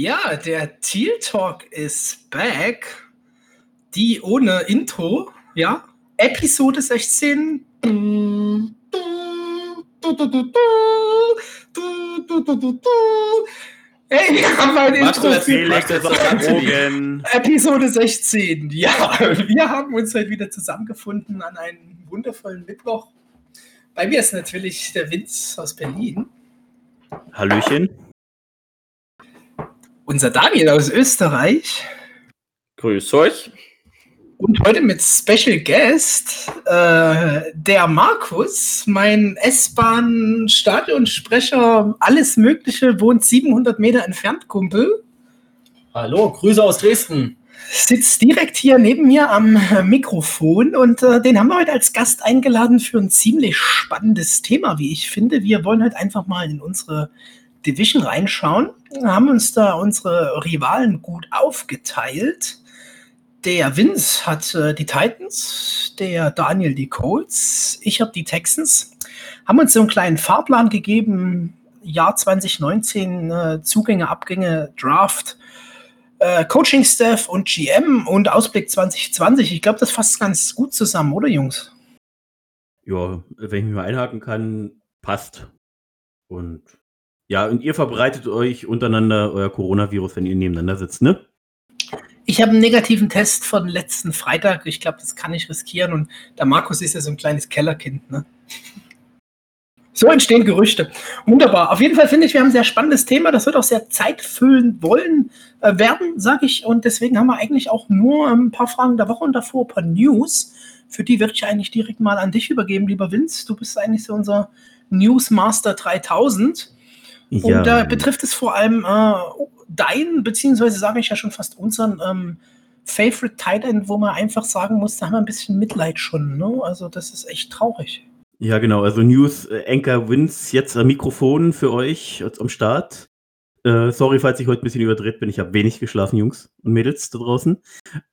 Ja, der Teal Talk ist back. Die ohne Intro, ja. Episode 16. Hey, wir haben ein Machst Intro du das für Felix. Episode 16. Ja, wir haben uns heute wieder zusammengefunden an einem wundervollen Mittwoch. Bei mir ist natürlich der Vince aus Berlin. Hallöchen. Unser Daniel aus Österreich. Grüß euch. Und heute mit Special Guest äh, der Markus, mein S-Bahn-Stadionsprecher, alles Mögliche, wohnt 700 Meter entfernt, Kumpel. Hallo, Grüße aus Dresden. Sitzt direkt hier neben mir am Mikrofon und äh, den haben wir heute als Gast eingeladen für ein ziemlich spannendes Thema, wie ich finde. Wir wollen heute einfach mal in unsere Division reinschauen, haben uns da unsere Rivalen gut aufgeteilt. Der Vince hat äh, die Titans, der Daniel die Colts, ich habe die Texans. Haben uns so einen kleinen Fahrplan gegeben, Jahr 2019, äh, Zugänge, Abgänge, Draft, äh, Coaching-Staff und GM und Ausblick 2020. Ich glaube, das fasst ganz gut zusammen, oder Jungs? Ja, wenn ich mich mal einhaken kann, passt. Und ja, und ihr verbreitet euch untereinander euer Coronavirus, wenn ihr nebeneinander sitzt, ne? Ich habe einen negativen Test von letzten Freitag. Ich glaube, das kann ich riskieren. Und der Markus ist ja so ein kleines Kellerkind. Ne? So entstehen Gerüchte. Wunderbar. Auf jeden Fall finde ich, wir haben ein sehr spannendes Thema. Das wird auch sehr zeitfüllend wollen äh, werden, sage ich. Und deswegen haben wir eigentlich auch nur ein paar Fragen der Woche und davor ein paar News. Für die würde ich eigentlich direkt mal an dich übergeben, lieber Vince. Du bist eigentlich so unser Newsmaster 3000. Und da betrifft es vor allem äh, dein, beziehungsweise sage ich ja schon fast unseren ähm, Favorite Tight End, wo man einfach sagen muss, da haben wir ein bisschen Mitleid schon. Ne? Also das ist echt traurig. Ja, genau. Also News äh, Anchor Wins jetzt am Mikrofon für euch jetzt am Start. Äh, sorry, falls ich heute ein bisschen überdreht bin. Ich habe wenig geschlafen, Jungs und Mädels da draußen.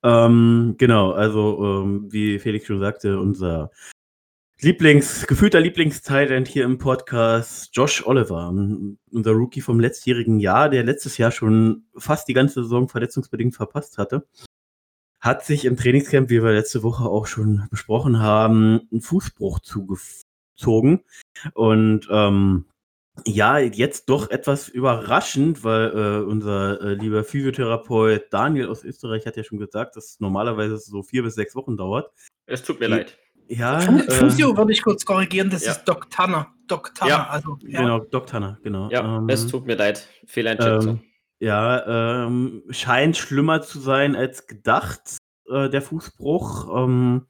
Ähm, genau, also ähm, wie Felix schon sagte, unser Lieblings, gefühlter Lieblingstalent hier im Podcast, Josh Oliver, unser Rookie vom letztjährigen Jahr, der letztes Jahr schon fast die ganze Saison verletzungsbedingt verpasst hatte, hat sich im Trainingscamp, wie wir letzte Woche auch schon besprochen haben, einen Fußbruch zugezogen. Und ähm, ja, jetzt doch etwas überraschend, weil äh, unser äh, lieber Physiotherapeut Daniel aus Österreich hat ja schon gesagt, dass normalerweise so vier bis sechs Wochen dauert. Es tut mir leid. Ja, Physio äh, würde ich kurz korrigieren, das ja. ist Doc Tanner. Doc Tanner, Ja. also ja. genau, Doc Tanner, genau. Ja, Ähm, es tut mir leid. Fehleinschätzung. Ähm, ja, ähm, scheint schlimmer zu sein als gedacht, äh, der Fußbruch. Ähm,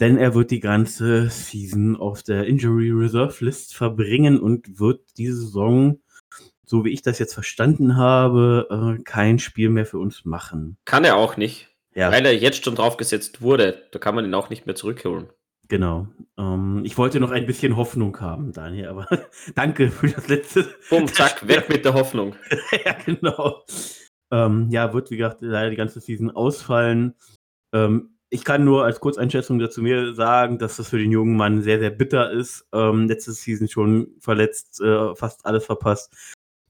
denn er wird die ganze Season auf der Injury Reserve List verbringen und wird diese Saison, so wie ich das jetzt verstanden habe, äh, kein Spiel mehr für uns machen. Kann er auch nicht, Ja, weil er jetzt schon draufgesetzt wurde. Da kann man ihn auch nicht mehr zurückholen. Genau. Ähm, ich wollte noch ein bisschen Hoffnung haben, Daniel, aber danke für das letzte. Bumm, zack, weg mit der Hoffnung. ja, genau. Ähm, ja, wird wie gesagt leider die ganze Season ausfallen. Ähm, ich kann nur als Kurzeinschätzung dazu mir sagen, dass das für den jungen Mann sehr, sehr bitter ist. Ähm, letzte Season schon verletzt, äh, fast alles verpasst.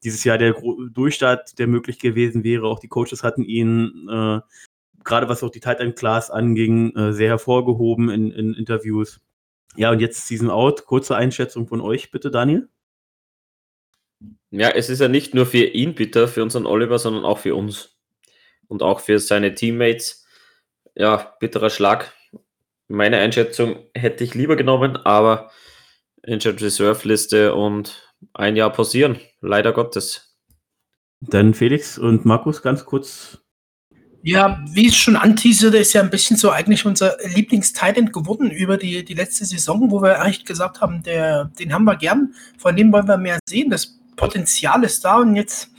Dieses Jahr der Gro Durchstart, der möglich gewesen wäre. Auch die Coaches hatten ihn, äh, gerade was auch die Tight End Class anging, äh, sehr hervorgehoben in, in Interviews. Ja, und jetzt Season Out. Kurze Einschätzung von euch, bitte, Daniel. Ja, es ist ja nicht nur für ihn bitter, für unseren Oliver, sondern auch für uns. Und auch für seine Teammates. Ja, bitterer Schlag. Meine Einschätzung hätte ich lieber genommen, aber Injured Reserve Liste und ein Jahr pausieren. Leider Gottes. Dann Felix und Markus ganz kurz. Ja, wie es schon anteaserte, ist ja ein bisschen so eigentlich unser Lieblings-Talent geworden über die, die letzte Saison, wo wir echt gesagt haben, der, den haben wir gern, von dem wollen wir mehr sehen. Das Potenzial ist da und jetzt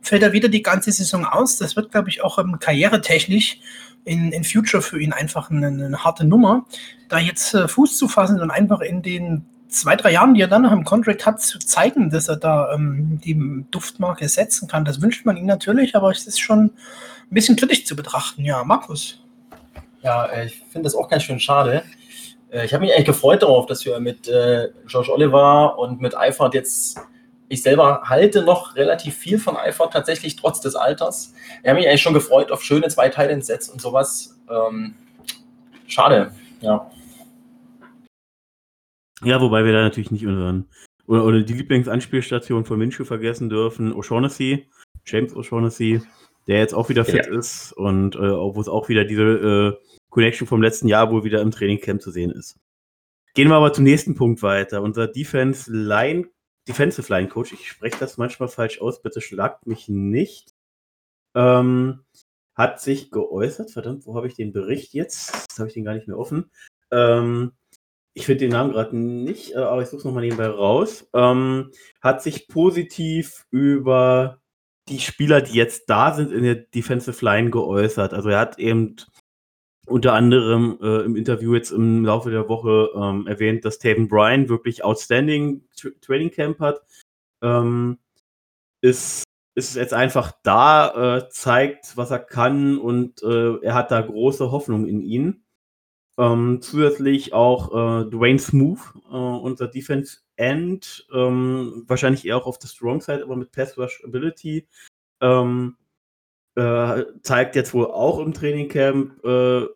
fällt er wieder die ganze Saison aus. Das wird, glaube ich, auch ähm, karrieretechnisch in, in Future für ihn einfach eine, eine harte Nummer, da jetzt äh, Fuß zu fassen und einfach in den zwei, drei Jahren, die er dann noch im Contract hat, zu zeigen, dass er da ähm, die Duftmarke setzen kann. Das wünscht man ihm natürlich, aber es ist schon ein bisschen kritisch zu betrachten. Ja, Markus. Ja, äh, ich finde das auch ganz schön schade. Äh, Ich habe mich eigentlich gefreut darauf, dass wir mit äh, Josh Oliver und mit Eifert jetzt ich selber halte noch relativ viel von Eifert, tatsächlich trotz des Alters. Er hat mich eigentlich schon gefreut auf schöne zwei Sets und sowas. Ähm, schade, ja. Ja, wobei wir da natürlich nicht unseren oder, oder die Lieblingsanspielstation von Minshew vergessen dürfen, O'Shaughnessy, James O'Shaughnessy, der jetzt auch wieder fit ja. ist und äh, wo es auch wieder diese äh, Connection vom letzten Jahr wohl wieder im Trainingcamp zu sehen ist. Gehen wir aber zum nächsten Punkt weiter. Unser Defense Line, Defensive Line Coach, ich spreche das manchmal falsch aus, bitte schlagt mich nicht, ähm, hat sich geäußert. Verdammt, wo habe ich den Bericht jetzt? Jetzt habe ich den gar nicht mehr offen. Ähm, ich finde den Namen gerade nicht, äh, aber ich suche es nochmal nebenbei raus, ähm, hat sich positiv über die Spieler, die jetzt da sind, in der Defensive Line geäußert. Also er hat eben unter anderem äh, im Interview jetzt im Laufe der Woche ähm, erwähnt, dass Taven Bryan wirklich outstanding Training Camp hat. Ähm, ist, ist jetzt einfach da, äh, zeigt, was er kann und äh, er hat da große Hoffnung in ihn. Ähm, zusätzlich auch äh, Dwayne Smooth, äh, unser Defense End, ähm, wahrscheinlich eher auch auf der Strong Side, aber mit Pass Rush Ability. Ähm, äh, zeigt jetzt wohl auch im Trainingcamp äh,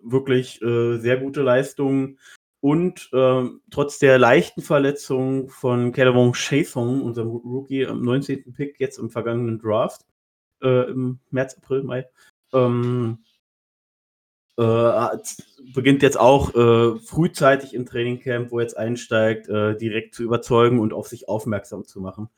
wirklich äh, sehr gute Leistungen. Und ähm, trotz der leichten Verletzung von Calvin Chathon, unserem Rookie am 19. Pick, jetzt im vergangenen Draft, äh, im März, April, Mai, ähm, äh, beginnt jetzt auch äh, frühzeitig im Trainingcamp, wo er jetzt einsteigt, äh, direkt zu überzeugen und auf sich aufmerksam zu machen.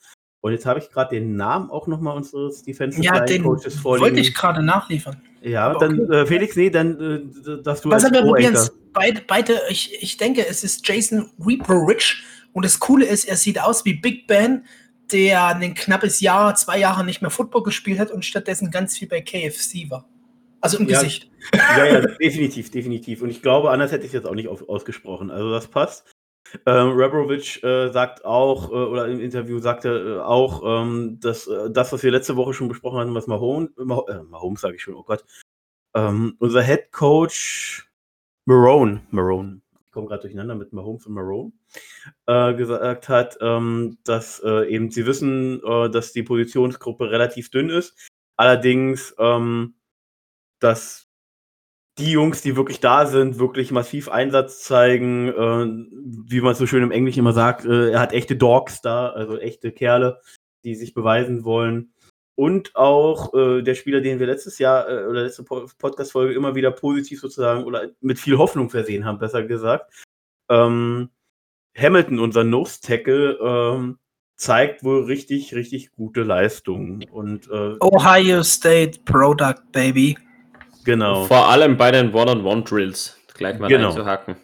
Und jetzt habe ich gerade den Namen auch nochmal unseres Defensive ja, Line Coaches vorliegen. wollte ich gerade nachliefern. Ja, Aber dann okay. äh, Felix, nee, dann äh, dass du Was als wir probieren beide, beide ich, ich denke, es ist Jason Reaper-Rich und das Coole ist, er sieht aus wie Big Ben, der ein knappes Jahr, zwei Jahre nicht mehr Football gespielt hat und stattdessen ganz viel bei KFC war. Also im ja, Gesicht. Ja, ja, definitiv, definitiv. Und ich glaube, anders hätte ich es jetzt auch nicht auf, ausgesprochen. Also das passt. Ähm, Rebrovic äh, sagt auch, äh, oder im Interview sagte äh, auch, ähm, dass äh, das, was wir letzte Woche schon besprochen hatten, was Mahomes, Mah äh, Mahomes sage ich schon, oh Gott, ähm, unser Head Coach Marone, Marone, ich komme gerade durcheinander mit Mahomes und Marone, äh, gesagt hat, ähm, dass eben sie wissen, dass die Positionsgruppe relativ dünn ist. Allerdings ähm, dass die Jungs, die wirklich da sind, wirklich massiv Einsatz zeigen, äh, wie man so schön im Englischen immer sagt, äh, er hat echte Dogs da, also echte Kerle, die sich beweisen wollen. Und auch äh, der Spieler, den wir letztes Jahr äh, oder letzte Podcast-Folge immer wieder positiv sozusagen oder mit viel Hoffnung versehen haben, besser gesagt. Ähm, Hamilton, unser Nose-Tackle, ähm, zeigt wohl richtig, richtig gute Leistungen. Und, äh, Ohio State Product, Baby. Genau. Vor allem bei den One-on-One-Drills gleich mal genau. einzuhacken.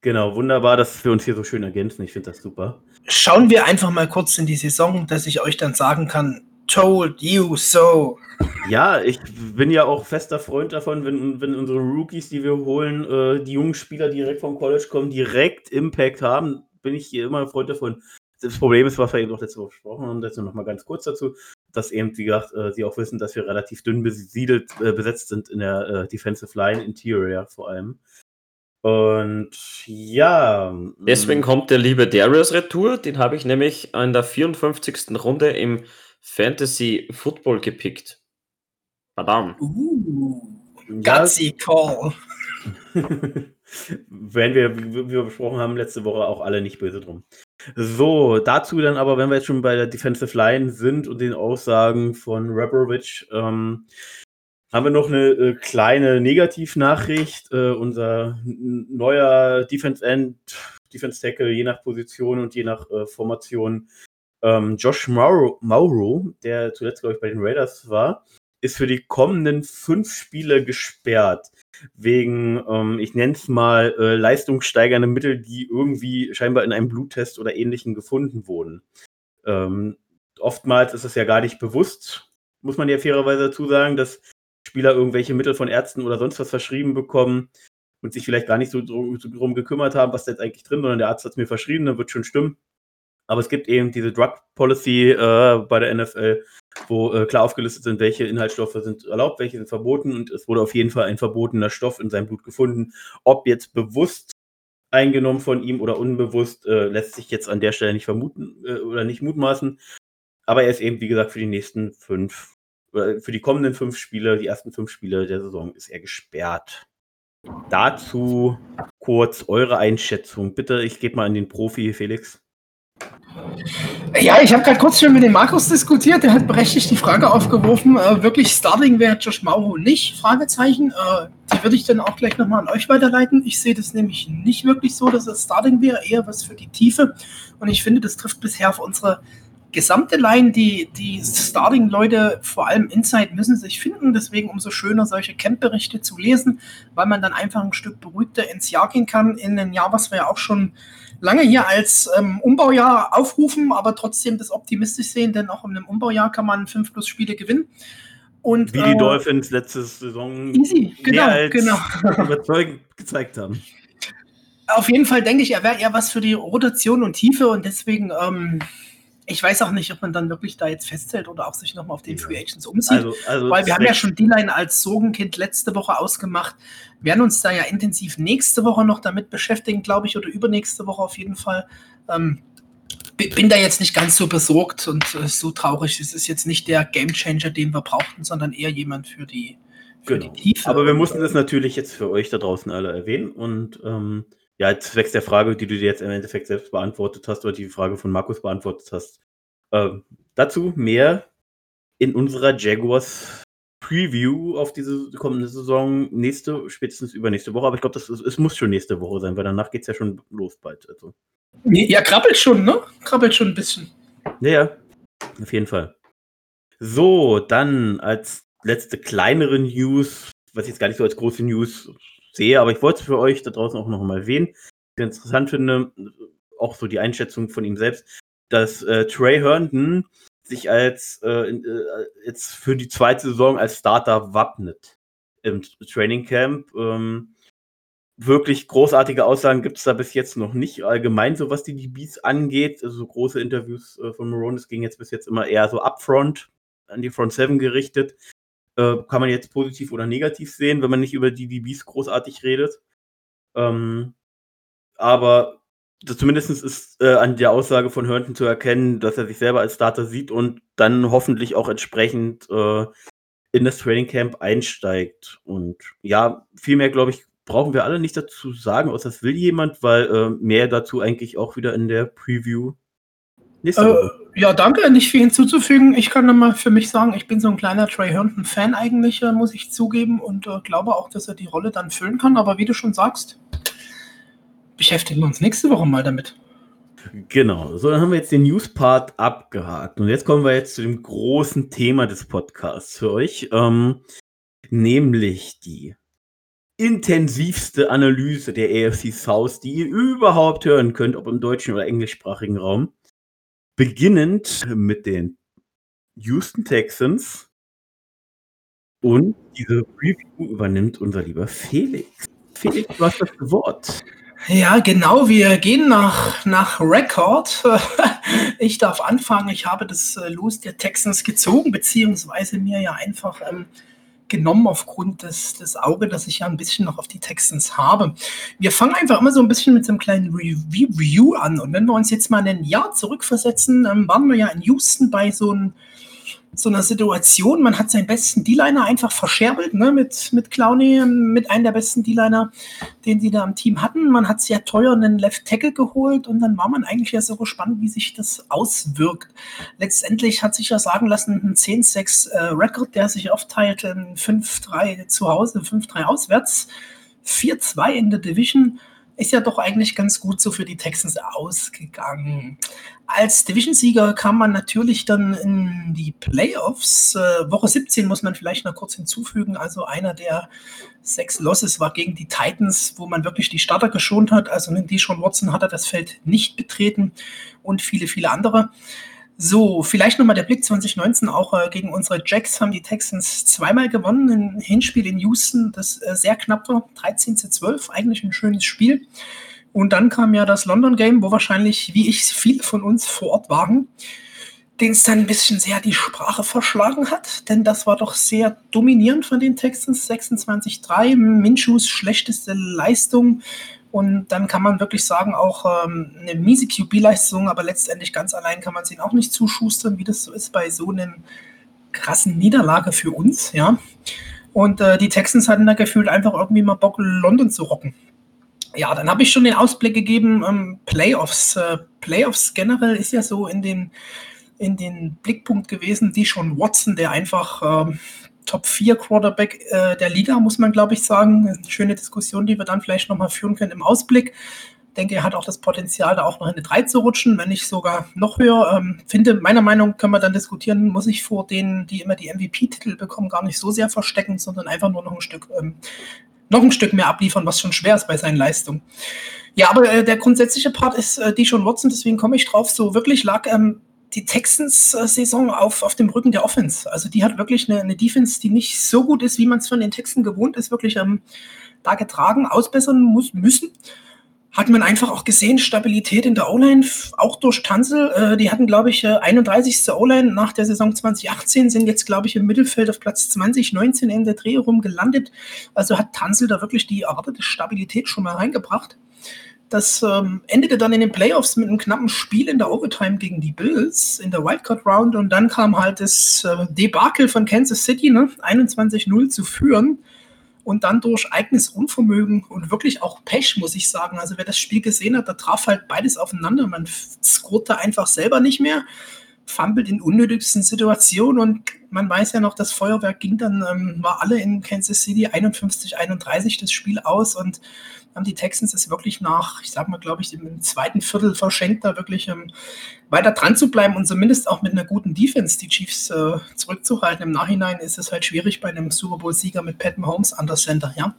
Genau, wunderbar, dass wir uns hier so schön ergänzen. Ich finde das super. Schauen wir einfach mal kurz in die Saison, dass ich euch dann sagen kann, told you so. Ja, ich bin ja auch fester Freund davon, wenn, wenn unsere Rookies, die wir holen, äh, die jungen Spieler direkt vom College kommen, direkt Impact haben, bin ich hier immer ein Freund davon. Das Problem ist, was wir eben auch letzte Woche besprochen haben, jetzt noch mal ganz kurz dazu dass eben, wie gesagt, äh, sie auch wissen, dass wir relativ dünn besiedelt, äh, besetzt sind in der äh, Defensive Line, Interior vor allem. Und ja. Deswegen mm. kommt der liebe Darius Retour. Den habe ich nämlich in der 54. Runde im Fantasy Football gepickt. Verdammt. Uh, Gutsy Call. Werden wir, wie wir besprochen haben, letzte Woche auch alle nicht böse drum. So, dazu dann aber, wenn wir jetzt schon bei der Defensive Line sind und den Aussagen von Rebrovic, ähm, haben wir noch eine äh, kleine Negativnachricht. Äh, unser neuer Defense End, Defense Tackle, je nach Position und je nach äh, Formation, ähm, Josh Mauro, Mauro, der zuletzt, glaube ich, bei den Raiders war, ist für die kommenden fünf Spiele gesperrt wegen, ähm, ich nenne es mal, äh, leistungssteigernde Mittel, die irgendwie scheinbar in einem Bluttest oder ähnlichem gefunden wurden. Ähm, oftmals ist es ja gar nicht bewusst, muss man ja fairerweise dazu sagen, dass Spieler irgendwelche Mittel von Ärzten oder sonst was verschrieben bekommen und sich vielleicht gar nicht so drum gekümmert haben, was da jetzt eigentlich drin, sondern der Arzt hat es mir verschrieben, dann wird schon stimmen. Aber es gibt eben diese Drug Policy äh, bei der NFL, wo äh, klar aufgelistet sind, welche Inhaltsstoffe sind erlaubt, welche sind verboten und es wurde auf jeden Fall ein verbotener Stoff in seinem Blut gefunden. Ob jetzt bewusst eingenommen von ihm oder unbewusst, äh, lässt sich jetzt an der Stelle nicht vermuten äh, oder nicht mutmaßen. aber er ist eben, wie gesagt, für die nächsten fünf, für die kommenden fünf Spiele, die ersten fünf Spiele der Saison, ist er gesperrt. Dazu kurz eure Einschätzung. Bitte, ich gebe mal an den Profi, Felix. Ja, ich habe gerade kurz schon mit dem Markus diskutiert. Der hat berechtigt die Frage aufgeworfen. Äh, wirklich Starting wäre Josh Mauro nicht? Fragezeichen. Äh, die würde ich dann auch gleich nochmal an euch weiterleiten. Ich sehe das nämlich nicht wirklich so, dass es Starting wäre, eher was für die Tiefe. Und ich finde, das trifft bisher auf unsere gesamte Line, die, die Starting-Leute, vor allem Inside, müssen sich finden. Deswegen umso schöner, solche Camp-Berichte zu lesen, weil man dann einfach ein Stück beruhigter ins Jahr gehen kann. In ein Jahr, was wir ja auch schon lange hier als ähm, Umbaujahr aufrufen, aber trotzdem das optimistisch sehen, denn auch in einem Umbaujahr kann man fünf plus Spiele gewinnen. Und, Wie die äh, Dolphins letzte Saison easy, genau, genau. überzeugend gezeigt haben. Auf jeden Fall denke ich, er wäre eher was für die Rotation und Tiefe und deswegen ähm, ich weiß auch nicht, ob man dann wirklich da jetzt festhält oder auch sich nochmal auf den Free Agents umzieht. Also, also weil wir haben ja schon D-Line als Sogenkind letzte Woche ausgemacht. Wir werden uns da ja intensiv nächste Woche noch damit beschäftigen, glaube ich, oder übernächste Woche auf jeden Fall. Ähm, bin da jetzt nicht ganz so besorgt und äh, so traurig. Es ist jetzt nicht der Gamechanger, den wir brauchten, sondern eher jemand für die, für genau. die Tiefe. Aber wir mussten das natürlich jetzt für euch da draußen alle erwähnen und ähm, ja, zwecks der Frage, die du dir jetzt im Endeffekt selbst beantwortet hast oder die Frage von Markus beantwortet hast. Ähm, dazu mehr in unserer Jaguars Preview auf diese kommende Saison nächste, spätestens übernächste Woche. Aber ich glaube, es muss schon nächste Woche sein, weil danach geht es ja schon los bald. Also. Ja, krabbelt schon, ne? Krabbelt schon ein bisschen. Ja, ja, auf jeden Fall. So, dann als letzte kleinere News, was ich jetzt gar nicht so als große News sehe, aber ich wollte es für euch da draußen auch noch mal erwähnen. Ich interessant finde, auch so die Einschätzung von ihm selbst, dass äh, Trey Herndon sich als äh, äh, jetzt für die zweite Saison als Starter wappnet im Training Camp. Ähm, wirklich großartige Aussagen gibt es da bis jetzt noch nicht. Allgemein, so was die DBs angeht, also große Interviews äh, von Maronis gingen jetzt bis jetzt immer eher so upfront an die Front 7 gerichtet. Äh, kann man jetzt positiv oder negativ sehen, wenn man nicht über die DBs großartig redet. Ähm, aber zumindest ist äh, an der Aussage von Hörnten zu erkennen, dass er sich selber als Starter sieht und dann hoffentlich auch entsprechend äh, in das Training Camp einsteigt. Und ja, viel mehr, glaube ich, brauchen wir alle nicht dazu sagen, außer es will jemand, weil äh, mehr dazu eigentlich auch wieder in der Preview äh, ja, danke. Nicht viel hinzuzufügen. Ich kann nochmal für mich sagen, ich bin so ein kleiner Trey Herndon-Fan eigentlich, äh, muss ich zugeben, und äh, glaube auch, dass er die Rolle dann füllen kann. Aber wie du schon sagst, beschäftigen wir uns nächste Woche mal damit. Genau, so dann haben wir jetzt den News-Part abgehakt. Und jetzt kommen wir jetzt zu dem großen Thema des Podcasts für euch, ähm, nämlich die intensivste Analyse der AFC South, die ihr überhaupt hören könnt, ob im deutschen oder englischsprachigen Raum. Beginnend mit den Houston Texans. Und diese Review übernimmt unser lieber Felix. Felix, du hast das Wort. Ja, genau. Wir gehen nach, nach Record. Ich darf anfangen. Ich habe das äh, Los der Texans gezogen, beziehungsweise mir ja einfach ähm, genommen aufgrund des, des Auge, das ich ja ein bisschen noch auf die Texans habe. Wir fangen einfach immer so ein bisschen mit so einem kleinen Review an. Und wenn wir uns jetzt mal ein Jahr zurückversetzen, dann waren wir ja in Houston bei so einem so einer Situation, man hat seinen besten D-Liner einfach verscherbelt, ne, mit, mit Clowney, mit einem der besten D-Liner, den sie da im Team hatten. Man hat sehr teuer einen Left Tackle geholt und dann war man eigentlich ja so gespannt, wie sich das auswirkt. Letztendlich hat sich ja sagen lassen, ein 10-6 äh, Record, der sich aufteilt in 5-3 zu Hause, 5-3 auswärts, 4-2 in der Division ist ja doch eigentlich ganz gut so für die Texans ausgegangen. Als Division-Sieger kam man natürlich dann in die Playoffs. Äh, Woche 17 muss man vielleicht noch kurz hinzufügen. Also einer der sechs Losses war gegen die Titans, wo man wirklich die Starter geschont hat. Also Deshaun Watson hat er das Feld nicht betreten und viele, viele andere. So, vielleicht nochmal der Blick 2019 auch äh, gegen unsere Jacks haben die Texans zweimal gewonnen. Ein Hinspiel in Houston, das äh, sehr knapp war, 13 zu 12, eigentlich ein schönes Spiel. Und dann kam ja das London Game, wo wahrscheinlich, wie ich, viele von uns vor Ort waren, den es dann ein bisschen sehr die Sprache verschlagen hat, denn das war doch sehr dominierend von den Texans, 26-3, Minshus schlechteste Leistung Und dann kann man wirklich sagen, auch ähm, eine miese QB-Leistung, aber letztendlich ganz allein kann man es ihnen auch nicht zuschustern, wie das so ist bei so einem krassen Niederlage für uns, ja. Und äh, die Texans hatten da gefühlt einfach irgendwie mal Bock, London zu rocken. Ja, dann habe ich schon den Ausblick gegeben, ähm, Playoffs. Äh, Playoffs generell ist ja so in den, in den Blickpunkt gewesen, die schon Watson, der einfach ähm, Top 4 Quarterback äh, der Liga, muss man glaube ich sagen. Eine schöne Diskussion, die wir dann vielleicht nochmal führen können im Ausblick. Ich denke, er hat auch das Potenzial, da auch noch in eine 3 zu rutschen, wenn nicht sogar noch höher. Ähm, finde, meiner Meinung können wir dann diskutieren, muss ich vor denen, die immer die MVP-Titel bekommen, gar nicht so sehr verstecken, sondern einfach nur noch ein Stück, ähm, noch ein Stück mehr abliefern, was schon schwer ist bei seinen Leistungen. Ja, aber äh, der grundsätzliche Part ist äh, die schon Watson, deswegen komme ich drauf. So wirklich lag ähm, die Texans-Saison auf, auf dem Rücken der Offense. Also die hat wirklich eine, eine Defense, die nicht so gut ist, wie man es von den Texten gewohnt ist, wirklich ähm, da getragen, ausbessern muss, müssen. Hat man einfach auch gesehen, Stabilität in der O-Line, auch durch Tanzel. Äh, die hatten, glaube ich, 31. Äh, O-Line nach der Saison 2018, sind jetzt, glaube ich, im Mittelfeld auf Platz 2019 in der Dreh rum gelandet. Also hat Tanzel da wirklich die erwartete Stabilität schon mal reingebracht. Das ähm, endete dann in den Playoffs mit einem knappen Spiel in der Overtime gegen die Bills in der Wildcard Round und dann kam halt das äh, Debakel von Kansas City, ne? 21-0 zu führen und dann durch eigenes Unvermögen und wirklich auch Pech, muss ich sagen. Also wer das Spiel gesehen hat, da traf halt beides aufeinander. Man scorte einfach selber nicht mehr, fummelt in unnötigsten Situationen und man weiß ja noch, das Feuerwerk ging dann, ähm, war alle in Kansas City 51-31 das Spiel aus und haben die Texans es wirklich nach, ich sag mal, glaube ich, im zweiten Viertel verschenkt, da wirklich ähm, weiter dran zu bleiben und zumindest auch mit einer guten Defense die Chiefs äh, zurückzuhalten. Im Nachhinein ist es halt schwierig bei einem Super Bowl-Sieger mit Pat Mahomes an der Center, ja.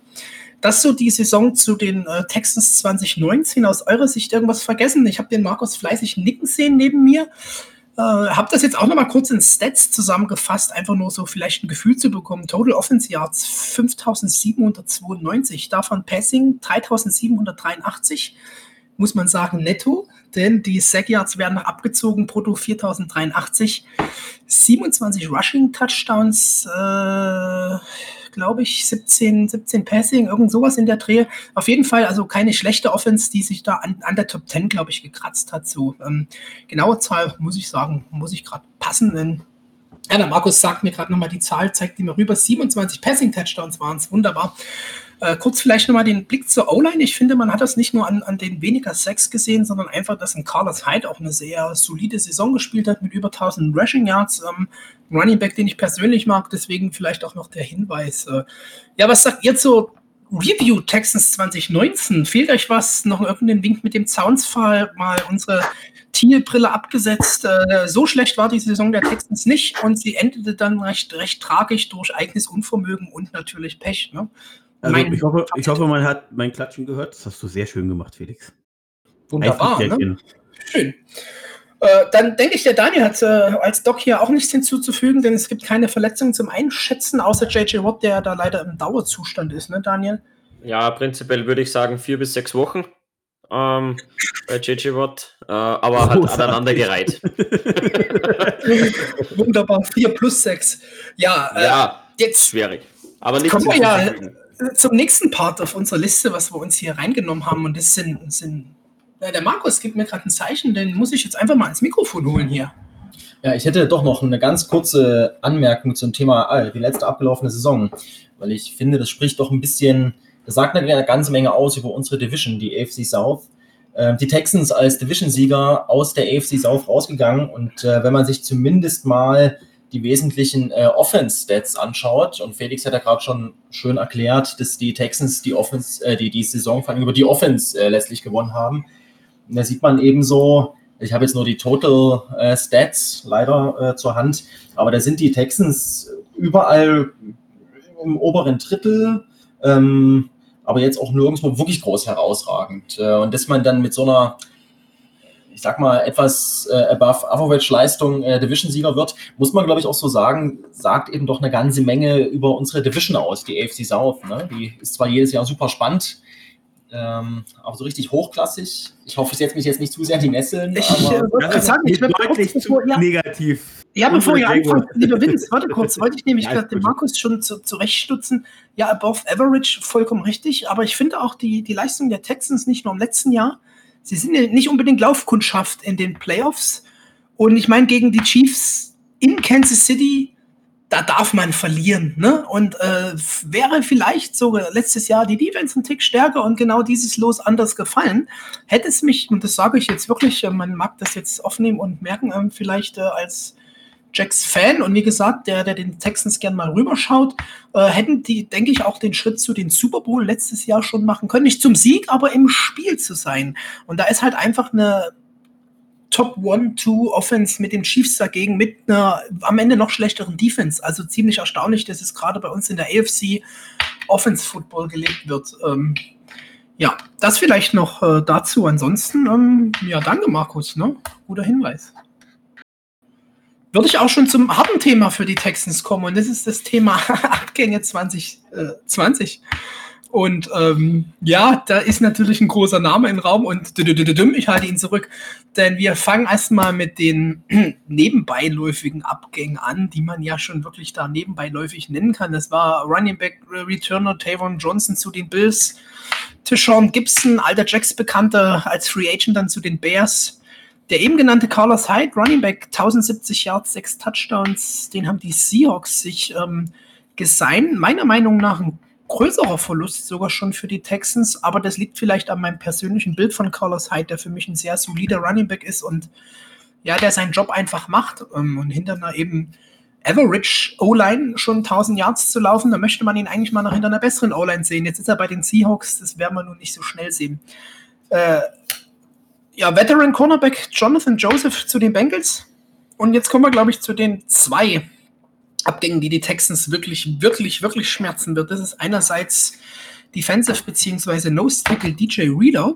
Das so die Saison zu den äh, Texans 2019. Aus eurer Sicht irgendwas vergessen? Ich habe den Markus fleißig nicken sehen neben mir. Äh, habe das jetzt auch noch mal kurz in Stats zusammengefasst, einfach nur so vielleicht ein Gefühl zu bekommen. Total Offense Yards 5792, davon Passing 3783, muss man sagen netto, denn die Sack Yards werden noch abgezogen, brutto 4083, 27 Rushing Touchdowns, äh, glaube ich, 17, 17 Passing, irgend sowas in der Dreh. Auf jeden Fall also keine schlechte Offense, die sich da an, an der Top 10, glaube ich, gekratzt hat. So ähm, genaue Zahl, muss ich sagen, muss ich gerade passen, denn ja, der Markus sagt mir gerade nochmal die Zahl, zeigt die mir rüber. 27 Passing-Touchdowns waren es, wunderbar. Äh, kurz vielleicht nochmal den Blick zur O-Line. Ich finde, man hat das nicht nur an, an den weniger Sex gesehen, sondern einfach, dass ein Carlos Hyde auch eine sehr solide Saison gespielt hat mit über 1000 Rushing Yards. Ähm, Running Back, den ich persönlich mag, deswegen vielleicht auch noch der Hinweis. Äh, ja, was sagt ihr zur Review Texans 2019? Fehlt euch was? Noch irgendeinen Wink mit dem Zaunsfall? Mal unsere Thiel-Brille abgesetzt. Äh, so schlecht war die Saison der Texans nicht und sie endete dann recht, recht tragisch durch eigenes Unvermögen und natürlich Pech. Ne? Also ich, hoffe, ich hoffe, man hat mein Klatschen gehört. Das hast du sehr schön gemacht, Felix. Wunderbar. Ne? Schön. Äh, dann denke ich, der Daniel hat äh, als Doc hier auch nichts hinzuzufügen, denn es gibt keine Verletzungen zum Einschätzen, außer JJ Watt, der da leider im Dauerzustand ist, ne, Daniel? Ja, prinzipiell würde ich sagen vier bis sechs Wochen ähm, bei JJ Watt, äh, aber hat aneinandergereiht. Wunderbar, vier plus sechs. Ja, äh, ja jetzt schwierig. Aber nicht kommen wir ja zum nächsten Part auf unserer Liste, was wir uns hier reingenommen haben. Und das sind, sind ja, der Markus gibt mir gerade ein Zeichen, den muss ich jetzt einfach mal ins Mikrofon holen hier. Ja, ich hätte doch noch eine ganz kurze Anmerkung zum Thema ah, die letzte abgelaufene Saison, weil ich finde, das spricht doch ein bisschen, das sagt eine ganze Menge aus über unsere Division, die AFC South. Ähm, die Texans als Division-Sieger aus der AFC South rausgegangen und äh, wenn man sich zumindest mal die wesentlichen äh, Offense-Stats anschaut, und Felix hat ja gerade schon schön erklärt, dass die Texans die Offense, äh, die, die Saison vor allem über die Offense äh, letztlich gewonnen haben. Und da sieht man eben so, ich habe jetzt nur die Total äh, Stats leider äh, zur Hand, aber da sind die Texans überall im oberen Drittel, ähm, aber jetzt auch nirgendwo wirklich groß herausragend. Äh, und dass man dann mit so einer ich sag mal, etwas äh, above average Leistung äh, Division-Sieger wird, muss man, glaube ich, auch so sagen, sagt eben doch eine ganze Menge über unsere Division aus, die AFC South. Ne? Die ist zwar jedes Jahr super spannend, Ähm, auch so richtig hochklassig. Ich hoffe, ich setze mich jetzt nicht zu sehr in die Nesseln. Ich äh, gerade sagen, ich werde deutlich zu bevor, ja, negativ. ja, bevor ihr anfangt, lieber Vince, warte kurz, wollte ich nämlich Ja, gerade den. Markus schon zu, zurechtstutzen. Ja, above average, vollkommen richtig, aber ich finde auch die, die Leistung der Texans nicht nur im letzten Jahr, sie sind nicht unbedingt Laufkundschaft in den Playoffs und ich meine, gegen die Chiefs in Kansas City, da darf man verlieren. Ne? Und äh, wäre vielleicht sogar letztes Jahr die Defense ein Tick stärker und genau dieses Los anders gefallen, hätte es mich, und das sage ich jetzt wirklich, äh, man mag das jetzt aufnehmen und merken, ähm, vielleicht äh, als Jacks Fan und wie gesagt, der, der den Texans gern mal rüberschaut, äh, hätten die, denke ich, auch den Schritt zu den Super Bowl letztes Jahr schon machen können. Nicht zum Sieg, aber im Spiel zu sein. Und da ist halt einfach eine Top One, Two Offense mit den Chiefs dagegen, mit einer am Ende noch schlechteren Defense. Also ziemlich erstaunlich, dass es gerade bei uns in der AFC Offense Football gelebt wird. Ähm, ja, das vielleicht noch äh, dazu. Ansonsten, ähm, ja, danke, Markus. Ne? Guter Hinweis. Würde ich auch schon zum harten Thema für die Texans kommen und das ist das Thema Abgänge 2020. Und ähm, ja, da ist natürlich ein großer Name im Raum und ich halte ihn zurück, denn wir fangen erstmal mit den nebenbeiläufigen Abgängen an, die man ja schon wirklich da nebenbeiläufig nennen kann. Das war Running Back äh, Returner Tavon Johnson zu den Bills, Tishon Gibson, alter Jacks Bekannter als Free Agent dann zu den Bears. Der eben genannte Carlos Hyde, Running Back, 1070 Yards, 6 Touchdowns, den haben die Seahawks sich ähm, gesigned. Meiner Meinung nach ein größerer Verlust sogar schon für die Texans, aber das liegt vielleicht an meinem persönlichen Bild von Carlos Hyde, der für mich ein sehr solider Running Back ist und ja, der seinen Job einfach macht ähm, und hinter einer eben Average O-Line schon 1000 Yards zu laufen, da möchte man ihn eigentlich mal noch hinter einer besseren O-Line sehen. Jetzt ist er bei den Seahawks, das werden wir nun nicht so schnell sehen. Äh, ja, Veteran Cornerback Jonathan Joseph zu den Bengals. Und jetzt kommen wir, glaube ich, zu den zwei Abgängen, die die Texans wirklich, wirklich, wirklich schmerzen wird. Das ist einerseits Defensive bzw. Nose Tackle DJ Reader.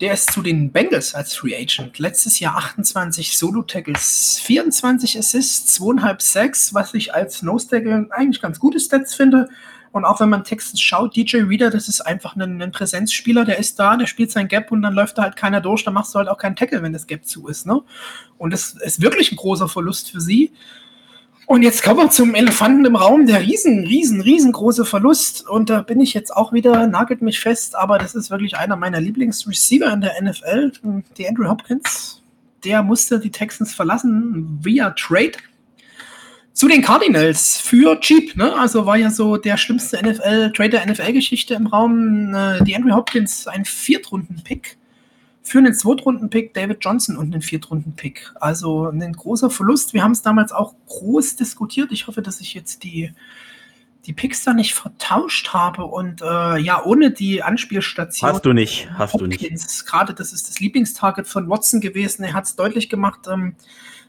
Der ist zu den Bengals als Free Agent. Letztes Jahr 28 Solo-Tackles, 24 Assists, 2,5 Sacks, was ich als Nose Tackle eigentlich ganz gute Stats finde. Und auch wenn man Texans schaut, DJ Reader, das ist einfach ein, ein Präsenzspieler, der ist da, der spielt sein Gap und dann läuft da halt keiner durch, dann machst du halt auch keinen Tackle, wenn das Gap zu ist. Ne? Und das ist wirklich ein großer Verlust für sie. Und jetzt kommen wir zum Elefanten im Raum, der riesen, riesen, riesengroße Verlust. Und da bin ich jetzt auch wieder, nagelt mich fest, aber das ist wirklich einer meiner Lieblingsreceiver in der NFL, die Andrew Hopkins. Der musste die Texans verlassen via Trade zu den Cardinals für cheap. Ne? Also war ja so der schlimmste NFL, Trade der NFL-Geschichte im Raum. Äh, die Andrew Hopkins, ein Viertrunden-Pick für einen Zweitrunden-Pick David Johnson und einen Viertrunden-Pick. Also ein großer Verlust. Wir haben es damals auch groß diskutiert. Ich hoffe, dass ich jetzt die, die Picks da nicht vertauscht habe. Und äh, ja, ohne die Anspielstation. Hast du nicht, hast du nicht. Hopkins, gerade das ist das Lieblingstarget von Watson gewesen. Er hat es deutlich gemacht ähm,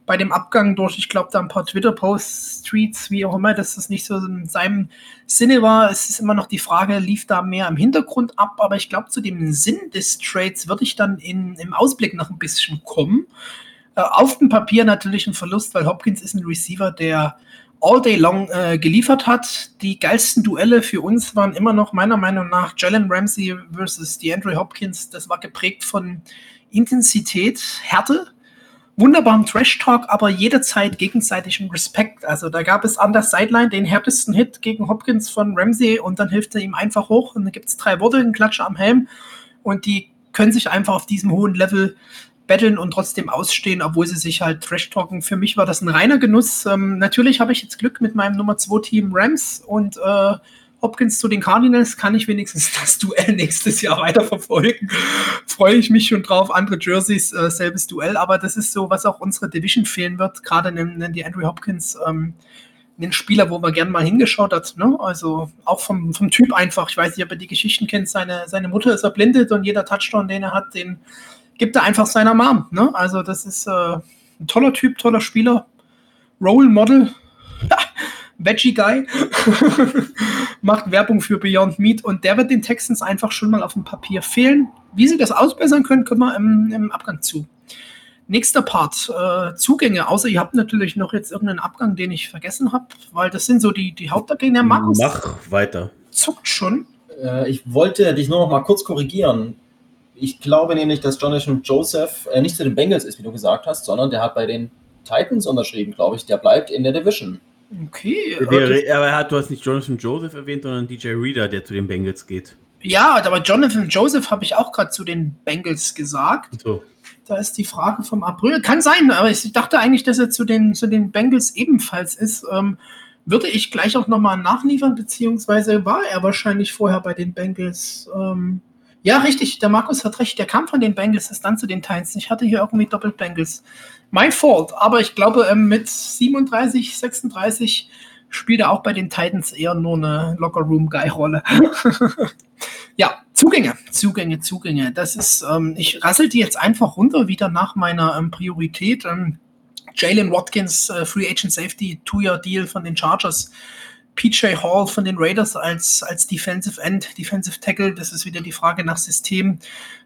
bei dem Abgang durch, ich glaube, da ein paar Twitter-Posts, Tweets, wie auch immer, dass das nicht so in seinem Sinne war. Es ist immer noch die Frage, lief da mehr im Hintergrund ab, aber ich glaube, zu dem Sinn des Trades würde ich dann in, im Ausblick noch ein bisschen kommen. Äh, auf dem Papier natürlich ein Verlust, weil Hopkins ist ein Receiver, der all day long äh, geliefert hat. Die geilsten Duelle für uns waren immer noch meiner Meinung nach Jalen Ramsey versus DeAndre Hopkins. Das war geprägt von Intensität, Härte, wunderbarem Trash-Talk, aber jederzeit gegenseitigem Respekt. Also da gab es an der Sideline den härtesten Hit gegen Hopkins von Ramsey und dann hilft er ihm einfach hoch und dann gibt es drei Worte, einen Klatscher am Helm und die können sich einfach auf diesem hohen Level betteln und trotzdem ausstehen, obwohl sie sich halt Trash-Talken. Für mich war das ein reiner Genuss. Ähm, natürlich habe ich jetzt Glück mit meinem Nummer 2 Team Rams und äh, Hopkins zu den Cardinals kann ich wenigstens das Duell nächstes Jahr weiterverfolgen. Freue ich mich schon drauf. Andere Jerseys, äh, selbes Duell, aber das ist so, was auch unsere Division fehlen wird. Gerade nennen die Andrew Hopkins ähm, einen Spieler, wo man gerne mal hingeschaut hat. Ne? Also auch vom, vom Typ einfach. Ich weiß nicht, ob ihr die Geschichten kennt. Seine, seine Mutter ist erblindet und jeder Touchdown, den er hat, den gibt er einfach seiner Mom. Ne? Also das ist äh, ein toller Typ, toller Spieler. Role Model. Veggie Guy macht Werbung für Beyond Meat und der wird den Texans einfach schon mal auf dem Papier fehlen. Wie sie das ausbessern können, können wir im, im Abgang zu. Nächster Part, äh, Zugänge, außer ihr habt natürlich noch jetzt irgendeinen Abgang, den ich vergessen habe, weil das sind so die, die Hauptabgänge. Der Markus Mach weiter. zuckt schon. Äh, ich wollte dich nur noch mal kurz korrigieren. Ich glaube nämlich, dass Jonathan Joseph äh, nicht zu den Bengals ist, wie du gesagt hast, sondern der hat bei den Titans unterschrieben, glaube ich. Der bleibt in der Division. Okay. Der, aber er hat, du hast nicht Jonathan Joseph erwähnt, sondern DJ Reader, der zu den Bengals geht. Ja, aber Jonathan Joseph habe ich auch gerade zu den Bengals gesagt. So. Da ist die Frage vom April. Kann sein, aber ich dachte eigentlich, dass er zu den, zu den Bengals ebenfalls ist. Ähm, würde ich gleich auch nochmal nachliefern, beziehungsweise war er wahrscheinlich vorher bei den Bengals. Ähm, ja, richtig, der Markus hat recht, der kam von den Bengals, ist dann zu den Titans. Ich hatte hier irgendwie doppelt Bengals. Mein Fault, aber ich glaube, ähm, mit 37, 36 spielt er auch bei den Titans eher nur eine Locker-Room-Guy-Rolle. ja, Zugänge, Zugänge, Zugänge. Das ist, ähm, ich rassel die jetzt einfach runter, wieder nach meiner ähm, Priorität. Ähm, Jalen Watkins, äh, Free Agent Safety, Two-Year-Deal von den Chargers. PJ Hall von den Raiders als, als Defensive End, Defensive Tackle. Das ist wieder die Frage nach System.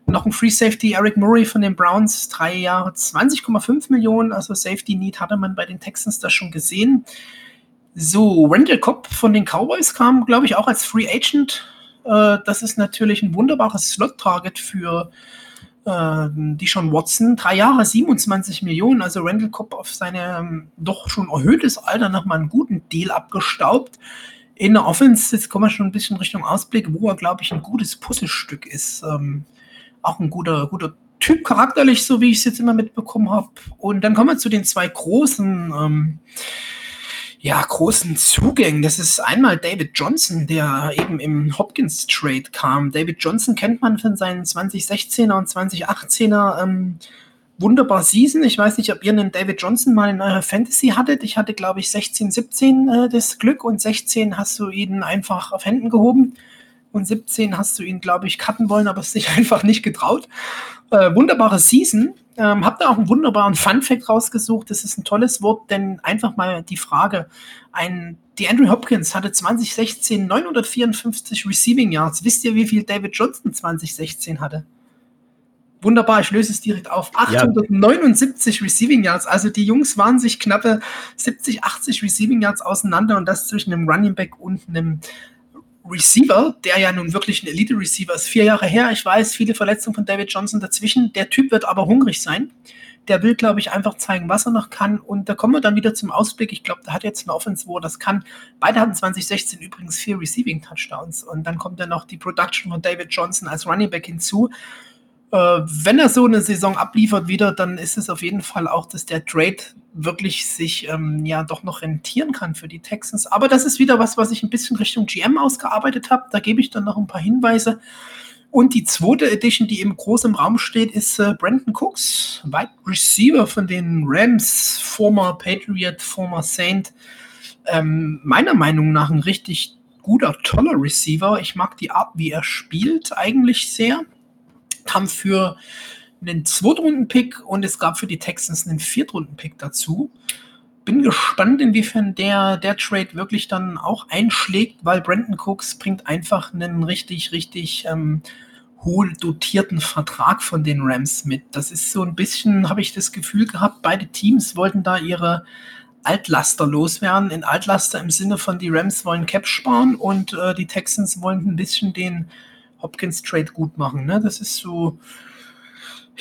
Noch ein Free Safety, Eric Murray von den Browns, drei Jahre, 20,5 Millionen. Also Safety Need hatte man bei den Texans da schon gesehen. So, Randall Cobb von den Cowboys kam, glaube ich, auch als Free Agent. Äh, das ist natürlich ein wunderbares Slot-Target für äh, Deshaun Watson. Drei Jahre, 27 Millionen. Also Randall Cobb auf seinem doch schon erhöhtes Alter nochmal einen guten Deal abgestaubt. In der Offense, jetzt kommen wir schon ein bisschen Richtung Ausblick, wo er, glaube ich, ein gutes Puzzlestück ist. Ähm, auch ein guter, guter Typ charakterlich, so wie ich es jetzt immer mitbekommen habe. Und dann kommen wir zu den zwei großen ähm, ja, großen Zugängen. Das ist einmal David Johnson, der eben im Hopkins Trade kam. David Johnson kennt man von seinen 2016er und 2018er ähm, wunderbar Season. Ich weiß nicht, ob ihr einen David Johnson mal in eurer Fantasy hattet. Ich hatte, glaube ich, 16, 17 äh, das Glück und 16 hast du ihn einfach auf Händen gehoben. Und 17 hast du ihn, glaube ich, cutten wollen, aber es sich einfach nicht getraut. Äh, wunderbare Season. Ähm, hab da auch einen wunderbaren Fun-Fact rausgesucht. Das ist ein tolles Wort, denn einfach mal die Frage: ein, Die Andrew Hopkins hatte 2016 954 Receiving Yards. Wisst ihr, wie viel David Johnson 2016 hatte? Wunderbar, ich löse es direkt auf. 879 ja. Receiving Yards. Also die Jungs waren sich knappe 70, 80 Receiving Yards auseinander und das zwischen einem Running Back und einem Receiver, der ja nun wirklich ein Elite-Receiver ist, vier Jahre her. Ich weiß, viele Verletzungen von David Johnson dazwischen. Der Typ wird aber hungrig sein. Der will, glaube ich, einfach zeigen, was er noch kann. Und da kommen wir dann wieder zum Ausblick. Ich glaube, der hat jetzt eine Offense, wo er das kann. Beide hatten 2016 übrigens vier Receiving-Touchdowns. Und dann kommt dann noch die Production von David Johnson als Running Back hinzu. Äh, wenn er so eine Saison abliefert wieder, dann ist es auf jeden Fall auch, dass der Trade wirklich sich ähm, ja doch noch rentieren kann für die Texans. Aber das ist wieder was, was ich ein bisschen Richtung GM ausgearbeitet habe. Da gebe ich dann noch ein paar Hinweise. Und die zweite Edition, die im Raum steht, ist äh, Brandon Cooks, Wide Receiver von den Rams, former Patriot, former Saint. Ähm, meiner Meinung nach ein richtig guter, toller Receiver. Ich mag die Art, wie er spielt, eigentlich sehr haben für einen Zweitrunden-Pick und es gab für die Texans einen Viertrunden-Pick dazu. Bin gespannt, inwiefern der, der Trade wirklich dann auch einschlägt, weil Brandon Cooks bringt einfach einen richtig, richtig ähm, hohl dotierten Vertrag von den Rams mit. Das ist so ein bisschen, habe ich das Gefühl gehabt, beide Teams wollten da ihre Altlaster loswerden. In Altlaster im Sinne von die Rams wollen Cap sparen und äh, die Texans wollen ein bisschen den Hopkins Trade gut machen. Ne? Das ist so,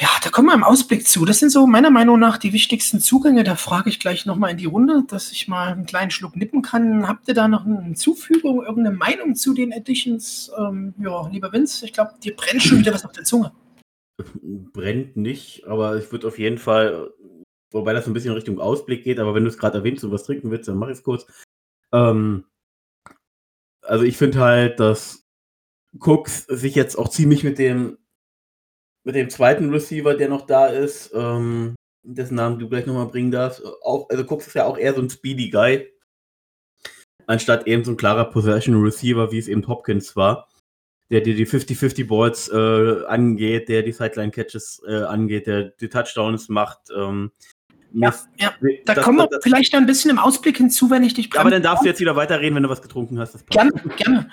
ja, da kommen wir im Ausblick zu. Das sind so meiner Meinung nach die wichtigsten Zugänge. Da frage ich gleich nochmal in die Runde, dass ich mal einen kleinen Schluck nippen kann. Habt ihr da noch eine Zufügung, irgendeine Meinung zu den Editions? Ähm, ja, lieber Vince, ich glaube, dir brennt schon wieder was auf der Zunge. Brennt nicht, aber ich würde auf jeden Fall, wobei das ein bisschen Richtung Ausblick geht, aber wenn du es gerade erwähnst und was trinken willst, dann mach ich es kurz. Ähm, also ich finde halt, dass Cooks sich jetzt auch ziemlich mit dem, mit dem zweiten Receiver, der noch da ist, ähm, dessen Namen du gleich nochmal bringen darfst, auch, also Cooks ist ja auch eher so ein Speedy Guy, anstatt eben so ein klarer Possession Receiver, wie es eben Hopkins war, der dir die 50-50 Balls äh, angeht, der die Sideline Catches äh, angeht, der die Touchdowns macht. Ähm, ja, ja, da das, kommen wir das, vielleicht ein bisschen im Ausblick hinzu, wenn ich dich Aber dann darfst du jetzt wieder weiterreden, wenn du was getrunken hast. Gerne, gerne.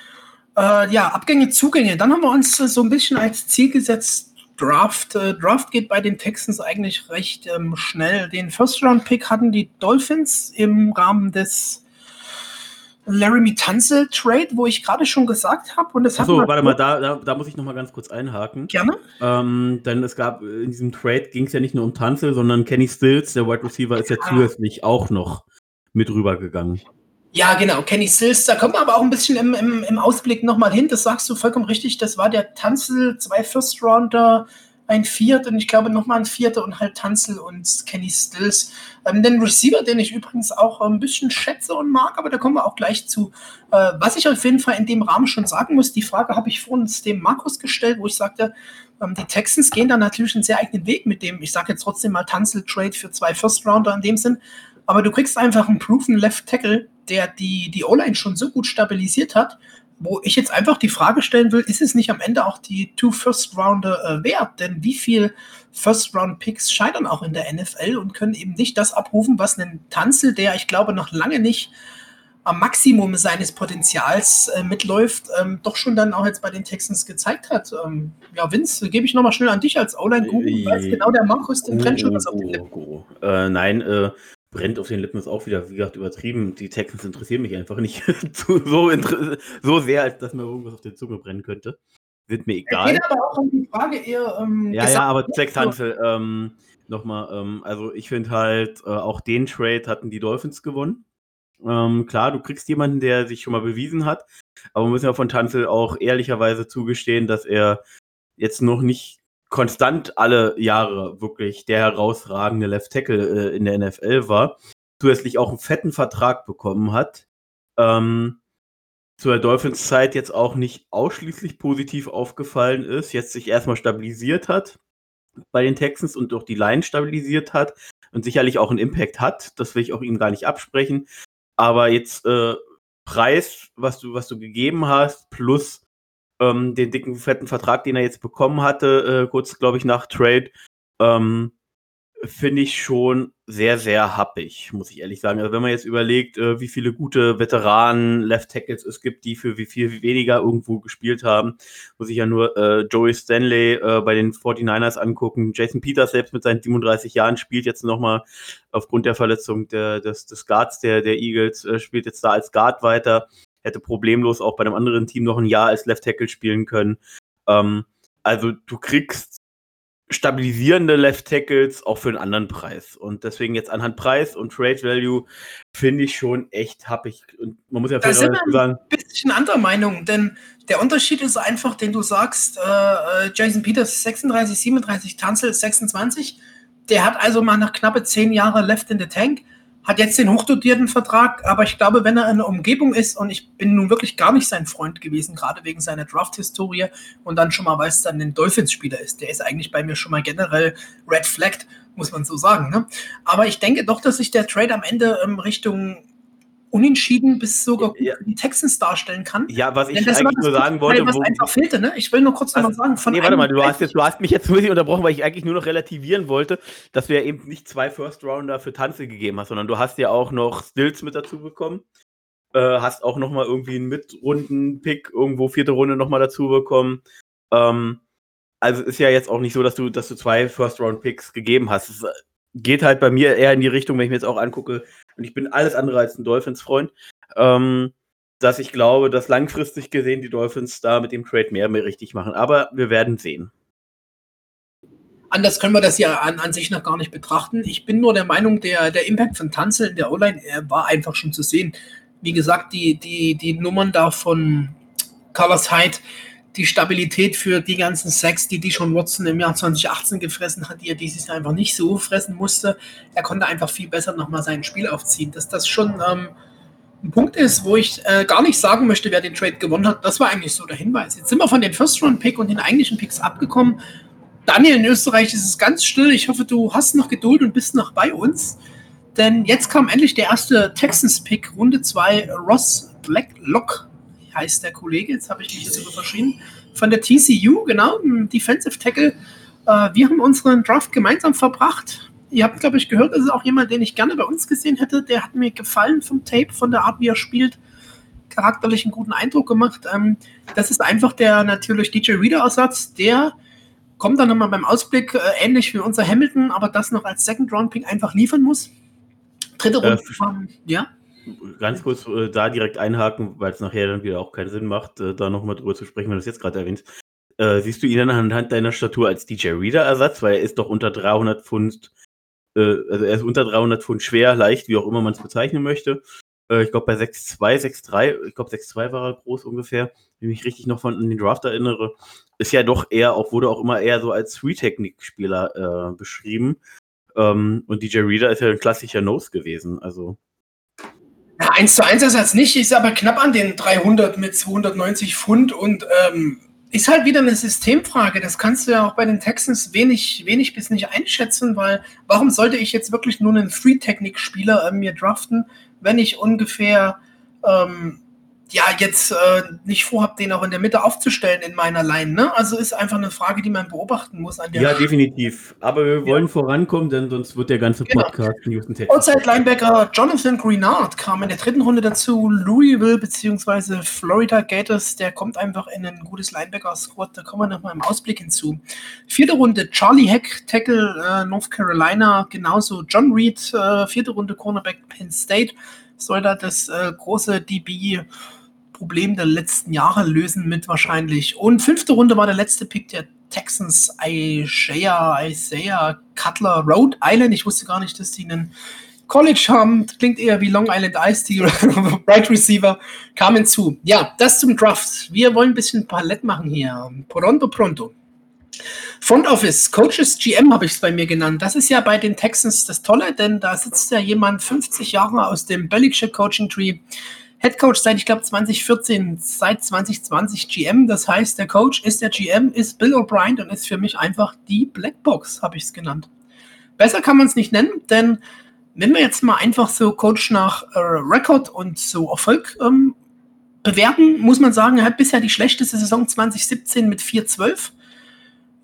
Äh, ja, Abgänge, Zugänge. Dann haben wir uns äh, so ein bisschen als Ziel gesetzt, Draft. Äh, Draft geht bei den Texans eigentlich recht ähm, schnell. Den First-Round-Pick hatten die Dolphins im Rahmen des Laramie Tunzel Trade, wo ich gerade schon gesagt habe. Und das Achso, warte mal, da, da, da muss ich noch mal ganz kurz einhaken. Gerne. Ähm, denn es gab äh, in diesem Trade ging es ja nicht nur um Tanzel, sondern Kenny Stills, der Wide Receiver, ist ja Ah. zusätzlich auch noch mit rübergegangen. Ja, genau, Kenny Sills, da kommen wir aber auch ein bisschen im, im, im Ausblick nochmal hin. Das sagst du vollkommen richtig. Das war der Tanzel, zwei First Rounder, ein Viert und ich glaube nochmal ein Vierter und halt Tanzel und Kenny Stills. Ähm, den Receiver, den ich übrigens auch ein bisschen schätze und mag, aber da kommen wir auch gleich zu. Äh, was ich auf jeden Fall in dem Rahmen schon sagen muss, die Frage habe ich vorhin dem Markus gestellt, wo ich sagte, ähm, die Texans gehen da natürlich einen sehr eigenen Weg mit dem, ich sage jetzt trotzdem mal Tanzel-Trade für zwei First Rounder in dem Sinn. Aber du kriegst einfach einen proven Left Tackle, der die, die O-Line schon so gut stabilisiert hat, wo ich jetzt einfach die Frage stellen will, ist es nicht am Ende auch die Two First Rounder äh, wert? Denn wie viel First Round Picks scheitern auch in der NFL und können eben nicht das abrufen, was ein Tanzel, der ich glaube noch lange nicht am Maximum seines Potenzials äh, mitläuft, ähm, doch schon dann auch jetzt bei den Texans gezeigt hat. Ähm, ja, Vince, gebe ich nochmal schnell an dich als O-Line-Guru. Äh, Weiß genau der Markus, den brennt schon was auf Lippen. oh. Äh, nein, äh, brennt auf den Lippen ist auch wieder, wie gesagt, übertrieben. Die Texans interessieren mich einfach nicht so, inter- so sehr, als dass mir irgendwas auf der Zunge brennen könnte. Sind mir Es egal. geht aber auch um die Frage eher. Ähm, Ja, ja, aber Sex Hansel, ähm, nochmal, ähm, also ich finde halt, äh, auch den Trade hatten die Dolphins gewonnen. Ähm, klar, du kriegst jemanden, der sich schon mal bewiesen hat, aber wir müssen ja von Tanzel auch ehrlicherweise zugestehen, dass er jetzt noch nicht konstant alle Jahre wirklich der herausragende Left Tackle äh, in der NFL war, zusätzlich auch einen fetten Vertrag bekommen hat. Ähm, zur Dolphins-Zeit jetzt auch nicht ausschließlich positiv aufgefallen ist, jetzt sich erstmal stabilisiert hat bei den Texans und auch die Line stabilisiert hat und sicherlich auch einen Impact hat. Das will ich auch ihm gar nicht absprechen. Aber jetzt äh, Preis, was du, was du gegeben hast, plus ähm, den dicken, fetten Vertrag, den er jetzt bekommen hatte, äh, kurz, glaube ich, nach Trade, ähm, finde ich schon sehr, sehr happig, muss ich ehrlich sagen. Also wenn man jetzt überlegt, äh, wie viele gute Veteranen Left Tackles es gibt, die für wie viel weniger irgendwo gespielt haben, muss ich ja nur äh, Joey Stanley äh, bei den 49ers angucken. Jason Peters selbst mit seinen 37 Jahren spielt jetzt nochmal aufgrund der Verletzung der, des, des Guards der, der Eagles, äh, spielt jetzt da als Guard weiter. Hätte problemlos auch bei einem anderen Team noch ein Jahr als Left Tackle spielen können. Ähm, also du kriegst stabilisierende Left Tackles auch für einen anderen Preis. Und deswegen jetzt anhand Preis und Trade Value finde ich schon echt happig. Und man muss ja Da vielleicht sind dazu sagen, bisschen anderer Meinung, denn der Unterschied ist einfach, den du sagst, äh, äh, Jason Peters 36, 37, Tanzel 26, der hat also mal nach knappe zehn Jahre left in the tank, hat jetzt den hochdotierten Vertrag, aber ich glaube, wenn er in der Umgebung ist, und ich bin nun wirklich gar nicht sein Freund gewesen, gerade wegen seiner Draft-Historie und dann schon mal, weil es dann ein Dolphins-Spieler ist, der ist eigentlich bei mir schon mal generell red flagged, muss man so sagen. Ne? Aber ich denke doch, dass sich der Trade am Ende ähm, Richtung unentschieden bis sogar gut Ja. die Texans darstellen kann. ja, was ich eigentlich nur sagen wollte, was wo, einfach fehlte, ne? Ich will nur kurz noch Also, sagen, von nee, warte mal, du hast, 31 jetzt, du hast mich jetzt ein bisschen unterbrochen, weil ich eigentlich nur noch relativieren wollte, dass du ja eben nicht zwei First Rounder für Tanze gegeben hast, sondern du hast ja auch noch Stills mit dazu bekommen. Äh, hast auch noch mal irgendwie einen Mitrunden-Pick, irgendwo vierte Runde noch mal dazu bekommen. Ähm, also ist ja jetzt auch nicht so, dass du, dass du zwei First-Round-Picks gegeben hast. Es äh, geht halt bei mir eher in die Richtung, wenn ich mir jetzt auch angucke, und ich bin alles andere als ein Dolphins-Freund, ähm, dass ich glaube, dass langfristig gesehen die Dolphins da mit dem Trade mehr, mehr richtig machen. Aber wir werden sehen. Anders können wir das ja an, an sich noch gar nicht betrachten. Ich bin nur der Meinung, der, der Impact von Tanzel in der O-Line er war einfach schon zu sehen. Wie gesagt, die, die, die Nummern da von Carlos Hyde, die Stabilität für die ganzen Sacks, die die schon Watson im Jahr 2018 gefressen hat, die er dieses Jahr einfach nicht so fressen musste. Er konnte einfach viel besser nochmal sein Spiel aufziehen. Dass das schon ähm, ein Punkt ist, wo ich äh, gar nicht sagen möchte, wer den Trade gewonnen hat. Das war eigentlich so der Hinweis. Jetzt sind wir von den First-Round-Pick und den eigentlichen Picks abgekommen. Daniel, in Österreich ist es ganz still. Ich hoffe, du hast noch Geduld und bist noch bei uns. Denn jetzt kam endlich der erste Texans-Pick, Runde 2, Ross Blacklock heißt der Kollege. Jetzt habe ich mich jetzt über verschrieben. Von der TCU, genau, Defensive Tackle. Äh, wir haben unseren Draft gemeinsam verbracht. Ihr habt, glaube ich, gehört, das ist auch jemand, den ich gerne bei uns gesehen hätte. Der hat mir gefallen vom Tape, von der Art, wie er spielt. Charakterlich einen guten Eindruck gemacht. Ähm, das ist einfach der natürlich DJ Reader-Ersatz, der kommt dann nochmal beim Ausblick äh, ähnlich wie unser Hamilton, aber das noch als Second-Round-Pick einfach liefern muss. Dritte Äh, Runde, von, ja. Ganz kurz äh, da direkt einhaken, weil es nachher dann wieder auch keinen Sinn macht, äh, da nochmal drüber zu sprechen, wenn du es jetzt gerade erwähnst. Äh, siehst du ihn dann anhand deiner Statur als DJ Reader Ersatz, weil er ist doch unter 300 Pfund, äh, also er ist unter 300 Pfund schwer, leicht, wie auch immer man es bezeichnen möchte. Äh, ich glaube bei 6'2, 6'3, ich glaube 6'2 war er groß ungefähr, wenn ich mich richtig noch von den Draft erinnere. Ist ja doch eher, auch wurde auch immer eher so als Three-Technik-Spieler äh, beschrieben. Ähm, und DJ Reader ist ja ein klassischer Nose gewesen, also. Ja, 1 zu 1 Ersatz nicht, ist aber knapp an den 300 mit 290 Pfund und ähm, ist halt wieder eine Systemfrage. Das kannst du ja auch bei den Texans wenig, wenig bis nicht einschätzen, weil warum sollte ich jetzt wirklich nur einen Free-Technik-Spieler äh, mir draften, wenn ich ungefähr ähm, ja jetzt äh, nicht vorhabe, den auch in der Mitte aufzustellen in meiner Line. Ne? Also ist einfach eine Frage, die man beobachten muss. An der ja, definitiv. Aber wir wollen ja. vorankommen, denn sonst wird der ganze genau. Podcast genau. Houston Texans. Outside Linebacker Jonathan Greenard kam in der dritten Runde dazu. Louisville bzw. Florida Gators, der kommt einfach in ein gutes Linebacker-Squad. Da kommen wir nochmal im Ausblick hinzu. Vierte Runde Charlie Heck, Tackle äh, North Carolina. Genauso John Reed, äh, vierte Runde Cornerback Penn State soll da das äh, große DB Problem der letzten Jahre lösen mit wahrscheinlich. Und fünfte Runde war der letzte Pick der Texans, Isaiah, Isaiah Cutler, Rhode Island. Ich wusste gar nicht, dass die einen College haben. Klingt eher wie Long Island Ice, die Right Receiver kamen zu. Ja, das zum Draft. Wir wollen ein bisschen Palette machen hier. Pronto, pronto. Front Office, Coaches GM habe ich es bei mir genannt. Das ist ja bei den Texans das Tolle, denn da sitzt ja jemand 50 Jahre aus dem Belichick Coaching Tree. Head Coach seit, ich glaube, 2014, seit 2020 GM. Das heißt, der Coach ist der GM, ist Bill O'Brien und ist für mich einfach die Blackbox, habe ich es genannt. Besser kann man es nicht nennen, denn wenn wir jetzt mal einfach so Coach nach äh, Rekord und so Erfolg ähm, bewerten, muss man sagen, er hat bisher die schlechteste Saison 2017 mit 4-12.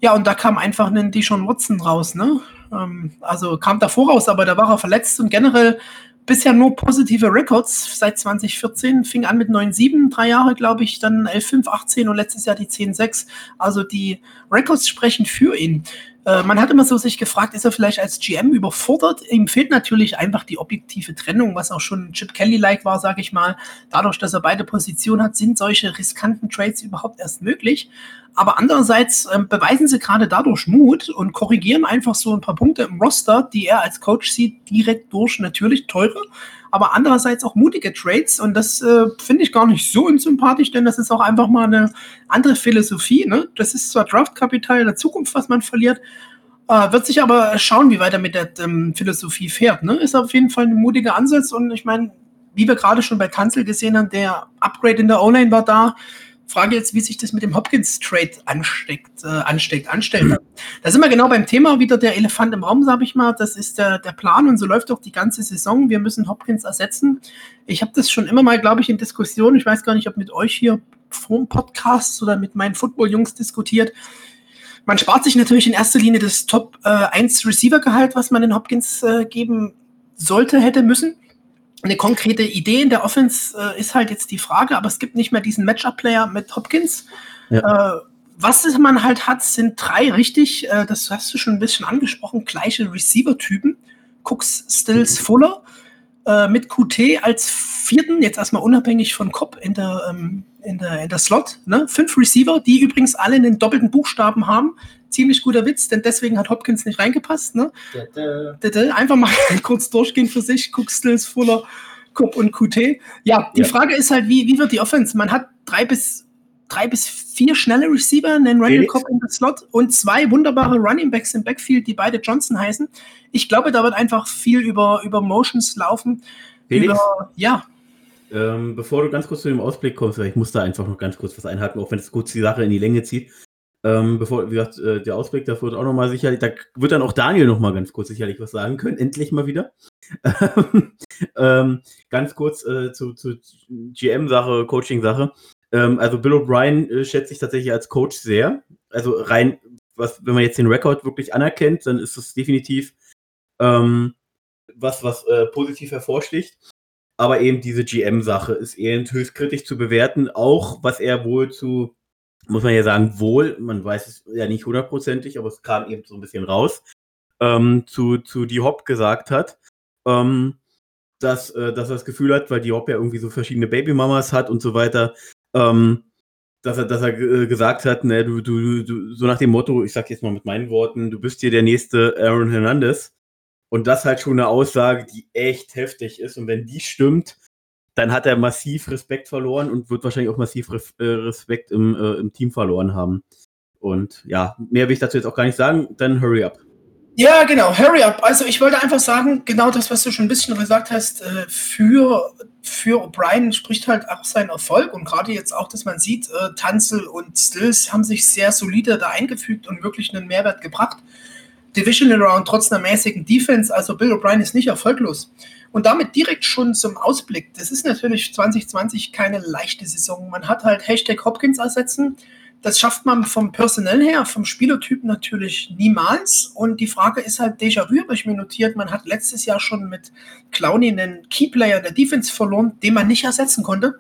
Ja, und da kam einfach ein Deshaun Watson raus, ne? Ähm, also kam davor raus, aber da war er verletzt und generell bisher nur positive Records seit 2014. Fing an mit 9-7, drei Jahre, glaube ich, dann 11-5, 18 und letztes Jahr die 10-6. Also die Records sprechen für ihn. Äh, man hat immer so sich gefragt, ist er vielleicht als GM überfordert? Ihm fehlt natürlich einfach die objektive Trennung, was auch schon Chip Kelly-like war, sage ich mal. Dadurch, dass er beide Positionen hat, sind solche riskanten Trades überhaupt erst möglich. Aber andererseits äh, beweisen sie gerade dadurch Mut und korrigieren einfach so ein paar Punkte im Roster, die er als Coach sieht, direkt durch natürlich teure, aber andererseits auch mutige Trades. Und das äh, finde ich gar nicht so unsympathisch, denn das ist auch einfach mal eine andere Philosophie. Ne? Das ist zwar Draftkapital der Zukunft, was man verliert, äh, wird sich aber schauen, wie weiter mit der ähm, Philosophie fährt. Ne? Ist auf jeden Fall ein mutiger Ansatz und ich meine, wie wir gerade schon bei Kanzel gesehen haben, der Upgrade in der O-Line war da. Frage jetzt, wie sich das mit dem Hopkins-Trade ansteckt, äh, ansteckt, anstellt. Da sind wir genau beim Thema, wieder der Elefant im Raum, sage ich mal. Das ist der, der Plan und so läuft auch die ganze Saison. Wir müssen Hopkins ersetzen. Ich habe das schon immer mal, glaube ich, in Diskussionen, ich weiß gar nicht, ob mit euch hier vor dem Podcast oder mit meinen Football-Jungs diskutiert. Man spart sich natürlich in erster Linie das Top äh, 1 Receiver-Gehalt, was man den Hopkins äh, geben sollte, hätte müssen eine konkrete Idee in der Offense äh, ist halt jetzt die Frage, aber es gibt nicht mehr diesen Matchup-Player mit Hopkins. Ja. Äh, was man halt hat, sind drei richtig, äh, das hast du schon ein bisschen angesprochen, gleiche Receiver-Typen. Cooks, Stills, mhm. Fuller. Äh, mit QT als vierten, jetzt erstmal unabhängig von Cobb in der, ähm, in der, in der Slot. Ne? Fünf Receiver, die übrigens alle einen doppelten Buchstaben haben ziemlich guter Witz, denn deswegen hat Hopkins nicht reingepasst. Ne? Einfach mal kurz durchgehen für sich, Cook, Stills, Fuller, Cook und QT. Ja, die ja. Frage ist halt, wie, wie wird die Offense? Man hat drei bis, drei bis vier schnelle Receiver, einen Randall Cobb in der Slot und zwei wunderbare Running Backs im Backfield, die beide Johnson heißen. Ich glaube, da wird einfach viel über, über Motions laufen. Felix? Über, ja. Ähm, bevor du ganz kurz zu dem Ausblick kommst, ich muss da einfach noch ganz kurz was einhaken, auch wenn es kurz die Sache in die Länge zieht. Ähm, bevor, wie gesagt, äh, der Ausblick, da wird auch nochmal sicherlich, da wird dann auch Daniel nochmal ganz kurz sicherlich was sagen können, endlich mal wieder. ähm, ganz kurz äh, zu, zu GM-Sache, Coaching-Sache. Ähm, also Bill O'Brien äh, schätze ich tatsächlich als Coach sehr. Also rein, was, wenn man jetzt den Rekord wirklich anerkennt, dann ist das definitiv ähm, was, was äh, positiv hervorsticht. Aber eben diese GM-Sache ist eher höchst kritisch zu bewerten, auch was er wohl zu muss man ja sagen, wohl, man weiß es ja nicht hundertprozentig, aber es kam eben so ein bisschen raus, ähm, zu, zu die Hop gesagt hat. Ähm, dass, äh, dass er das Gefühl hat, weil die Hop ja irgendwie so verschiedene Babymamas hat und so weiter, ähm, dass er, dass er äh, gesagt hat, ne, du, du, du, so nach dem Motto, ich sag jetzt mal mit meinen Worten, du bist hier der nächste Aaron Hernandez. Und das halt schon eine Aussage, die echt heftig ist. Und wenn die stimmt, dann hat er massiv Respekt verloren und wird wahrscheinlich auch massiv äh, Respekt im, äh, im Team verloren haben. Und ja, mehr will ich dazu jetzt auch gar nicht sagen. Dann hurry up. Ja, genau, hurry up. Also ich wollte einfach sagen, genau das, was du schon ein bisschen gesagt hast, äh, für, für O'Brien spricht halt auch sein Erfolg und gerade jetzt auch, dass man sieht, äh, Tanzel und Stills haben sich sehr solide da eingefügt und wirklich einen Mehrwert gebracht. Divisional Round trotz einer mäßigen Defense, also Bill O'Brien ist nicht erfolglos. Und damit direkt schon zum Ausblick. Das ist natürlich 2020 keine leichte Saison. Man hat halt Hashtag Hopkins ersetzen, das schafft man vom Personell her, vom Spielertyp natürlich niemals. Und die Frage ist halt Déjà-vu, habe ich mir notiert. Man hat letztes Jahr schon mit Clowney einen Keyplayer der Defense verloren, den man nicht ersetzen konnte.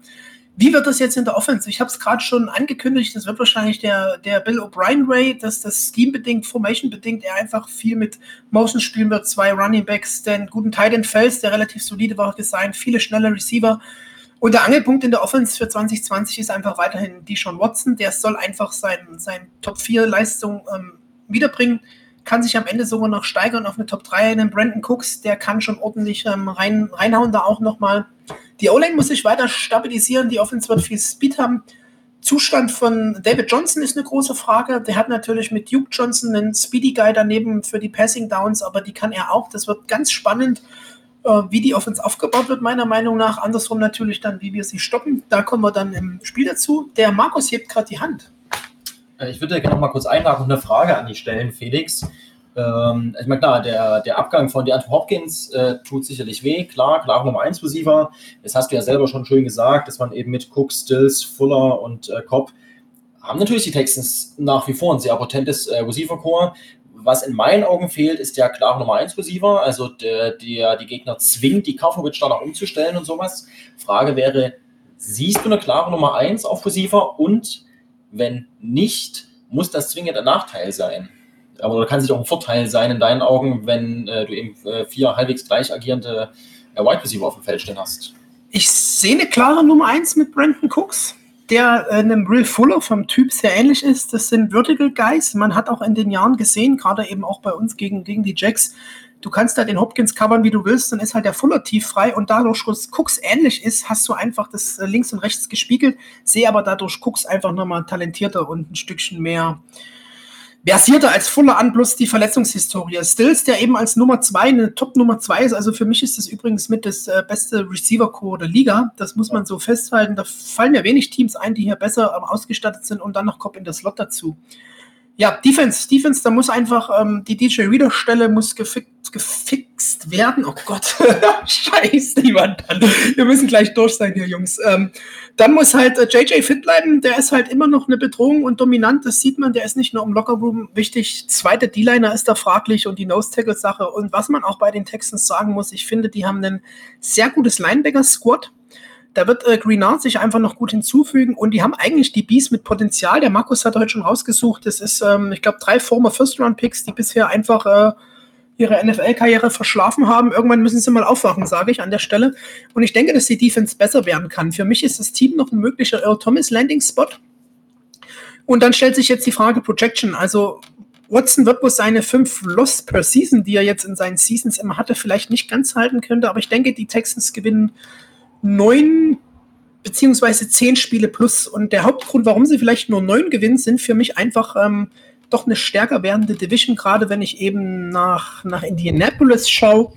Wie wird das jetzt in der Offense? Ich habe es gerade schon angekündigt, das wird wahrscheinlich der, der Bill O'Brien Way, dass das Scheme-bedingt, Formation-bedingt er einfach viel mit Motion spielen wird. Zwei Running Backs, den guten Titan Fels, der relativ solide war, designt, viele schnelle Receiver. Und der Angelpunkt in der Offense für 2020 ist einfach weiterhin Deshaun Watson. Der soll einfach sein, sein Top-4-Leistung ähm, wiederbringen, kann sich am Ende sogar noch steigern auf eine Top 3. Den Brandon Cooks, der kann schon ordentlich ähm, rein, reinhauen, da auch nochmal. Die O-Line muss sich weiter stabilisieren, die Offense wird viel Speed haben. Zustand von David Johnson ist eine große Frage. Der hat natürlich mit Duke Johnson einen Speedy Guy daneben für die Passing Downs, aber die kann er auch. Das wird ganz spannend. Äh, wie die Offense aufgebaut wird, meiner Meinung nach. Andersrum natürlich dann, wie wir sie stoppen. Da kommen wir dann im Spiel dazu. Der Markus hebt gerade die Hand. Äh, ich würde gerne noch mal kurz einhaken und eine Frage an die stellen, Felix. Ähm, ich meine, klar, der, der Abgang von DeAndre Hopkins äh, tut sicherlich weh, klar, klar Nummer 1 Receiver. Das hast du ja selber schon schön gesagt, dass man eben mit Cook, Stills, Fuller und äh, Cobb haben natürlich die Texans nach wie vor ein sehr potentes äh, Receiver-Core was in meinen Augen fehlt, ist der klare Nummer 1 Receiver, also der, der die Gegner zwingt, die Coverage danach umzustellen und sowas. Frage wäre, siehst du eine klare Nummer 1 auf Receiver und wenn nicht, muss das zwingend ein Nachteil sein? Aber da kann sich auch ein Vorteil sein in deinen Augen, wenn äh, du eben äh, vier halbwegs gleich agierende äh, Wide Receiver auf dem Feld stehen hast. Ich sehe eine klare Nummer 1 mit Brandon Cooks der äh, einem Will Fuller vom Typ sehr ähnlich ist. Das sind Vertical Guys. Man hat auch in den Jahren gesehen, gerade eben auch bei uns gegen, gegen die Jacks, du kannst da den Hopkins covern, wie du willst, dann ist halt der Fuller tief frei und dadurch, dass Cooks ähnlich ist, hast du einfach das äh, links und rechts gespiegelt, sehe aber dadurch Cooks einfach nochmal talentierter und ein Stückchen mehr versierter als Fuller an, plus die Verletzungshistorie. Stills, der eben als Nummer 2 eine Top-Nummer 2 ist, also für mich ist das übrigens mit das äh, beste Receiver-Core der Liga. Das muss man so festhalten. Da fallen mir wenig Teams ein, die hier besser ähm, ausgestattet sind und dann noch Cobb in der Slot dazu. Ja, Defense, Defense, da muss einfach ähm, die DJ Reader Stelle muss gefixt, gefixt werden. Oh Gott, scheiße, niemand. Wir müssen gleich durch sein hier, Jungs. Ähm, dann muss halt äh, JJ fit bleiben. Der ist halt immer noch eine Bedrohung und dominant. Das sieht man. Der ist nicht nur im Lockerroom wichtig. Zweite D-Liner ist da fraglich und die Nose-Tackle-Sache. Und was man auch bei den Texans sagen muss, ich finde, die haben ein sehr gutes Linebacker-Squad. Da wird äh, Greenard sich einfach noch gut hinzufügen und die haben eigentlich die Bees mit Potenzial. Der Markus hat heute schon rausgesucht. Das ist, ähm, ich glaube, drei former First-Round-Picks, die bisher einfach äh, ihre NFL-Karriere verschlafen haben. Irgendwann müssen sie mal aufwachen, sage ich an der Stelle. Und ich denke, dass die Defense besser werden kann. Für mich ist das Team noch ein möglicher Earl Thomas Landing-Spot. Und dann stellt sich jetzt die Frage Projection. Also Watson wird wohl seine fünf Loss per Season, die er jetzt in seinen Seasons immer hatte, vielleicht nicht ganz halten könnte. Aber ich denke, die Texans gewinnen neun beziehungsweise zehn Spiele plus. Und der Hauptgrund, warum sie vielleicht nur neun gewinnen, sind für mich einfach ähm, doch eine stärker werdende Division, gerade wenn ich eben nach, nach Indianapolis schaue.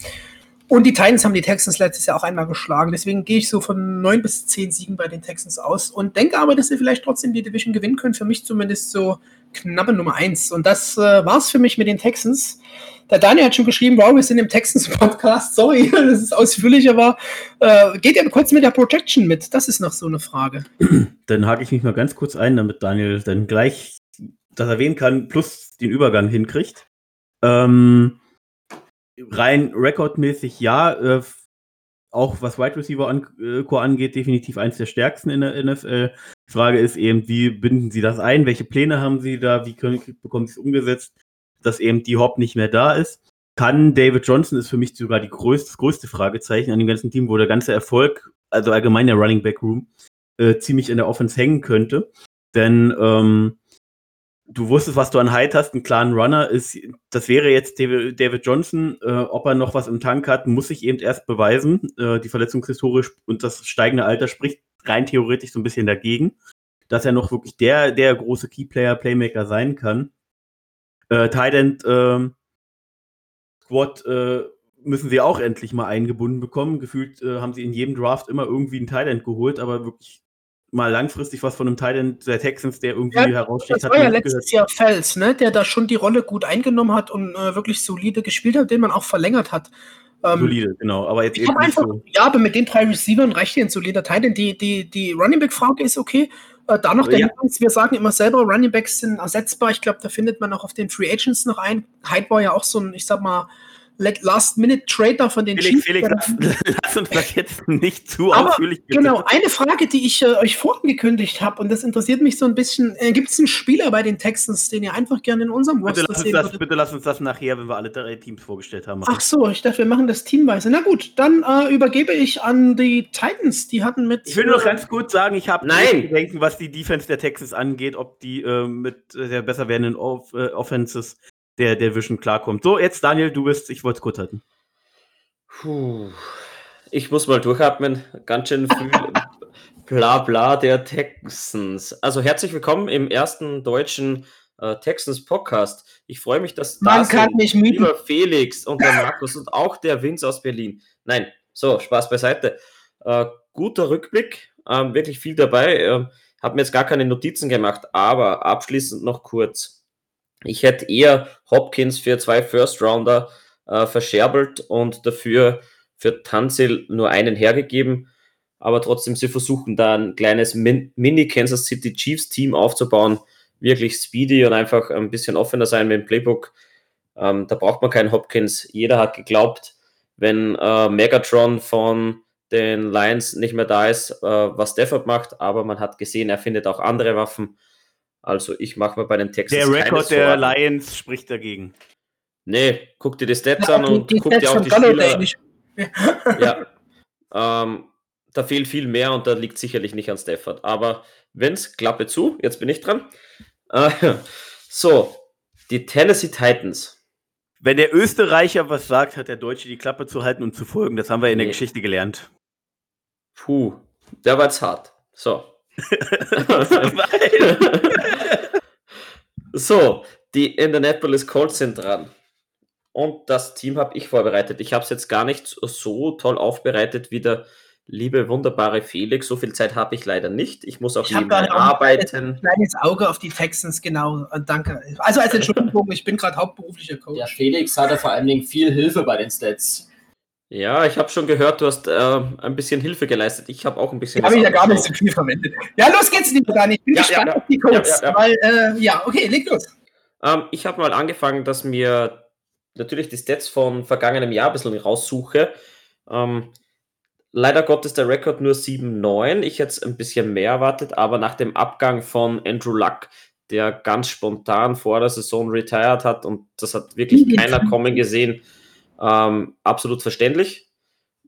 Und die Titans haben die Texans letztes Jahr auch einmal geschlagen. Deswegen gehe ich so von neun bis zehn Siegen bei den Texans aus und denke aber, dass sie vielleicht trotzdem die Division gewinnen können. Für mich zumindest so knappe Nummer eins. Und das äh, war es für mich mit den Texans. Der Daniel hat schon geschrieben, wow, wir sind im Texans-Podcast. Sorry, dass es ausführlicher war. Äh, geht ihr kurz mit der Protection mit? Das ist noch so eine Frage. Dann hake ich mich mal ganz kurz ein, damit Daniel dann gleich das erwähnen kann, plus den Übergang hinkriegt. Ähm, rein rekordmäßig ja, äh, auch was Wide Receiver an, äh, Core angeht, definitiv eins der stärksten in der NFL. Die Frage ist eben, wie binden Sie das ein? Welche Pläne haben Sie da? Wie können, bekommen Sie es umgesetzt? Dass eben die Hop nicht mehr da ist. kann David Johnson ist für mich sogar die größte, das größte Fragezeichen an dem ganzen Team, wo der ganze Erfolg, also allgemein der Running Back Room, äh, ziemlich in der Offense hängen könnte. Denn ähm, du wusstest, was du an Height hast, einen klaren Runner ist, das wäre jetzt David Johnson, äh, ob er noch was im Tank hat, muss sich eben erst beweisen. Äh, die Verletzungshistorie und das steigende Alter spricht rein theoretisch so ein bisschen dagegen, dass er noch wirklich der, der große Keyplayer, Playmaker sein kann. Äh, Tight äh, Squad äh, müssen sie auch endlich mal eingebunden bekommen. Gefühlt äh, haben sie in jedem Draft immer irgendwie einen Tight geholt, aber wirklich mal langfristig was von einem Tight der Texans, der irgendwie ja, heraussticht. Das war ja letztes Jahr Fels, ne? der da schon die Rolle gut eingenommen hat und äh, wirklich solide gespielt hat, den man auch verlängert hat. Ähm, solide, genau. Aber jetzt eben einfach, so. Ja, aber mit den drei Receivern reicht dir ein solider Tight Die, die, die Running Back-Frage ist okay. Äh, da noch der ja. Hinweis, wir sagen immer selber, Running Backs sind ersetzbar. Ich glaube, da findet man auch auf den Free Agents noch ein. Hyde war ja auch so ein, ich sag mal, Last-Minute-Trader von den Felix, Chiefs. Felix, lass, lass, uns das jetzt nicht zu Aber ausführlich Genau, eine Frage, die ich äh, euch vorangekündigt habe, und das interessiert mich so ein bisschen. Äh, Gibt es einen Spieler bei den Texans, den ihr einfach gerne in unserem Roster bitte sehen das, Bitte lass uns das nachher, wenn wir alle drei Teams vorgestellt haben. Machen. Ach so, ich dachte, wir machen das teamweise. Na gut, dann äh, übergebe ich an die Titans. Die hatten mit. Ich will nur noch ganz kurz sagen, ich habe Bedenken, was die Defense der Texans angeht, ob die äh, mit äh, der besser werdenden Off äh, Offenses der, der Vision klarkommt. So, jetzt Daniel, du bist, ich wollte es kurz halten. Puh. Ich muss mal durchatmen. Ganz schön viel bla bla der Texans. Also herzlich willkommen im ersten deutschen äh, Texans Podcast. Ich freue mich, dass Man da kann sind, lieber Felix und der Markus und auch der Vince aus Berlin. Nein, so, Spaß beiseite. Äh, guter Rückblick, äh, wirklich viel dabei. Äh, habe mir jetzt gar keine Notizen gemacht, aber abschließend noch kurz. Ich hätte eher Hopkins für zwei First Rounder äh, verscherbelt und dafür für Tanzil nur einen hergegeben. Aber trotzdem, sie versuchen da ein kleines Min Mini-Kansas City Chiefs Team aufzubauen. Wirklich speedy und einfach ein bisschen offener sein mit dem Playbook. Ähm, da braucht man keinen Hopkins. Jeder hat geglaubt, wenn äh, Megatron von den Lions nicht mehr da ist, äh, was Stafford macht, aber man hat gesehen, er findet auch andere Waffen. Also ich mache mal bei den Texans. Der Rekord der Lions spricht dagegen. Nee, guck dir die Stats ja, an und die, die guck dir auch die Spieler. ja, ähm, da fehlt viel mehr und da liegt sicherlich nicht an Stafford. Aber wenn es Klappe zu, jetzt bin ich dran. Äh, so, die Tennessee Titans. Wenn der Österreicher was sagt, hat der Deutsche die Klappe zu halten und zu folgen. Das haben wir in nee. der Geschichte gelernt. Puh, der war jetzt hart. So. So, die Indianapolis Colts sind dran. Und das Team habe ich vorbereitet. Ich habe es jetzt gar nicht so toll aufbereitet wie der liebe, wunderbare Felix. So viel Zeit habe ich leider nicht. Ich muss auch ich nebenbei arbeiten. Ein kleines Auge auf die Texans, genau. Danke. Also als Entschuldigung, ich bin gerade hauptberuflicher Coach. Ja, Felix hatte vor allen Dingen viel Hilfe bei den Stats. Ja, ich habe schon gehört, du hast äh, ein bisschen Hilfe geleistet. Ich habe auch ein bisschen. Habe ich ja gar nicht so viel verwendet. Ja, los geht's, lieber Dani. Ich bin ja, gespannt ja, auf die Codes. Ja, weil, äh, ja, okay, leg los. Ähm, ich habe mal angefangen, dass mir natürlich die Stats von vergangenem Jahr ein bisschen raussuche. Ähm, leider Gottes der Rekord nur 7-9. Ich hätte ein bisschen mehr erwartet, aber nach dem Abgang von Andrew Luck, der ganz spontan vor der Saison retired hat und das hat wirklich keiner kommen gesehen ähm, absolut verständlich.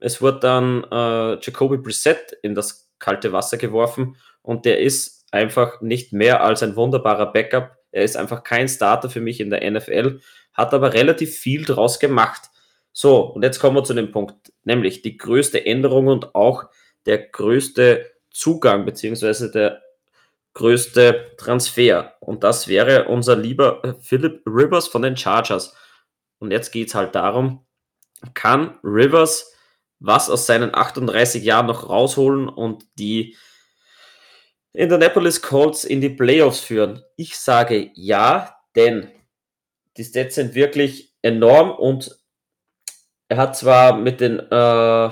Es wurde dann äh, Jacoby Brissett in das kalte Wasser geworfen und der ist einfach nicht mehr als ein wunderbarer Backup. Er ist einfach kein Starter für mich in der NFL, hat aber relativ viel draus gemacht. So, und jetzt kommen wir zu dem Punkt, nämlich die größte Änderung und auch der größte Zugang beziehungsweise der größte Transfer. Und das wäre unser lieber Philip Rivers von den Chargers. Und jetzt geht es halt darum, kann Rivers was aus seinen 38 Jahren noch rausholen und die Indianapolis Colts in die Playoffs führen? Ich sage ja, denn die Stats sind wirklich enorm und er hat zwar mit den äh,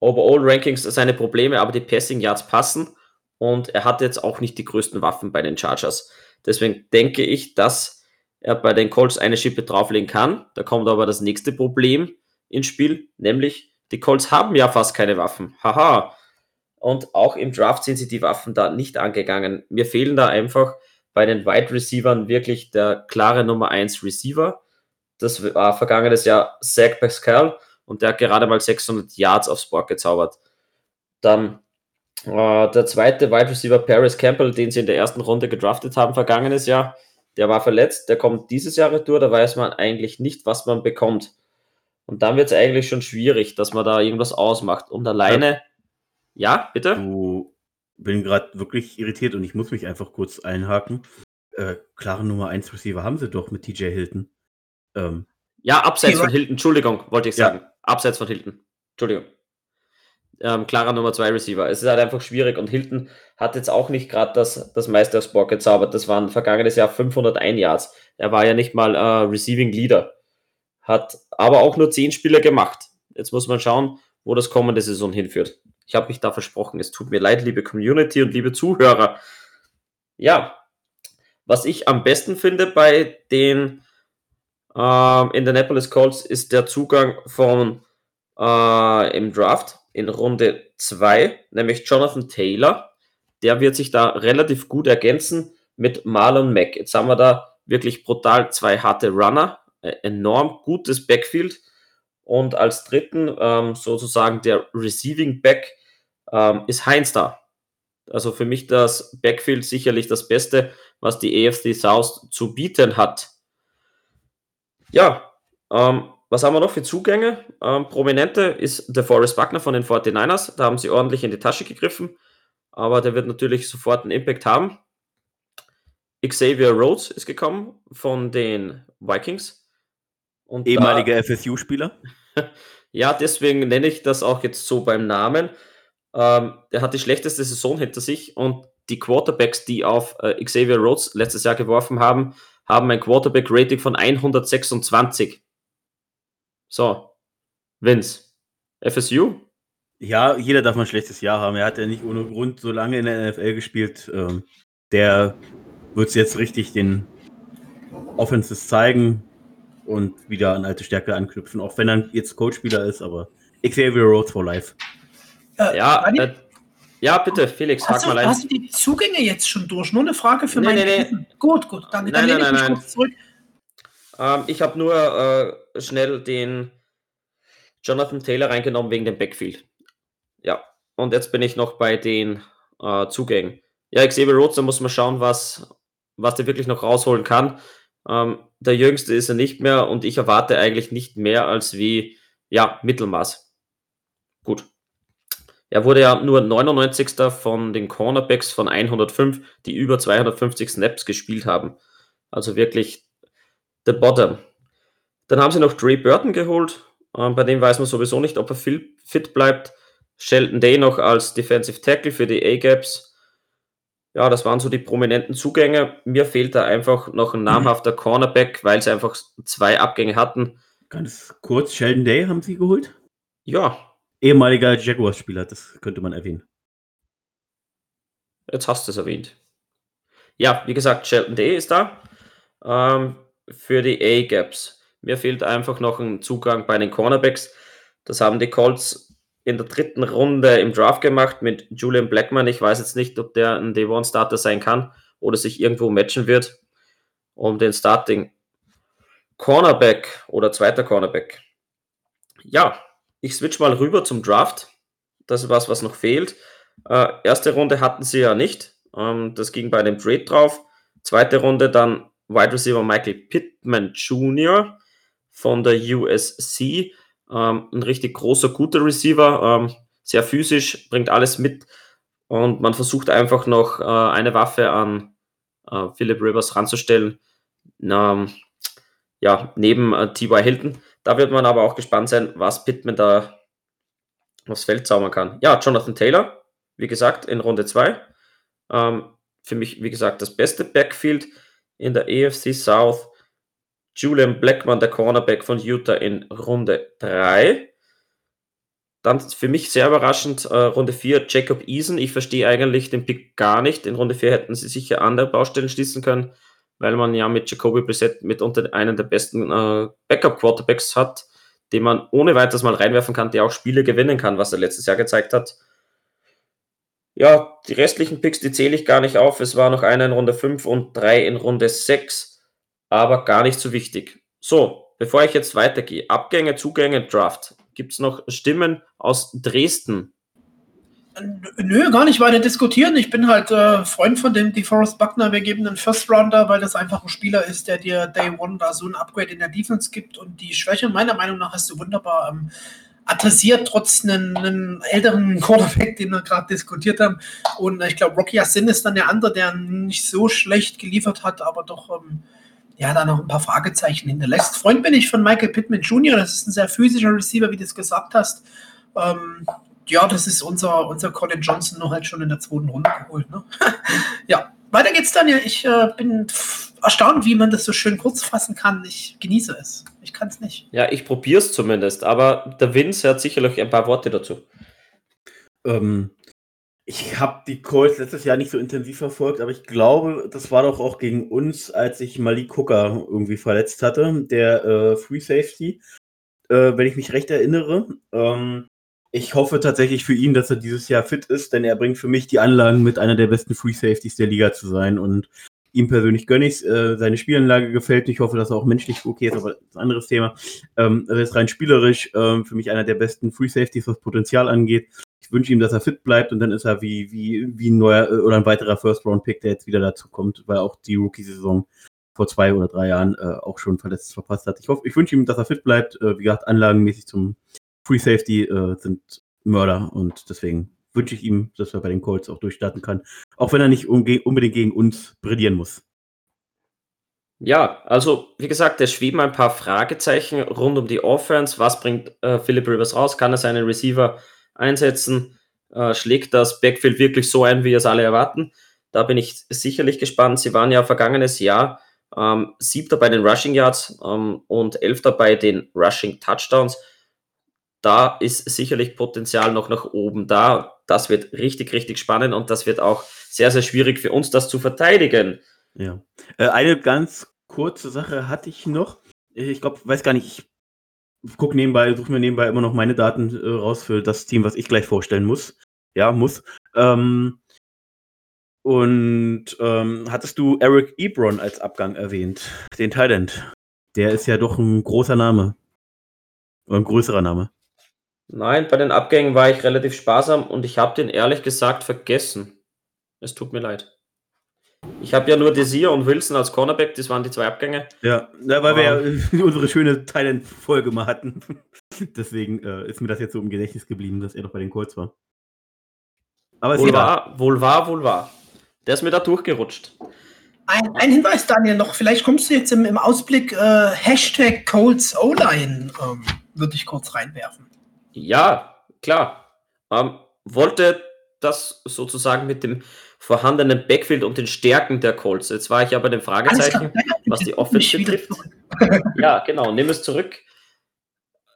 Overall Rankings seine Probleme, aber die Passing Yards passen und er hat jetzt auch nicht die größten Waffen bei den Chargers. Deswegen denke ich, dass er bei den Colts eine Schippe drauflegen kann. Da kommt aber das nächste Problem ins Spiel, nämlich die Colts haben ja fast keine Waffen. Haha. Und auch im Draft sind sie die Waffen da nicht angegangen. Mir fehlen da einfach bei den Wide Receivern wirklich der klare Nummer 1 Receiver. Das war vergangenes Jahr Zach Pascal und der hat gerade mal 600 Yards aufs Board gezaubert. Dann äh, der zweite Wide Receiver Paris Campbell, den sie in der ersten Runde gedraftet haben, vergangenes Jahr, der war verletzt, der kommt dieses Jahr retour, da weiß man eigentlich nicht, was man bekommt. Und dann wird es eigentlich schon schwierig, dass man da irgendwas ausmacht. Und alleine, ja, ja bitte? Du bin gerade wirklich irritiert und ich muss mich einfach kurz einhaken. Äh, klare Nummer 1 Receiver haben sie doch mit TJ Hilton. Ähm, ja, abseits von Hilton, Entschuldigung, wollte ich sagen. Ja. Abseits von Hilton. Entschuldigung ähm, klarer Nummer 2 Receiver. Es ist halt einfach schwierig und Hilton hat jetzt auch nicht gerade das, das meiste aufs Board gezaubert. Das waren vergangenes Jahr 501 Yards. Er war ja nicht mal äh, Receiving Leader. Hat aber auch nur 10 Spiele gemacht. Jetzt muss man schauen, wo das kommende Saison hinführt. Ich habe mich da versprochen. Es tut mir leid, liebe Community und liebe Zuhörer. Ja, was ich am besten finde bei den äh, Indianapolis Colts ist der Zugang von äh, im Draft in Runde 2, nämlich Jonathan Taylor. Der wird sich da relativ gut ergänzen mit Marlon Mack. Jetzt haben wir da wirklich brutal zwei harte Runner, enorm gutes Backfield und als dritten ähm, sozusagen der Receiving Back ähm, ist Heinz da. Also für mich das Backfield sicherlich das Beste, was die AFC South zu bieten hat. Ja, ähm, was haben wir noch für Zugänge? Ähm, Prominente ist der Forrest Wagner von den 49ers. Da haben sie ordentlich in die Tasche gegriffen. Aber der wird natürlich sofort einen Impact haben. Xavier Rhodes ist gekommen von den Vikings. Und Ehemaliger FSU-Spieler. ja, deswegen nenne ich das auch jetzt so beim Namen. Ähm, der hat die schlechteste Saison hinter sich und die Quarterbacks, die auf äh, Xavier Rhodes letztes Jahr geworfen haben, haben ein Quarterback-Rating von 126. So, Vince, FSU? Ja, jeder darf mal ein schlechtes Jahr haben. Er hat ja nicht ohne Grund so lange in der NFL gespielt. Ähm, der wird es jetzt richtig den Offenses zeigen und wieder an alte Stärke anknüpfen, auch wenn er jetzt Coach-Spieler ist, aber Xavier Rhodes for Life. Äh, ja, äh, ja, bitte, Felix, hast, du, mal ein. hast du die Zugänge jetzt schon durch? Nur eine Frage für nee, meine nee, nee. Gut, gut, dann, nein, dann lehne ich mich nein. kurz zurück. Ähm, ich habe nur äh, schnell den Jonathan Taylor reingenommen wegen dem Backfield. Ja, und jetzt bin ich noch bei den äh, Zugängen. Ja, Xavier Rhodes, da muss man schauen, was, was der wirklich noch rausholen kann. Ähm, der Jüngste ist er nicht mehr und ich erwarte eigentlich nicht mehr als wie, ja, Mittelmaß. Gut. Er wurde ja nur 99. von den Cornerbacks von 105, die über 250 Snaps gespielt haben. Also wirklich The Bottom. Dann haben sie noch Dre Burton geholt. Ähm, bei dem weiß man sowieso nicht, ob er fit bleibt. Sheldon Day noch als Defensive Tackle für die A-Gaps. Ja, das waren so die prominenten Zugänge. Mir fehlt da einfach noch ein namhafter Cornerback, weil sie einfach zwei Abgänge hatten. Ganz kurz, Sheldon Day haben sie geholt? Ja. Ehemaliger Jaguars-Spieler, das könnte man erwähnen. Jetzt hast du es erwähnt. Ja, wie gesagt, Sheldon Day ist da. Ähm, für die A-Gaps. Mir fehlt einfach noch ein Zugang bei den Cornerbacks. Das haben die Colts in der dritten Runde im Draft gemacht mit Julian Blackman. Ich weiß jetzt nicht, ob der ein Day-One-Starter sein kann oder sich irgendwo matchen wird um den Starting Cornerback oder zweiter Cornerback. Ja, ich switch mal rüber zum Draft. Das ist was, was noch fehlt. Äh, erste Runde hatten sie ja nicht. Ähm, das ging bei dem Trade drauf. Zweite Runde dann Wide Receiver Michael Pittman Jr. von der USC. Ähm, ein richtig großer, guter Receiver, ähm, sehr physisch, bringt alles mit und man versucht einfach noch äh, eine Waffe an äh, Philip Rivers ranzustellen. Ähm, ja, neben äh, T.Y. Hilton. Da wird man aber auch gespannt sein, was Pittman da aufs Feld zaubern kann. Ja, Jonathan Taylor, wie gesagt, in Runde 2. Ähm, für mich, wie gesagt, das beste Backfield in der AFC South Julian Blackman, der Cornerback von Utah, in Runde 3. Dann für mich sehr überraschend, äh, Runde 4, Jacob Eason. Ich verstehe eigentlich den Pick gar nicht. In Runde 4 hätten sie sicher andere Baustellen schließen können, weil man ja mit Jacoby Brissett mitunter einen der besten äh, Backup-Quarterbacks hat, den man ohne weiteres mal reinwerfen kann, der auch Spiele gewinnen kann, was er letztes Jahr gezeigt hat. Ja, die restlichen Picks, die zähle ich gar nicht auf. Es war noch einer in Runde 5 und drei in Runde 6, aber gar nicht so wichtig. So, bevor ich jetzt weitergehe, Abgänge, Zugänge, Draft. Gibt es noch Stimmen aus Dresden? Nö, gar nicht weiter diskutieren. Ich bin halt äh, Freund von dem DeForest Buckner. Wir geben einen First Rounder, weil das einfach ein Spieler ist, der dir Day One da so ein Upgrade in der Defense gibt. Und die Schwäche, meiner Meinung nach, hast du wunderbar ähm, adressiert, trotz einen älteren Quarterback, den wir gerade diskutiert haben. Und ich glaube, Rocky Asin ist dann der andere, der nicht so schlecht geliefert hat, aber doch ähm, ja, da noch ein paar Fragezeichen hinterlässt. Freund bin ich von Michael Pittman Jr., das ist ein sehr physischer Receiver, wie du es gesagt hast. Ähm, ja, das ist unser, unser Colin Johnson noch halt schon in der zweiten Runde geholt. Ne? ja, weiter geht's, Daniel. Ich äh, bin erstaunt, wie man das so schön kurz fassen kann. Ich genieße es. Ich kann es nicht. Ja, ich probiere es zumindest, aber der Vince hat sicherlich ein paar Worte dazu. Ähm, ich habe die Colts letztes Jahr nicht so intensiv verfolgt, aber ich glaube, das war doch auch gegen uns, als ich Malik Hooker irgendwie verletzt hatte, der äh, Free Safety, äh, wenn ich mich recht erinnere. Ähm, ich hoffe tatsächlich für ihn, dass er dieses Jahr fit ist, denn er bringt für mich die Anlagen mit, einer der besten Free Safeties der Liga zu sein. Und ihm persönlich gönne ich äh, Seine Spielanlage gefällt mir. Ich hoffe, dass er auch menschlich okay ist, aber das ist ein anderes Thema. Ähm, er ist rein spielerisch ähm, für mich einer der besten Free Safeties, was Potenzial angeht. Wünsche ihm, dass er fit bleibt und dann ist er wie, wie, wie ein neuer äh, oder ein weiterer First-Round-Pick, der jetzt wieder dazu kommt, weil auch die Rookie-Saison vor zwei oder drei Jahren äh, auch schon verletzt verpasst hat. Ich hoffe, ich wünsche ihm, dass er fit bleibt. Äh, wie gesagt, anlagenmäßig zum Free Safety äh, sind Mörder und deswegen wünsche ich ihm, dass er bei den Colts auch durchstarten kann. Auch wenn er nicht unbedingt gegen uns brillieren muss. Ja, also wie gesagt, es schweben ein paar Fragezeichen rund um die Offense. Was bringt äh, Philip Rivers raus? Kann er seinen Receiver einsetzen? Äh, schlägt das Backfield wirklich so ein, wie es alle erwarten? Da bin ich sicherlich gespannt. Sie waren ja vergangenes Jahr ähm, siebter bei den Rushing Yards ähm, und elfter bei den Rushing Touchdowns da ist sicherlich Potenzial noch nach oben da. Das wird richtig, richtig spannend und das wird auch sehr, sehr schwierig für uns, das zu verteidigen. Ja. Äh, eine ganz kurze Sache hatte ich noch. Ich glaube, weiß gar nicht, ich gucke nebenbei, suche mir nebenbei immer noch meine Daten äh, raus für das Team, was ich gleich vorstellen muss. Ja, muss. Ähm, und ähm, hattest du Eric Ebron als Abgang erwähnt, den Thailand? Der ist ja doch ein großer Name. Oder ein größerer Name. Nein, bei den Abgängen war ich relativ sparsam und ich habe den ehrlich gesagt vergessen. Es tut mir leid. Ich habe ja nur Desir und Wilson als Cornerback, das waren die zwei Abgänge. Ja, ja weil wir ja unsere schöne Thailand-Folge mal hatten. Deswegen äh, ist mir das jetzt so im Gedächtnis geblieben, dass er doch bei den Colts war. Aber wohl war, wohl war, wohl war. Der ist mir da durchgerutscht. Ein, ein Hinweis, Daniel, noch. Vielleicht kommst du jetzt im, im Ausblick äh, Hashtag Colts O-Line, ähm, würde ich kurz reinwerfen. Ja, klar. Ähm, wollte das sozusagen mit dem vorhandenen Backfield und den Stärken der Colts. Jetzt war ich ja bei dem Fragezeichen, was die Offense betrifft. ja, genau, nimm es zurück.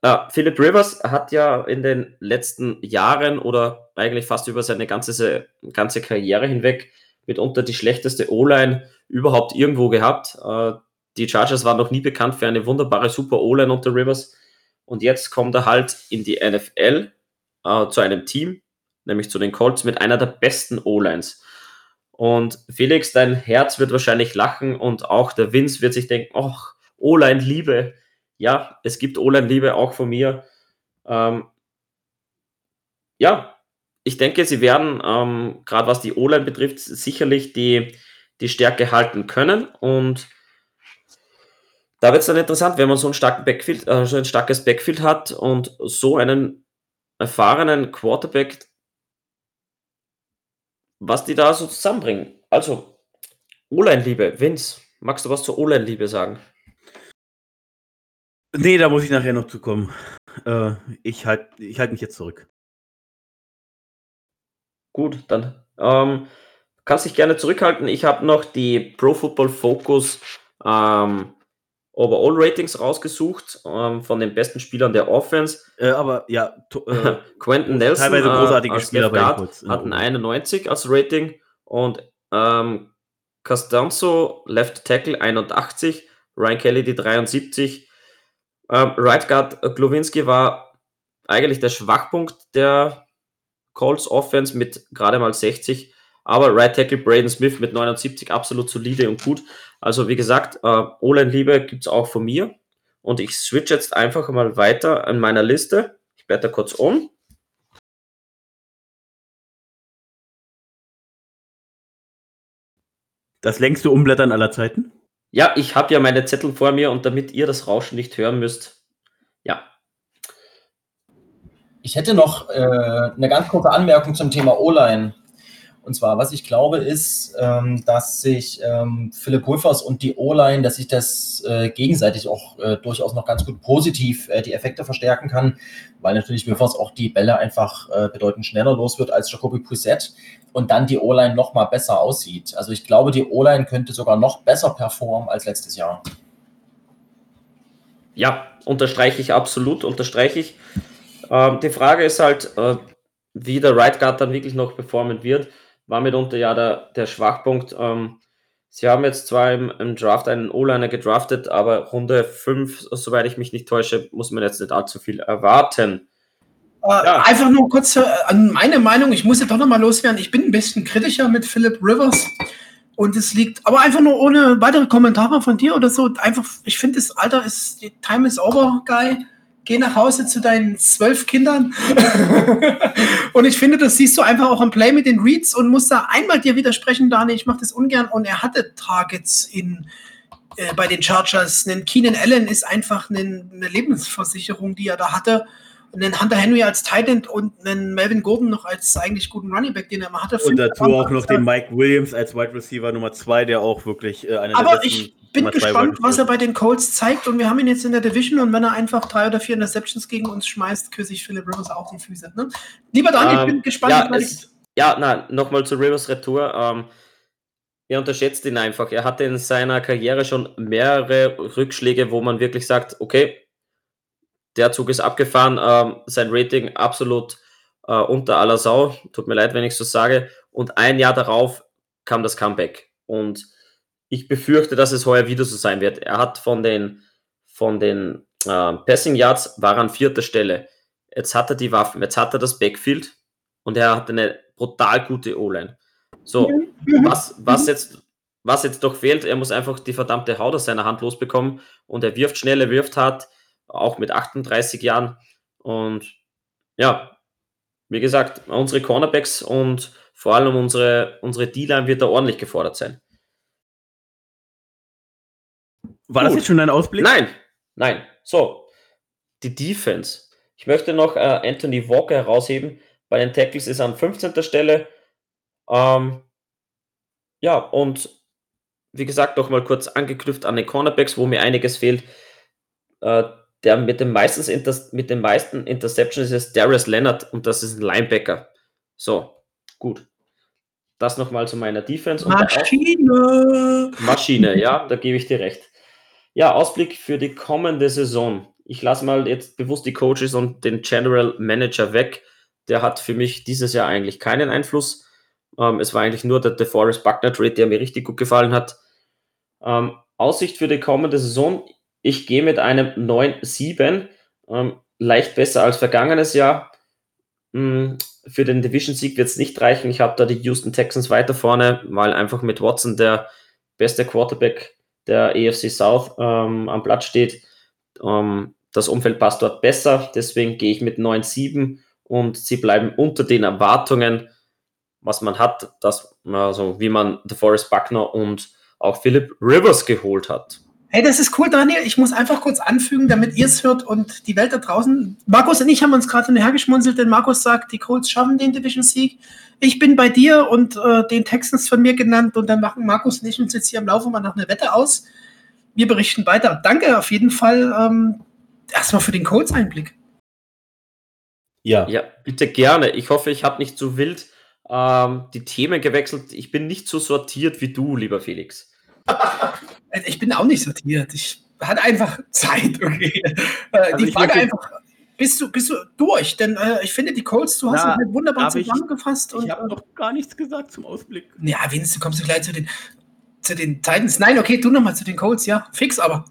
Uh, Philip Rivers hat ja in den letzten Jahren oder eigentlich fast über seine ganze, ganze Karriere hinweg mitunter die schlechteste O-Line überhaupt irgendwo gehabt. Uh, die Chargers waren noch nie bekannt für eine wunderbare Super O-Line unter Rivers. Und jetzt kommt er halt in die NFL äh, zu einem Team, nämlich zu den Colts, mit einer der besten O-Lines. Und Felix, dein Herz wird wahrscheinlich lachen und auch der Vince wird sich denken, ach, O-Line-Liebe. Ja, es gibt O-Line-Liebe auch von mir. Ähm, ja, ich denke, sie werden, ähm, gerade was die O-Line betrifft, sicherlich die, die Stärke halten können. Und da wird es dann interessant, wenn man so, einen Backfield, äh, so ein starkes Backfield hat und so einen erfahrenen Quarterback, was die da so zusammenbringen. Also, O-Line-Liebe, Vince, magst du was zur O-Line-Liebe sagen? Nee, da muss ich nachher noch zukommen. Äh, ich halte ich halt mich jetzt zurück. Gut, dann ähm, kannst dich gerne zurückhalten. Ich habe noch die Pro Football Focus ähm, Overall-Ratings rausgesucht ähm, von den besten Spielern der Offense. Äh, aber ja, äh, Quentin Nelson teilweise großartige äh, Spieler Guard Kurz, hat ein 91 als Rating und ähm, Costanzo Left Tackle 81, Ryan Kelly die 73. Ähm, right Guard Glowinski war eigentlich der Schwachpunkt der Colts Offense mit gerade mal 60 aber Right Tackle Braden Smith mit 79 absolut solide und gut. Also wie gesagt, äh, O-Line-Liebe gibt es auch von mir. Und ich switch jetzt einfach mal weiter an meiner Liste. Ich blätter kurz um. Das längste Umblättern aller Zeiten? Ja, ich habe ja meine Zettel vor mir und damit ihr das Rauschen nicht hören müsst, ja. Ich hätte noch äh, eine ganz kurze Anmerkung zum Thema O-Line. Und zwar, was ich glaube, ist, ähm, dass sich ähm, Philipp Wolfers und die O-Line, dass sich das äh, gegenseitig auch äh, durchaus noch ganz gut positiv äh, die Effekte verstärken kann, weil natürlich Wolfers auch die Bälle einfach äh, bedeutend schneller los wird als Jacoby Puisset und dann die O-Line noch mal besser aussieht. Also ich glaube, die O-Line könnte sogar noch besser performen als letztes Jahr. Ja, unterstreiche ich absolut, unterstreiche ich. Ähm, die Frage ist halt, äh, wie der Right Guard dann wirklich noch performen wird war mitunter ja der, der Schwachpunkt. Ähm, sie haben jetzt zwar im, im Draft einen O-Liner gedraftet, aber Runde 5, soweit ich mich nicht täusche, muss man jetzt nicht allzu viel erwarten. Äh, ja. Einfach nur kurz äh, an meine Meinung, ich muss ja doch nochmal loswerden. Ich bin ein bisschen kritischer mit Philip Rivers. Und es liegt, aber einfach nur ohne weitere Kommentare von dir oder so. Einfach, ich finde, das Alter ist, Time is over, Guy geh nach Hause zu deinen zwölf Kindern. und ich finde, das siehst du einfach auch im Play mit den Reads und musst da einmal dir widersprechen, Dani, ich mache das ungern. Und er hatte Targets in, äh, bei den Chargers. Ein Keenan Allen ist einfach eine, eine Lebensversicherung, die er da hatte einen Hunter Henry als Tight End und einen Melvin Gordon noch als eigentlich guten Running Back, den er mal hatte. Und dazu auch noch den Mike Williams als Wide Receiver Nummer zwei, der auch wirklich äh, einer Aber der ich bin gespannt, was er bei den Colts zeigt und wir haben ihn jetzt in der Division und wenn er einfach drei oder vier Interceptions gegen uns schmeißt, küsse ich Philip Rivers auch die Füße. Ne? Lieber Daniel, ähm, ich bin gespannt. Ja, es, ja nein, nochmal zu Rivers Retour. Ähm, ihr unterschätzt ihn einfach. Er hatte in seiner Karriere schon mehrere Rückschläge, wo man wirklich sagt, okay, der Zug ist abgefahren, ähm, sein Rating absolut äh, unter aller Sau. Tut mir leid, wenn ich so sage. Und ein Jahr darauf kam das Comeback. Und ich befürchte, dass es heuer wieder so sein wird. Er hat von den, von den äh, Passing Yards war an vierter Stelle. Jetzt hat er die Waffen, jetzt hat er das Backfield und er hat eine brutal gute O-Line. So, mhm. was, was, jetzt, was jetzt doch fehlt, er muss einfach die verdammte Haut aus seiner Hand losbekommen und er wirft schnell, er wirft hart auch mit 38 Jahren. Und ja, wie gesagt, unsere Cornerbacks und vor allem unsere, unsere D-Line wird da ordentlich gefordert sein. War Gut. das jetzt schon ein Ausblick? Nein, nein. So, die Defense. Ich möchte noch äh, Anthony Walker herausheben. Bei den Tackles ist er an 15. Stelle. Ähm, ja, und wie gesagt, noch mal kurz angeknüpft an den Cornerbacks, wo mir einiges fehlt. Äh, der mit den, meistens Inter mit den meisten Interceptions ist Darius Leonard und das ist ein Linebacker. So, gut. Das nochmal zu meiner Defense. Maschine! Maschine, ja, da gebe ich dir recht. Ja, Ausblick für die kommende Saison. Ich lasse mal jetzt bewusst die Coaches und den General Manager weg. Der hat für mich dieses Jahr eigentlich keinen Einfluss. Ähm, es war eigentlich nur der DeForest Buckner Trade, der mir richtig gut gefallen hat. Ähm, Aussicht für die kommende Saison. Ich gehe mit einem 9-7, ähm, leicht besser als vergangenes Jahr. Mm, für den Division-Sieg wird es nicht reichen. Ich habe da die Houston Texans weiter vorne, weil einfach mit Watson der beste Quarterback der AFC South ähm, am Platz steht. Ähm, das Umfeld passt dort besser, deswegen gehe ich mit 9-7 und sie bleiben unter den Erwartungen, was man hat, dass, also wie man DeForest Buckner und auch Philip Rivers geholt hat. Hey, das ist cool, Daniel. Ich muss einfach kurz anfügen, damit ihr es hört und die Welt da draußen. Markus und ich haben uns gerade hinterhergeschmunzelt, denn Markus sagt, die Colts schaffen den Division-Sieg. Ich bin bei dir und äh, den Texans von mir genannt und dann machen Markus und ich uns jetzt hier im Laufe mal nach einer Wette aus. Wir berichten weiter. Danke auf jeden Fall ähm, erstmal für den Colts-Einblick. Ja. Ja, bitte gerne. Ich hoffe, ich habe nicht zu wild ähm, die Themen gewechselt. Ich bin nicht so sortiert wie du, lieber Felix. Ich bin auch nicht sortiert. Ich hatte einfach Zeit, okay. Äh, also die Frage einfach, bist du, bist du durch? Denn äh, ich finde, die Colts, du hast Na, halt wunderbar zusammengefasst. Ich, ich habe noch gar nichts gesagt zum Ausblick. Ja, wenigstens kommst du gleich zu den, zu den Titans. Nein, okay, du nochmal zu den Colts, ja. Fix aber.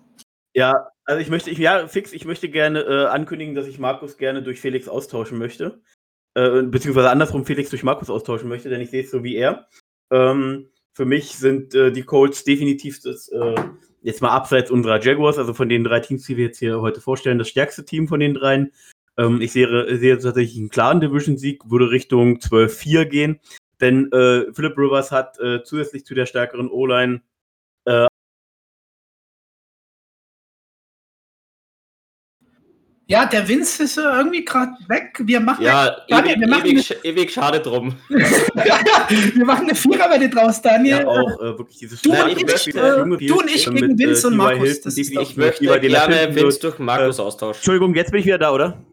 Ja, also ich möchte, ich, ja, fix, ich möchte gerne äh, ankündigen, dass ich Markus gerne durch Felix austauschen möchte. Äh, beziehungsweise andersrum Felix durch Markus austauschen möchte, denn ich sehe es so wie er. Ähm, für mich sind äh, die Colts definitiv das, äh, jetzt mal abseits unserer Jaguars, also von den drei Teams, die wir jetzt hier heute vorstellen, das stärkste Team von den dreien. Ähm, ich sehe, sehe tatsächlich einen klaren Division-Sieg, würde Richtung 12-4 gehen. Denn äh, Philip Rivers hat äh, zusätzlich zu der stärkeren O-Line Ja, der Vince ist äh, irgendwie gerade weg. Wir machen, Ja, Daniel, ewig, wir machen ewig, ewig schade drum. wir machen eine Viererwette draus, Daniel. ja auch äh, wirklich dieses Du Nein, und ich ich, möchte- äh, du und ich gegen mit, Vince und. Markus. Hilton, Das ist definitiv doch- Ich möchte gerne Lapilton Vince durch Markus äh, austauschen. Entschuldigung, jetzt bin ich wieder da, oder?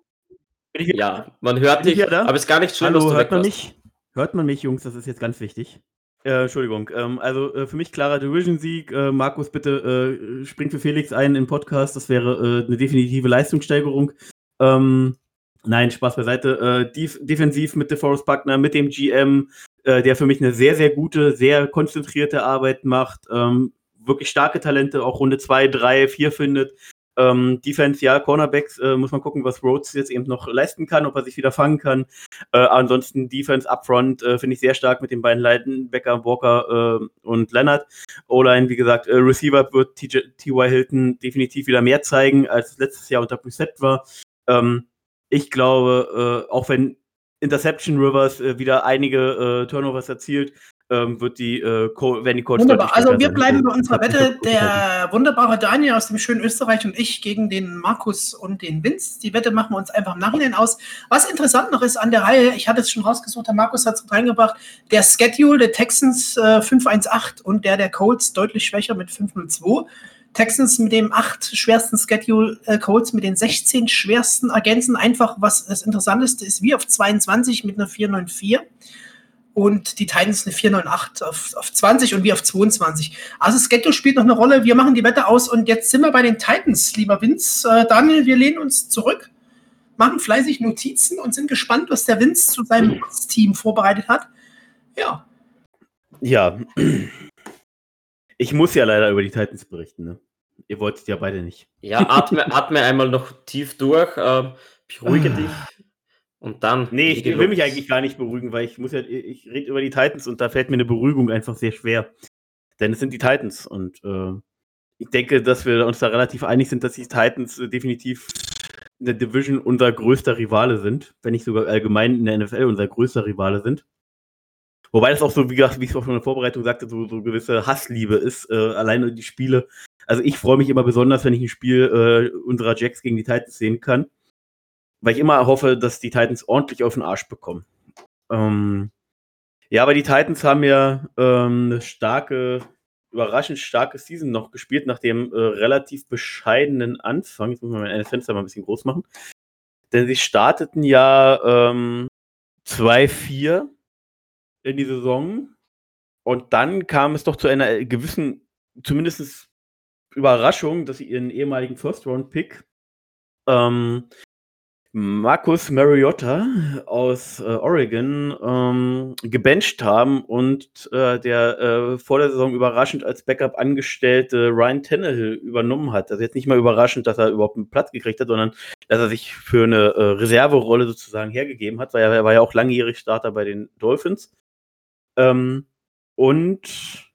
Bin ich wieder Ja, man hört ich dich, aber es ist gar nicht schlimm, Hallo, dass du hört weg man warst. mich? Hört man mich, Jungs? Das ist jetzt ganz wichtig. Äh, Entschuldigung. Ähm, also äh, für mich klarer Division-Sieg. Äh, Markus, bitte äh, spring für Felix ein im Podcast. Das wäre äh, eine definitive Leistungssteigerung. Ähm, nein, Spaß beiseite. Äh, def defensiv mit DeForest Buckner, mit dem GM, der für mich eine sehr, sehr gute, sehr konzentrierte Arbeit macht. Ähm, wirklich starke Talente, auch Runde 2, 3, 4 findet. Ähm, Defense, ja, Cornerbacks, äh, muss man gucken, was Rhodes jetzt eben noch leisten kann, ob er sich wieder fangen kann. Äh, ansonsten Defense upfront äh, finde ich sehr stark mit den beiden Leuten, Becker, Walker äh, und Leonard. O-Line, wie gesagt, äh, Receiver wird T.Y. Hilton definitiv wieder mehr zeigen, als es letztes Jahr unter Preset war. Ähm, ich glaube, äh, auch wenn Interception Rivers äh, wieder einige Turnovers erzielt, ähm, wird die, äh, werden die Colts Wunderbar. Also wir bleiben bei unserer Wette. Der wunderbare Daniel aus dem schönen Österreich und ich gegen den Markus und den Vince. Die Wette machen wir uns einfach im Nachhinein aus. Was interessant noch ist an der Reihe, ich hatte es schon rausgesucht, der Markus hat es reingebracht, der Schedule der Texans äh, 518 und der der Colts deutlich schwächer mit 502. Texans mit dem acht schwersten Schedule, äh, Colts mit den 16 schwersten ergänzen. Einfach, was das Interessanteste ist, wie auf 22 mit einer 494 und die Titans eine 498 auf, auf 20 und wir auf 22. Also Schedule spielt noch eine Rolle. Wir machen die Wette aus und jetzt sind wir bei den Titans, lieber Vince. Äh, Daniel, wir lehnen uns zurück, machen fleißig Notizen und sind gespannt, was der Vince zu seinem Team vorbereitet hat. Ja, Ja. Ich muss ja leider über die Titans berichten, ne? Ihr wolltet ja beide nicht. Ja, atme, atme einmal noch tief durch, ähm, beruhige dich und dann. Nee, ich will mich eigentlich gar nicht beruhigen, weil ich muss ja, ich rede über die Titans und da fällt mir eine Beruhigung einfach sehr schwer. Denn es sind die Titans und äh, ich denke, dass wir uns da relativ einig sind, dass die Titans äh, definitiv in der Division unser größter Rivale sind, wenn nicht sogar allgemein in der NFL unser größter Rivale sind. Wobei das auch so, wie, gesagt, wie ich es auch schon in der Vorbereitung sagte, so, so gewisse Hassliebe ist, äh, alleine die Spiele. Also ich freue mich immer besonders, wenn ich ein Spiel äh, unserer Jacks gegen die Titans sehen kann weil ich immer hoffe, dass die Titans ordentlich auf den Arsch bekommen. Ähm, ja, aber die Titans haben ja ähm, eine starke, überraschend starke Season noch gespielt, nach dem äh, relativ bescheidenen Anfang. Jetzt muss man mein Fenster mal ein bisschen groß machen. Denn sie starteten ja ähm, 2-4 in die Saison und dann kam es doch zu einer gewissen, zumindest Überraschung, dass sie ihren ehemaligen First-Round-Pick ähm, Marcus Mariota aus äh, Oregon ähm, gebencht haben und äh, der äh, vor der Saison überraschend als Backup angestellte Ryan Tannehill übernommen hat. Also jetzt nicht mal überraschend, dass er überhaupt einen Platz gekriegt hat, sondern dass er sich für eine äh, Reserverolle sozusagen hergegeben hat, weil er, er war ja auch langjährig Starter bei den Dolphins. Ähm, und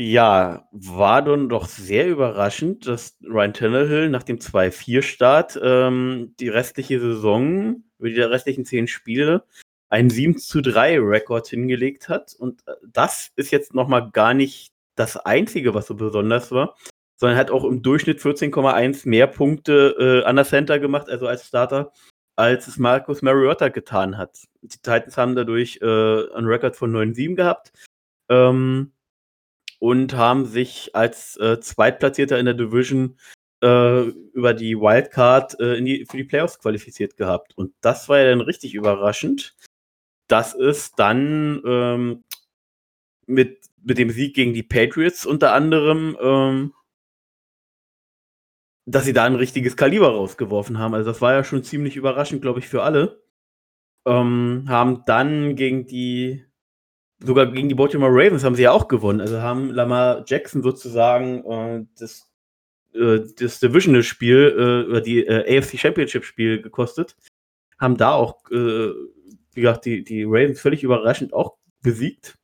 ja, war dann doch sehr überraschend, dass Ryan Tannehill nach dem 2-4-Start ähm, die restliche Saison, über die restlichen zehn Spiele, einen 7 zu 3 Rekord hingelegt hat. Und äh, das ist jetzt nochmal gar nicht das Einzige, was so besonders war, sondern hat auch im Durchschnitt 14,1 mehr Punkte äh, an der Center gemacht, also als Starter, als es Marcus Mariota getan hat. Die Titans haben dadurch äh, einen Rekord von 9-7 gehabt. Ähm, und haben sich als äh, Zweitplatzierter in der Division äh, über die Wildcard äh, die, für die Playoffs qualifiziert gehabt. Und das war ja dann richtig überraschend, dass es dann ähm, mit, mit dem Sieg gegen die Patriots unter anderem, ähm, dass sie da ein richtiges Kaliber rausgeworfen haben. Also das war ja schon ziemlich überraschend, glaube ich, für alle. Ähm, haben dann gegen die sogar gegen die Baltimore Ravens haben sie ja auch gewonnen. Also haben Lamar Jackson sozusagen äh, das, äh, das Divisional-Spiel äh, oder die äh, AFC Championship-Spiel gekostet. Haben da auch, äh, wie gesagt, die, die Ravens völlig überraschend auch besiegt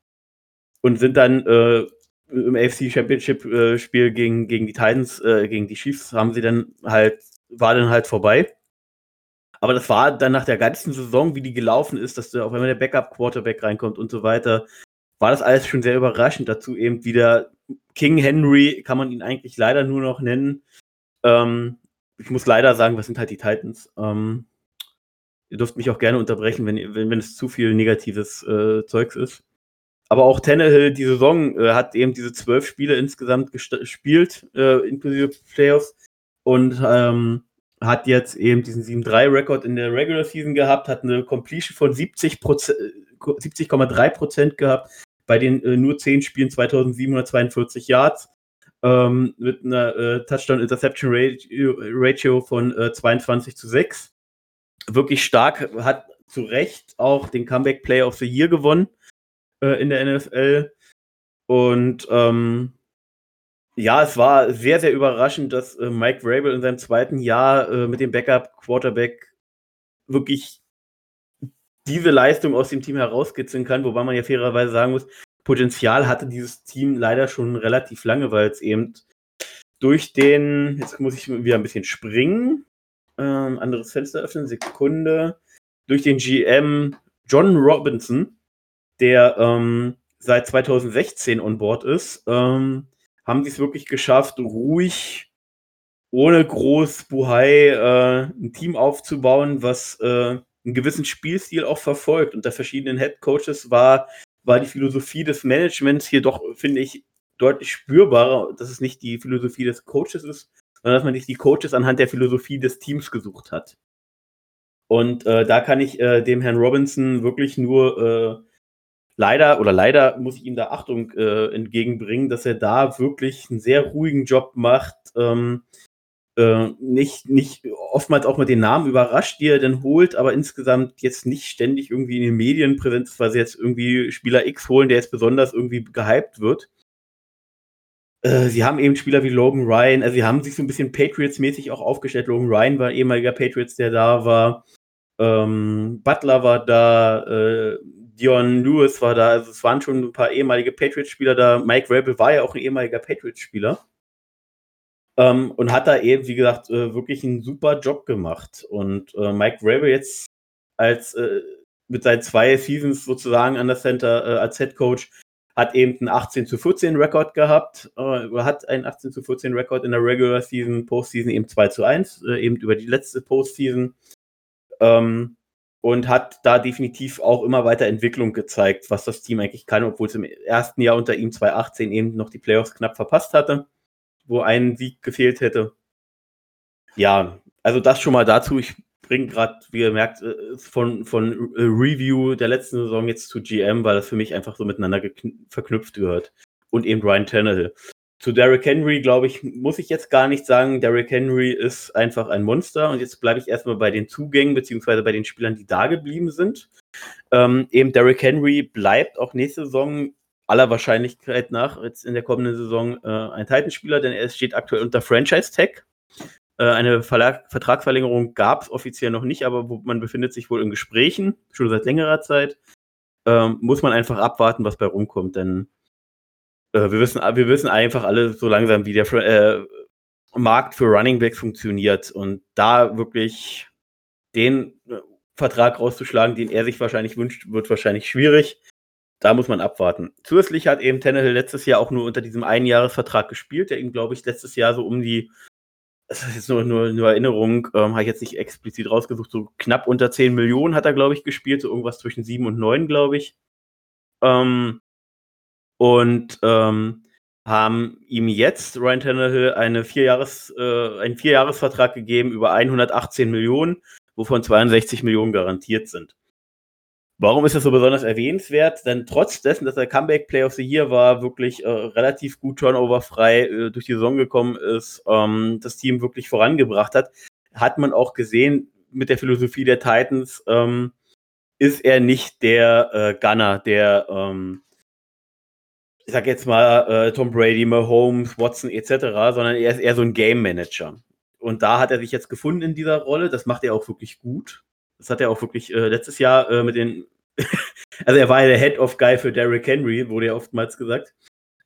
und sind dann äh, im AFC Championship äh, gegen, gegen die Titans, äh, gegen die Chiefs, haben sie dann halt, war dann halt vorbei. Aber das war dann nach der ganzen Saison, wie die gelaufen ist, dass da auf einmal der Backup-Quarterback reinkommt und so weiter, war das alles schon sehr überraschend. Dazu eben wieder King Henry, kann man ihn eigentlich leider nur noch nennen. Ähm, ich muss leider sagen, was sind halt die Titans? Ähm, ihr dürft mich auch gerne unterbrechen, wenn, wenn, wenn es zu viel negatives äh, Zeugs ist. Aber auch Tannehill, die Saison, äh, hat eben diese zwölf Spiele insgesamt gespielt, äh, inklusive Playoffs. Und ähm, hat jetzt eben diesen 7-3-Rekord in der Regular Season gehabt, hat eine Completion von 70,3 Prozent gehabt, bei den äh, nur 10 Spielen 2742 Yards, ähm, mit einer äh, Touchdown-Interception-Ratio von äh, 22 zu 6. Wirklich stark, hat zu Recht auch den Comeback Player of the Year gewonnen äh, in der NFL. Und ähm, ja, es war sehr, sehr überraschend, dass äh, Mike Vrabel in seinem zweiten Jahr äh, mit dem Backup-Quarterback wirklich diese Leistung aus dem Team herauskitzeln kann, wobei man ja fairerweise sagen muss, Potenzial hatte dieses Team leider schon relativ lange, weil es eben durch den, jetzt muss ich wieder ein bisschen springen, ähm, anderes Fenster öffnen, Sekunde, durch den GM John Robinson, der ähm, seit 2016 on board ist, ähm, haben sie es wirklich geschafft, ruhig, ohne groß Buhai, äh, ein Team aufzubauen, was äh, einen gewissen Spielstil auch verfolgt. Unter verschiedenen Head Coaches war, war die Philosophie des Managements hier doch, finde ich, deutlich spürbarer, dass es nicht die Philosophie des Coaches ist, sondern dass man sich die Coaches anhand der Philosophie des Teams gesucht hat. Und äh, da kann ich äh, dem Herrn Robinson wirklich nur äh, leider oder leider muss ich ihm da Achtung äh, entgegenbringen, dass er da wirklich einen sehr ruhigen Job macht. Ähm, äh, nicht, nicht oftmals auch mit den Namen überrascht, die er denn holt, aber insgesamt jetzt nicht ständig irgendwie in den Medien präsent ist, weil sie jetzt irgendwie Spieler X holen, der jetzt besonders irgendwie gehypt wird. Äh, sie haben eben Spieler wie Logan Ryan, also sie haben sich so ein bisschen Patriots-mäßig auch aufgestellt. Logan Ryan war ehemaliger Patriots, der da war. Ähm, Butler war da, äh, Dion Lewis war da, also es waren schon ein paar ehemalige Patriots-Spieler da. Mike Rabel war ja auch ein ehemaliger Patriots-Spieler. Ähm, und hat da eben, wie gesagt, äh, wirklich einen super Job gemacht. Und äh, Mike Rabel jetzt als äh, mit seinen zwei Seasons sozusagen an der Center äh, als Head Coach hat eben einen 18 zu 14 Rekord gehabt, äh, hat einen 18 zu 14 Rekord in der Regular Season, Postseason eben 2 zu 1, äh, eben über die letzte Postseason. Ähm, und hat da definitiv auch immer weiter Entwicklung gezeigt, was das Team eigentlich kann, obwohl es im ersten Jahr unter ihm 2018 eben noch die Playoffs knapp verpasst hatte, wo ein Sieg gefehlt hätte. Ja, also das schon mal dazu. Ich bringe gerade, wie ihr merkt, äh, von, von Review der letzten Saison jetzt zu GM, weil das für mich einfach so miteinander verknüpft gehört. Und eben Ryan Tannehill. Zu Derrick Henry, glaube ich, muss ich jetzt gar nicht sagen. Derrick Henry ist einfach ein Monster. Und jetzt bleibe ich erstmal bei den Zugängen, beziehungsweise bei den Spielern, die da geblieben sind. Ähm, eben Derrick Henry bleibt auch nächste Saison aller Wahrscheinlichkeit nach, jetzt in der kommenden Saison, äh, ein Titanspieler, denn er steht aktuell unter Franchise-Tag. Äh, eine Verlag Vertragsverlängerung gab es offiziell noch nicht, aber man befindet sich wohl in Gesprächen, schon seit längerer Zeit. Ähm, muss man einfach abwarten, was bei rumkommt, denn wir, wissen, wir wissen einfach alle so langsam, wie der äh, Markt für Running Backs funktioniert und da wirklich den äh, Vertrag rauszuschlagen, den er sich wahrscheinlich wünscht, wird wahrscheinlich schwierig. Da muss man abwarten. Zusätzlich hat eben Tannehill letztes Jahr auch nur unter diesem Einjahresvertrag gespielt, der ihm, glaube ich, letztes Jahr so um die, das ist jetzt nur, nur, nur Erinnerung, ähm, habe ich jetzt nicht explizit rausgesucht, so knapp unter 10 Millionen hat er, glaube ich, gespielt, so irgendwas zwischen 7 und 9, glaube ich. Ähm, und ähm, haben ihm jetzt Ryan Tannehill eine Vierjahres, äh, einen Vierjahresvertrag gegeben über 118 Millionen, wovon 62 Millionen garantiert sind. Warum ist das so besonders erwähnenswert? Denn trotz dessen, dass er Comeback Play of the Year war, wirklich äh, relativ gut turnoverfrei äh, durch die Saison gekommen ist, ähm, das Team wirklich vorangebracht hat, hat man auch gesehen mit der Philosophie der Titans, ähm, ist er nicht der äh, Gunner, der ähm, ich sag jetzt mal, äh, Tom Brady, Mahomes, Watson etc., sondern er ist eher so ein Game Manager. Und da hat er sich jetzt gefunden in dieser Rolle. Das macht er auch wirklich gut. Das hat er auch wirklich äh, letztes Jahr äh, mit den. also, er war ja der Head of Guy für Derrick Henry, wurde ja oftmals gesagt.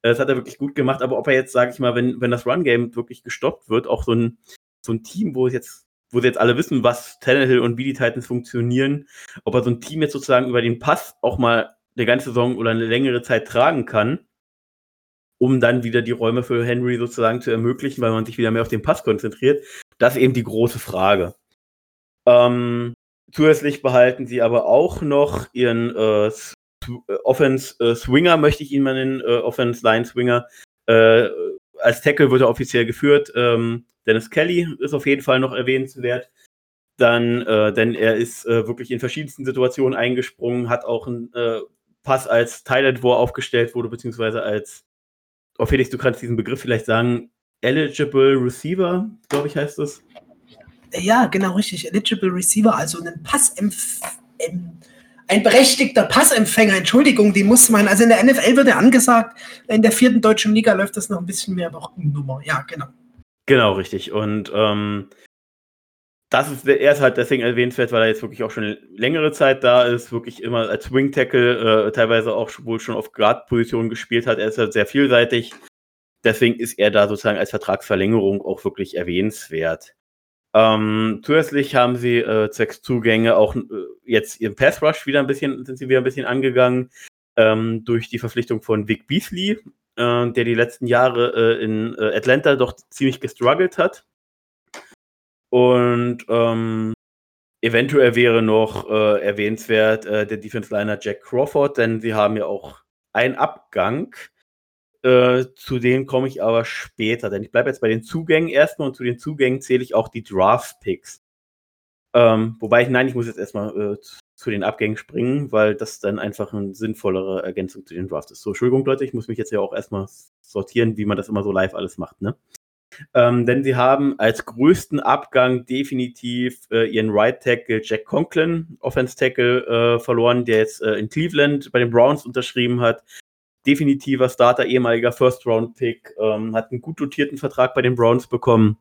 Das hat er wirklich gut gemacht, aber ob er jetzt, sage ich mal, wenn, wenn das Run-Game wirklich gestoppt wird, auch so ein, so ein Team, wo es jetzt wo sie jetzt alle wissen, was Tannehill und wie die Titans funktionieren, ob er so ein Team jetzt sozusagen über den Pass auch mal eine ganze Saison oder eine längere Zeit tragen kann, um dann wieder die Räume für Henry sozusagen zu ermöglichen, weil man sich wieder mehr auf den Pass konzentriert. Das ist eben die große Frage. Ähm, zusätzlich behalten sie aber auch noch ihren äh, äh, Swinger, möchte ich ihn mal nennen, äh, Offense Line Swinger. Äh, als Tackle wird er offiziell geführt. Ähm, Dennis Kelly ist auf jeden Fall noch erwähnenswert. Dann, äh, denn er ist äh, wirklich in verschiedensten Situationen eingesprungen, hat auch einen äh, Pass als Thailand, wo er aufgestellt wurde, beziehungsweise als, oh Felix, du kannst diesen Begriff vielleicht sagen, Eligible Receiver, glaube ich, heißt das. Ja, genau, richtig. Eligible Receiver, also ein Pass ein berechtigter Passempfänger, Entschuldigung, die muss man, also in der NFL wird er angesagt, in der vierten deutschen Liga läuft das noch ein bisschen mehr Wochennummer. Ja, genau. Genau, richtig. Und ähm, das ist, er ist halt deswegen erwähnenswert, weil er jetzt wirklich auch schon längere Zeit da ist, wirklich immer als Wing Tackle, äh, teilweise auch wohl schon auf Guard-Positionen gespielt hat. Er ist halt sehr vielseitig. Deswegen ist er da sozusagen als Vertragsverlängerung auch wirklich erwähnenswert. Ähm, zusätzlich haben sie äh, zwecks Zugänge auch äh, jetzt ihren Pass Rush wieder ein bisschen, sind sie wieder ein bisschen angegangen, ähm, durch die Verpflichtung von Vic Beasley, äh, der die letzten Jahre äh, in äh, Atlanta doch ziemlich gestruggelt hat. Und ähm, eventuell wäre noch äh, erwähnenswert der Defense Liner Jack Crawford, denn sie haben ja auch einen Abgang äh, zu denen komme ich aber später, denn ich bleibe jetzt bei den Zugängen erstmal und zu den Zugängen zähle ich auch die Draft-Picks. Ähm, wobei ich, nein, ich muss jetzt erstmal äh, zu den Abgängen springen, weil das dann einfach eine sinnvollere Ergänzung zu den Drafts ist. So, Entschuldigung, Leute, ich muss mich jetzt ja auch erstmal sortieren, wie man das immer so live alles macht, ne? Ähm, denn sie haben als größten Abgang definitiv äh, ihren Right Tackle Jack Conklin, Offense Tackle, äh, verloren, der jetzt äh, in Cleveland bei den Browns unterschrieben hat definitiver Starter, ehemaliger First-Round-Pick, ähm, hat einen gut dotierten Vertrag bei den Browns bekommen.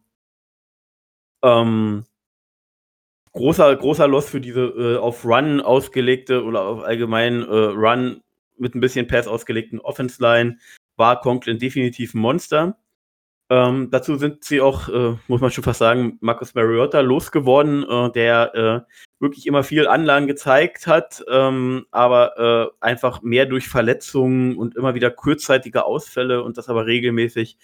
Ähm, großer, großer Loss für diese äh, auf Run ausgelegte oder auf allgemein äh, Run mit ein bisschen Pass ausgelegten Offense-Line war Conklin definitiv ein Monster. Ähm, dazu sind sie auch, äh, muss man schon fast sagen, Marcus Mariota losgeworden, äh, der äh, wirklich immer viel Anlagen gezeigt hat, ähm, aber äh, einfach mehr durch Verletzungen und immer wieder kurzzeitige Ausfälle und das aber regelmäßig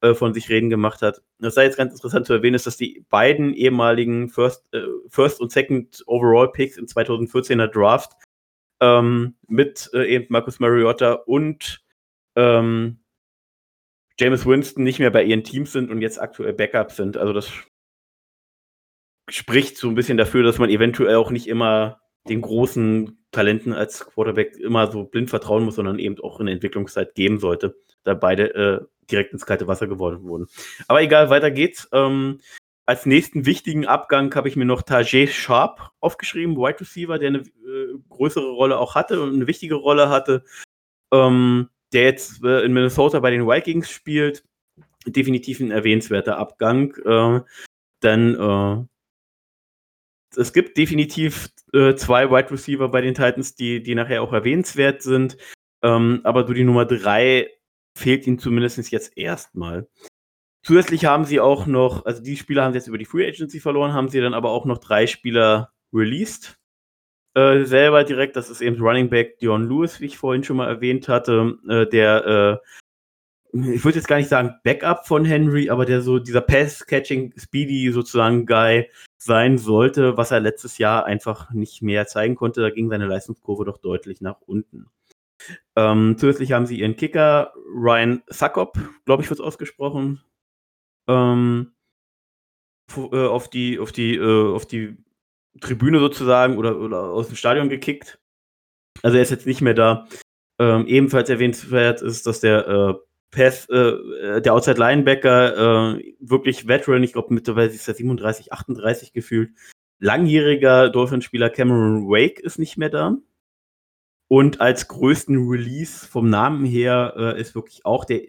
äh, von sich reden gemacht hat. Das sei jetzt ganz interessant zu erwähnen, ist, dass die beiden ehemaligen First, äh, First und Second Overall Picks im 2014er Draft ähm, mit eben Marcus Mariota und ähm, James Winston nicht mehr bei ihren Teams sind und jetzt aktuell Backup sind. Also das spricht so ein bisschen dafür, dass man eventuell auch nicht immer den großen Talenten als Quarterback immer so blind vertrauen muss, sondern eben auch eine Entwicklungszeit geben sollte, da beide äh, direkt ins kalte Wasser geworfen wurden. Aber egal, weiter geht's. Ähm, als nächsten wichtigen Abgang habe ich mir noch Tajay Sharp aufgeschrieben, Wide Receiver, der eine äh, größere Rolle auch hatte und eine wichtige Rolle hatte. Ähm, der jetzt äh, in Minnesota bei den Vikings spielt, definitiv ein erwähnenswerter Abgang. Äh, denn äh, es gibt definitiv äh, zwei Wide Receiver bei den Titans, die, die nachher auch erwähnenswert sind. Ähm, aber du die Nummer drei fehlt ihnen zumindest jetzt erstmal. Zusätzlich haben sie auch noch, also die Spieler haben sie jetzt über die Free Agency verloren, haben sie dann aber auch noch drei Spieler released äh, selber direkt. Das ist eben Running Back Dion Lewis, wie ich vorhin schon mal erwähnt hatte, äh, der äh, ich würde jetzt gar nicht sagen Backup von Henry, aber der so dieser Pass-Catching Speedy sozusagen Guy sein sollte, was er letztes Jahr einfach nicht mehr zeigen konnte. Da ging seine Leistungskurve doch deutlich nach unten. Ähm, zusätzlich haben sie ihren Kicker Ryan Suckop, glaube ich, wird es ausgesprochen, ähm, äh, auf die auf die äh, auf die Tribüne sozusagen oder, oder aus dem Stadion gekickt. Also er ist jetzt nicht mehr da. Ähm, ebenfalls erwähnenswert ist, dass der äh, Pass, äh, der Outside Linebacker äh, wirklich Veteran, ich glaube mittlerweile ist er 37, 38 gefühlt. Langjähriger Dolphinspieler Cameron Wake ist nicht mehr da. Und als größten Release vom Namen her äh, ist wirklich auch der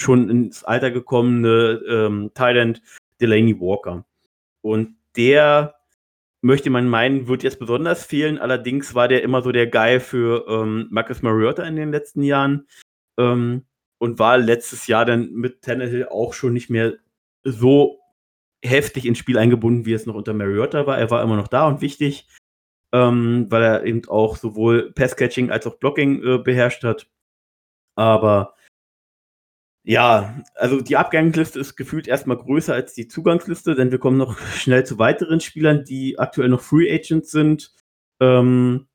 schon ins Alter gekommene ähm, Thailand Delaney Walker. Und der möchte man meinen, wird jetzt besonders fehlen. Allerdings war der immer so der Guy für ähm, Marcus Mariota in den letzten Jahren. Ähm, und war letztes Jahr dann mit Tannehill auch schon nicht mehr so heftig ins Spiel eingebunden, wie es noch unter Mariota war. Er war immer noch da und wichtig, ähm, weil er eben auch sowohl Passcatching als auch Blocking äh, beherrscht hat. Aber ja, also die Abgangsliste ist gefühlt erstmal größer als die Zugangsliste, denn wir kommen noch schnell zu weiteren Spielern, die aktuell noch Free Agents sind. Ähm,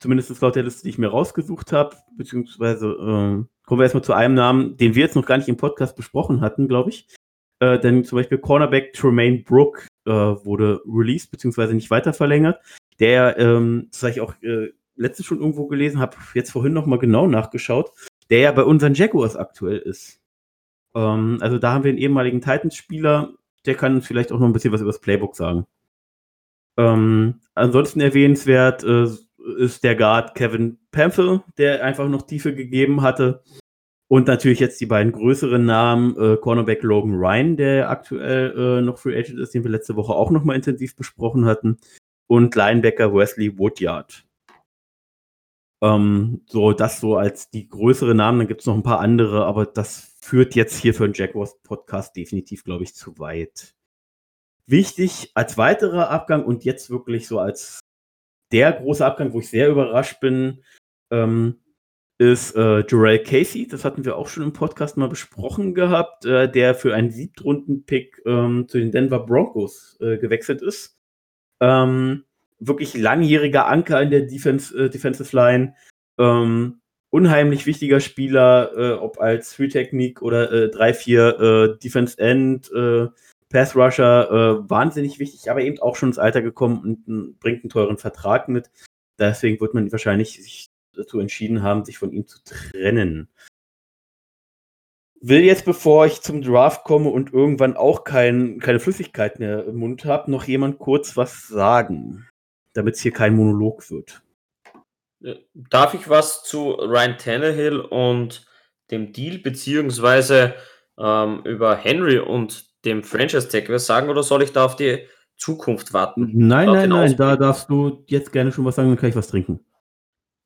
zumindest laut der Liste, die ich mir rausgesucht habe, beziehungsweise äh, kommen wir erstmal zu einem Namen, den wir jetzt noch gar nicht im Podcast besprochen hatten, glaube ich. Äh, denn zum Beispiel Cornerback Tremaine Brook äh, wurde released, beziehungsweise nicht weiter verlängert. Der, ähm, das habe ich auch äh, letztens schon irgendwo gelesen, habe jetzt vorhin nochmal genau nachgeschaut, der ja bei unseren Jaguars aktuell ist. Ähm, also da haben wir einen ehemaligen Titans-Spieler, der kann uns vielleicht auch noch ein bisschen was über das Playbook sagen. Ähm, ansonsten erwähnenswert äh, ist der Guard Kevin Pamphil, der einfach noch Tiefe gegeben hatte. Und natürlich jetzt die beiden größeren Namen, äh, Cornerback Logan Ryan, der aktuell äh, noch Free Agent ist, den wir letzte Woche auch nochmal intensiv besprochen hatten. Und Linebacker Wesley Woodyard. Ähm, so, das so als die größeren Namen. Dann gibt es noch ein paar andere, aber das führt jetzt hier für einen Jaguars Podcast definitiv, glaube ich, zu weit. Wichtig als weiterer Abgang und jetzt wirklich so als der große Abgang, wo ich sehr überrascht bin, ähm, ist äh, Jarrell Casey. Das hatten wir auch schon im Podcast mal besprochen gehabt, äh, der für einen Siebtrunden-Pick ähm, zu den Denver Broncos äh, gewechselt ist. Ähm, wirklich langjähriger Anker in der Defense, äh, Defensive Line. Ähm, unheimlich wichtiger Spieler, äh, ob als Free-Technik oder äh, 3-4 äh, Defense End, äh, Pass Rusher, äh, wahnsinnig wichtig, aber eben auch schon ins Alter gekommen und bringt einen teuren Vertrag mit. Deswegen wird man wahrscheinlich sich dazu entschieden haben, sich von ihm zu trennen. Will jetzt, bevor ich zum Draft komme und irgendwann auch kein, keine Flüssigkeit mehr im Mund habe, noch jemand kurz was sagen, damit es hier kein Monolog wird. Darf ich was zu Ryan Tannehill und dem Deal beziehungsweise ähm, über Henry und dem Franchise Tag was sagen oder soll ich da auf die Zukunft warten? Nein, nein, nein, da darfst du jetzt gerne schon was sagen, dann kann ich was trinken.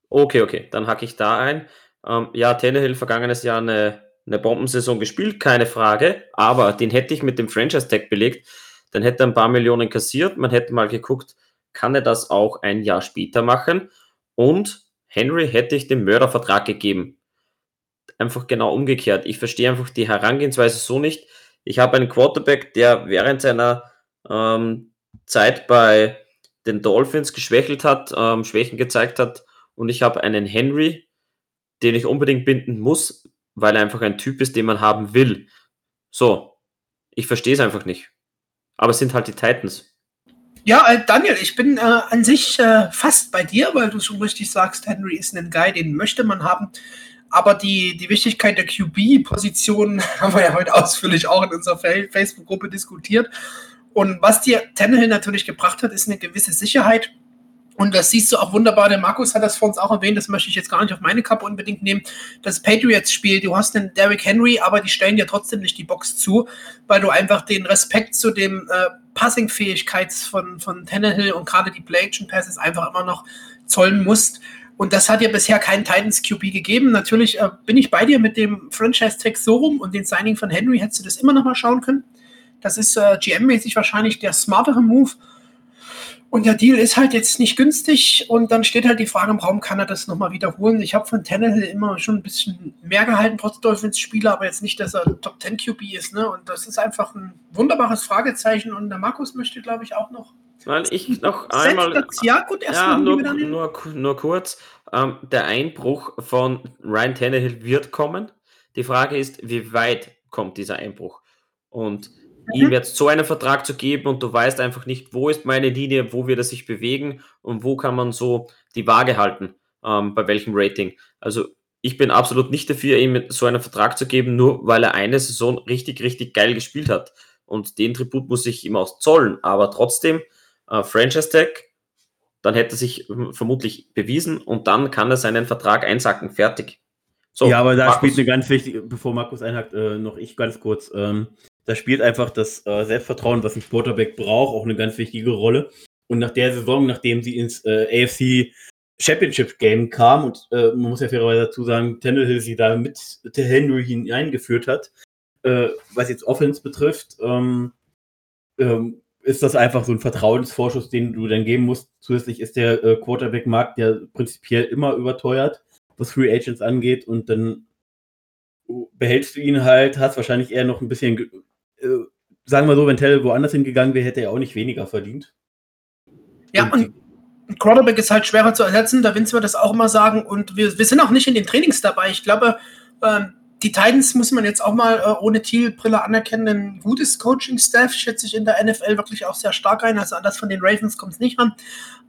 Okay, okay, dann hacke ich da ein. Ähm, ja, Tannehill vergangenes Jahr eine, eine Bombensaison gespielt, keine Frage, aber den hätte ich mit dem Franchise Tag belegt, dann hätte er ein paar Millionen kassiert, man hätte mal geguckt, kann er das auch ein Jahr später machen und Henry hätte ich den Mördervertrag gegeben. Einfach genau umgekehrt. Ich verstehe einfach die Herangehensweise so nicht. Ich habe einen Quarterback, der während seiner ähm, Zeit bei den Dolphins geschwächelt hat, ähm, Schwächen gezeigt hat und ich habe einen Henry, den ich unbedingt binden muss, weil er einfach ein Typ ist, den man haben will. So, ich verstehe es einfach nicht. Aber es sind halt die Titans. Ja, äh, Daniel, ich bin äh, an sich äh, fast bei dir, weil du schon richtig sagst, Henry ist ein Guy, den möchte man haben. Aber die, die Wichtigkeit der QB-Position haben wir ja heute ausführlich auch in unserer Fa- Facebook-Gruppe diskutiert. Und was dir Tannehill natürlich gebracht hat, ist eine gewisse Sicherheit. Und das siehst du auch wunderbar. Der Markus hat das vor uns auch erwähnt. Das möchte ich jetzt gar nicht auf meine Kappe unbedingt nehmen. Das Patriots-Spiel, du hast den Derrick Henry, aber die stellen dir trotzdem nicht die Box zu, weil du einfach den Respekt zu dem äh, Passing-Fähigkeit von, von Tannehill und gerade die Play-Action-Passes einfach immer noch zollen musst. Und das hat ja bisher keinen Titans QB gegeben. Natürlich äh, bin ich bei dir mit dem Franchise-Tag so rum und den Signing von Henry hättest du das immer noch mal schauen können. Das ist äh, GM-mäßig wahrscheinlich der smartere Move. Und der Deal ist halt jetzt nicht günstig und dann steht halt die Frage im Raum, kann er das nochmal wiederholen? Ich habe von Tannehill immer schon ein bisschen mehr gehalten, trotz Dolphins-Spieler, aber jetzt nicht, dass er Top 10 QB ist. Ne? Und das ist einfach ein wunderbares Fragezeichen und der Markus möchte, glaube ich, auch noch. Nein, ich noch einmal. Das- Ja, gut, Ja, erstmal nur, liebe Daniel. nur, nur kurz. Ähm, der Einbruch von Ryan Tannehill wird kommen. Die Frage ist, wie weit kommt dieser Einbruch? Und ihm jetzt so einen Vertrag zu geben und du weißt einfach nicht, wo ist meine Linie, wo wird er sich bewegen und wo kann man so die Waage halten, ähm, bei welchem Rating. Also ich bin absolut nicht dafür, ihm so einen Vertrag zu geben, nur weil er eine Saison richtig, richtig geil gespielt hat. Und den Tribut muss ich ihm auch zollen. Aber trotzdem, äh, Franchise Tag, dann hätte er sich ähm, vermutlich bewiesen und dann kann er seinen Vertrag einsacken. Fertig. So, ja, aber da Markus. spielt eine ganz wichtige, bevor Markus einhakt, äh, noch ich ganz kurz. Ähm, da spielt einfach das äh, Selbstvertrauen, was ein Quarterback braucht, auch eine ganz wichtige Rolle. Und nach der Saison, nachdem sie ins äh, AFC Championship-Game kam und äh, man muss ja fairerweise dazu sagen, Tannehill sie da mit Henry hineingeführt hat, äh, was jetzt Offense betrifft, ähm, ähm, ist das einfach so ein Vertrauensvorschuss, den du dann geben musst. Zusätzlich ist der äh, Quarterback-Markt ja prinzipiell immer überteuert, was Free Agents angeht und dann behältst du ihn halt, hast wahrscheinlich eher noch ein bisschen, äh, sagen wir so, wenn Tell woanders hingegangen wäre, hätte er auch nicht weniger verdient. Ja, und, und Quarterback ist halt schwerer zu ersetzen, da Vince wird das auch immer sagen. Und wir, wir sind auch nicht in den Trainings dabei. Ich glaube, ähm, die Titans muss man jetzt auch mal äh, ohne Thiel-Brille anerkennen. Ein gutes Coaching-Staff schätze ich in der NFL wirklich auch sehr stark ein. Also anders von den Ravens kommt es nicht ran.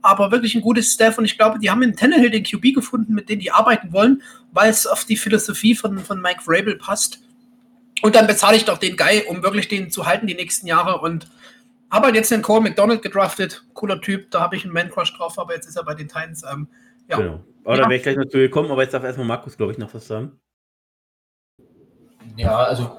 Aber wirklich ein gutes Staff. Und ich glaube, die haben in Tannehill den QB gefunden, mit dem die arbeiten wollen, weil es auf die Philosophie von, von Mike Vrabel passt. Und dann bezahle ich doch den Guy, um wirklich den zu halten die nächsten Jahre. Und habe halt jetzt den Cole McDonald gedraftet. Cooler Typ, da habe ich einen Man-Crush drauf, aber jetzt ist er bei den Titans. Ähm, ja. Genau. Aber ja. da wäre ich gleich noch zu gekommen, aber jetzt darf erstmal Markus, glaube ich, noch was sagen. Ja, also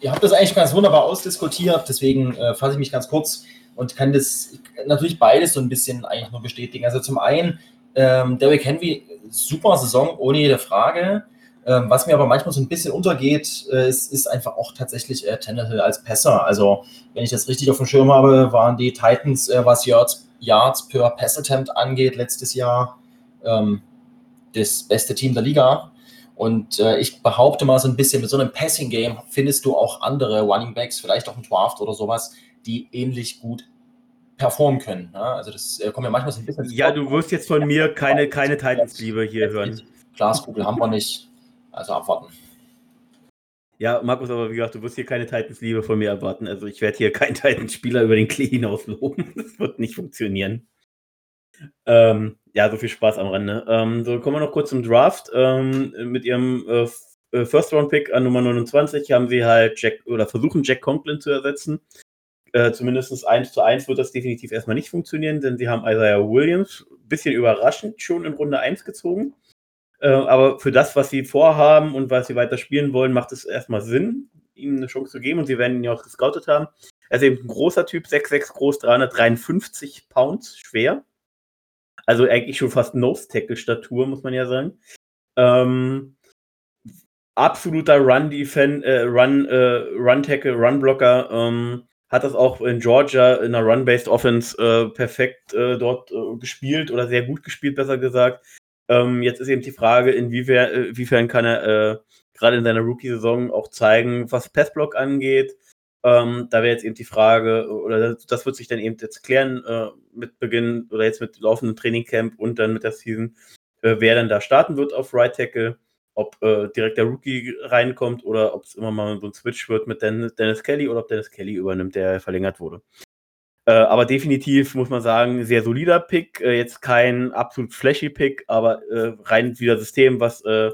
ihr habt das eigentlich ganz wunderbar ausdiskutiert, deswegen äh, fasse ich mich ganz kurz und kann das natürlich beides so ein bisschen eigentlich nur bestätigen. Also zum einen, ähm, Derrick Henry, super Saison, ohne jede Frage. Ähm, was mir aber manchmal so ein bisschen untergeht, äh, ist, ist, einfach auch tatsächlich äh, Tannehill als Passer. Also, wenn ich das richtig auf dem Schirm habe, waren die Titans, äh, was Yards, Yards per Pass Attempt angeht, letztes Jahr ähm, das beste Team der Liga. Und äh, ich behaupte mal so ein bisschen, mit so einem Passing-Game findest du auch andere Running Backs, vielleicht auch ein Draft oder sowas, die ähnlich gut performen können. Ja? Also das äh, kommt ja manchmal so ein bisschen. Ja, du wirst jetzt von mir keine, keine Titans-Liebe hier hören. Glaskugel haben wir nicht. Also abwarten. Ja, Markus, aber wie gesagt, du wirst hier keine Titans-Liebe von mir erwarten. Also ich werde hier keinen Titans-Spieler über den Klee hinaus loben. Das wird nicht funktionieren. Ähm, ja, so viel Spaß am Rande. Ähm, so, kommen wir noch kurz zum Draft. Ähm, mit ihrem äh, äh First-Round-Pick an Nummer 29 haben sie halt Jack oder versuchen Jack Conklin zu ersetzen. Äh, zumindest 1 zu 1 wird das definitiv erstmal nicht funktionieren, denn sie haben Isaiah Williams bisschen überraschend schon in Runde 1 gezogen. Äh, aber für das, was sie vorhaben und was sie weiter spielen wollen, macht es erstmal Sinn, ihm eine Chance zu geben. Und sie werden ihn ja auch gescoutet haben. Er ist eben ein großer Typ, 6'6 groß, 353 Pounds schwer. Also eigentlich schon fast Nose-Tackle-Statur, muss man ja sagen. Ähm, absoluter Run-Defend, äh, Run, äh, Run-Tackle, Run-Blocker. Ähm, hat das auch in Georgia in einer Run-Based Offense äh, perfekt äh, dort äh, gespielt oder sehr gut gespielt, besser gesagt. Ähm, jetzt ist eben die Frage, inwiefern, äh, inwiefern kann er äh, gerade in seiner Rookie-Saison auch zeigen, was Passblock angeht. Ähm, da wäre jetzt eben die Frage, oder das, das, wird sich dann eben jetzt klären äh, mit Beginn oder jetzt mit laufendem Trainingcamp und dann mit der Season, äh, wer dann da starten wird auf Right Tackle, ob äh, direkt der Rookie reinkommt oder ob es immer mal so ein Switch wird mit Dennis Kelly oder ob Dennis Kelly übernimmt, der verlängert wurde. Äh, aber definitiv muss man sagen, sehr solider Pick. Äh, jetzt kein absolut flashy Pick, aber äh, rein wieder System, was, äh,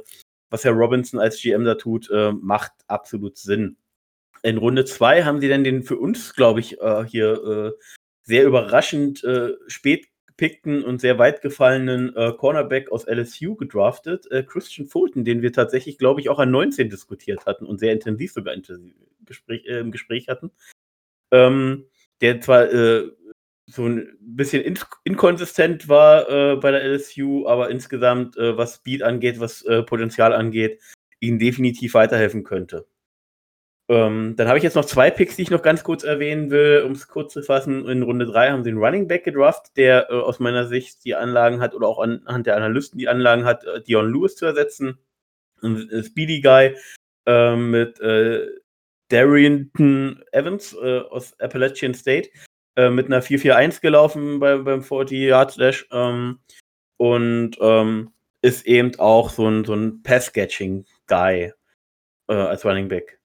was Herr Robinson als GM da tut, äh, macht absolut Sinn. In Runde 2 haben sie dann den für uns, glaube ich, äh, hier sehr überraschend spät gepickten und sehr weit gefallenen Cornerback aus LSU gedraftet, Christian Fulton, den wir tatsächlich, glaube ich, auch an 19 diskutiert hatten und sehr intensiv sogar im Gespräch, im Gespräch hatten. Ähm, der zwar äh, so ein bisschen in inkonsistent war äh, bei der LSU, aber insgesamt, äh, was Speed angeht, was äh, Potenzial angeht, ihnen definitiv weiterhelfen könnte. Ähm, dann habe ich jetzt noch zwei Picks, die ich noch ganz kurz erwähnen will, um es kurz zu fassen. In Runde 3 haben sie einen Running Back gedraft, der äh, aus meiner Sicht die Anlagen hat oder auch anhand der Analysten die Anlagen hat, äh, Dion Lewis zu ersetzen. Ein Speedy Guy ähm, mit Darrington Evans äh, aus Appalachian State äh, mit einer 4-4-1 gelaufen bei, beim 40-Yard-Dash ähm, und ähm, ist eben auch so ein, so ein Pass-Catching-Guy äh, als Running Back.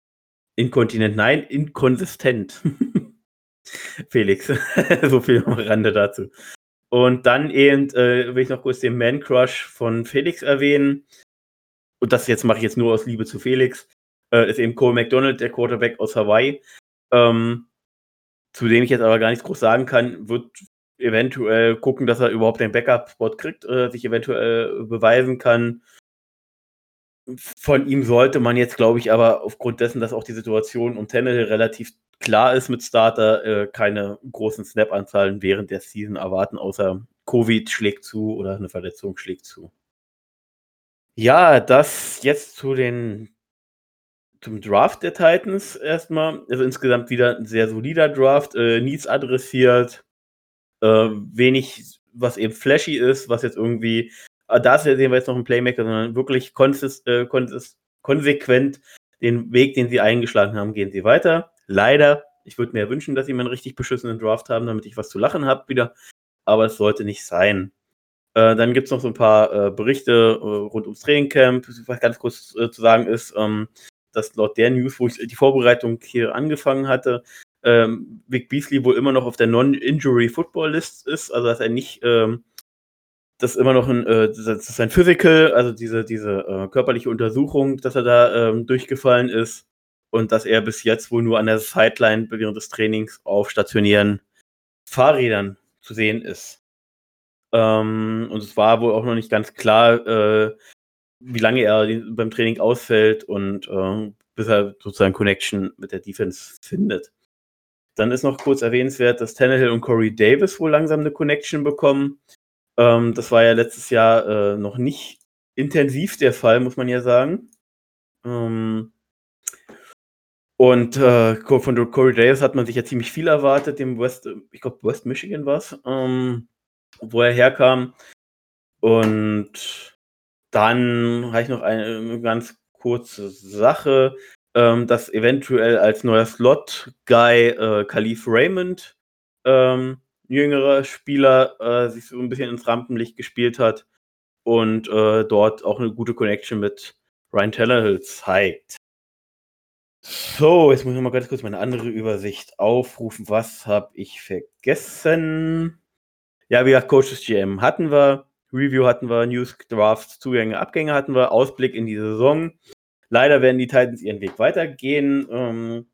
Inkontinent, nein, inkonsistent. Felix, so viel am Rande dazu. Und dann eben äh, will ich noch kurz den Man-Crush von Felix erwähnen. Und das jetzt mache ich jetzt nur aus Liebe zu Felix äh, ist eben Cole McDonald, der Quarterback aus Hawaii. Ähm, zu dem ich jetzt aber gar nichts groß sagen kann, wird eventuell gucken, dass er überhaupt den Backup-Spot kriegt, äh, sich eventuell beweisen kann. Von ihm sollte man jetzt, glaube ich, aber aufgrund dessen, dass auch die Situation um Tannehill relativ klar ist mit Starter, äh, keine großen Snap-Anzahlen während der Season erwarten, außer Covid schlägt zu oder eine Verletzung schlägt zu. Ja, das jetzt zu den zum Draft der Titans erstmal. Also insgesamt wieder ein sehr solider Draft, äh, Needs adressiert, äh, wenig, was eben flashy ist, was jetzt irgendwie, äh, da sehen wir jetzt noch einen Playmaker, sondern wirklich konsist, äh, konsist, konsequent den Weg, den sie eingeschlagen haben, gehen sie weiter. Leider, ich würde mir wünschen, dass sie mal einen richtig beschissenen Draft haben, damit ich was zu lachen habe wieder, aber es sollte nicht sein. Äh, dann gibt es noch so ein paar äh, Berichte äh, rund ums Trainingcamp. Was ganz kurz äh, zu sagen ist, ähm, dass laut der News, wo ich die Vorbereitung hier angefangen hatte, ähm, Vic Beasley wohl immer noch auf der Non-Injury Football List ist, also dass er nicht, ähm, das immer noch ein, äh, das ist ein Physical, also diese, diese äh, körperliche Untersuchung, dass er da ähm, durchgefallen ist und dass er bis jetzt wohl nur an der Sideline während des Trainings auf stationären Fahrrädern zu sehen ist. Ähm, und es war wohl auch noch nicht ganz klar, äh, wie lange er beim Training ausfällt und äh, bis er sozusagen Connection mit der Defense findet. Dann ist noch kurz erwähnenswert, dass Tannehill und Corey Davis wohl langsam eine Connection bekommen. Ähm, das war ja letztes Jahr äh, noch nicht intensiv der Fall, muss man ja sagen. Ähm, und äh, von Corey Davis hat man sich ja ziemlich viel erwartet, dem West, ich glaube West Michigan war es, ähm, wo er herkam. Und dann habe ich noch eine, ganz kurze Sache, ähm, dass eventuell als neuer Slot-Guy äh, Khalif Raymond, ähm, jüngerer Spieler, äh, sich so ein bisschen ins Rampenlicht gespielt hat und äh, dort auch eine gute Connection mit Ryan Tannehill zeigt. So, jetzt muss ich mal ganz kurz meine andere Übersicht aufrufen. Was habe ich vergessen? Ja, wie gesagt, Coaches GM hatten wir. Review hatten wir, News, Drafts, Zugänge, Abgänge hatten wir, Ausblick in die Saison. Leider werden die Titans ihren Weg weitergehen. Ähm,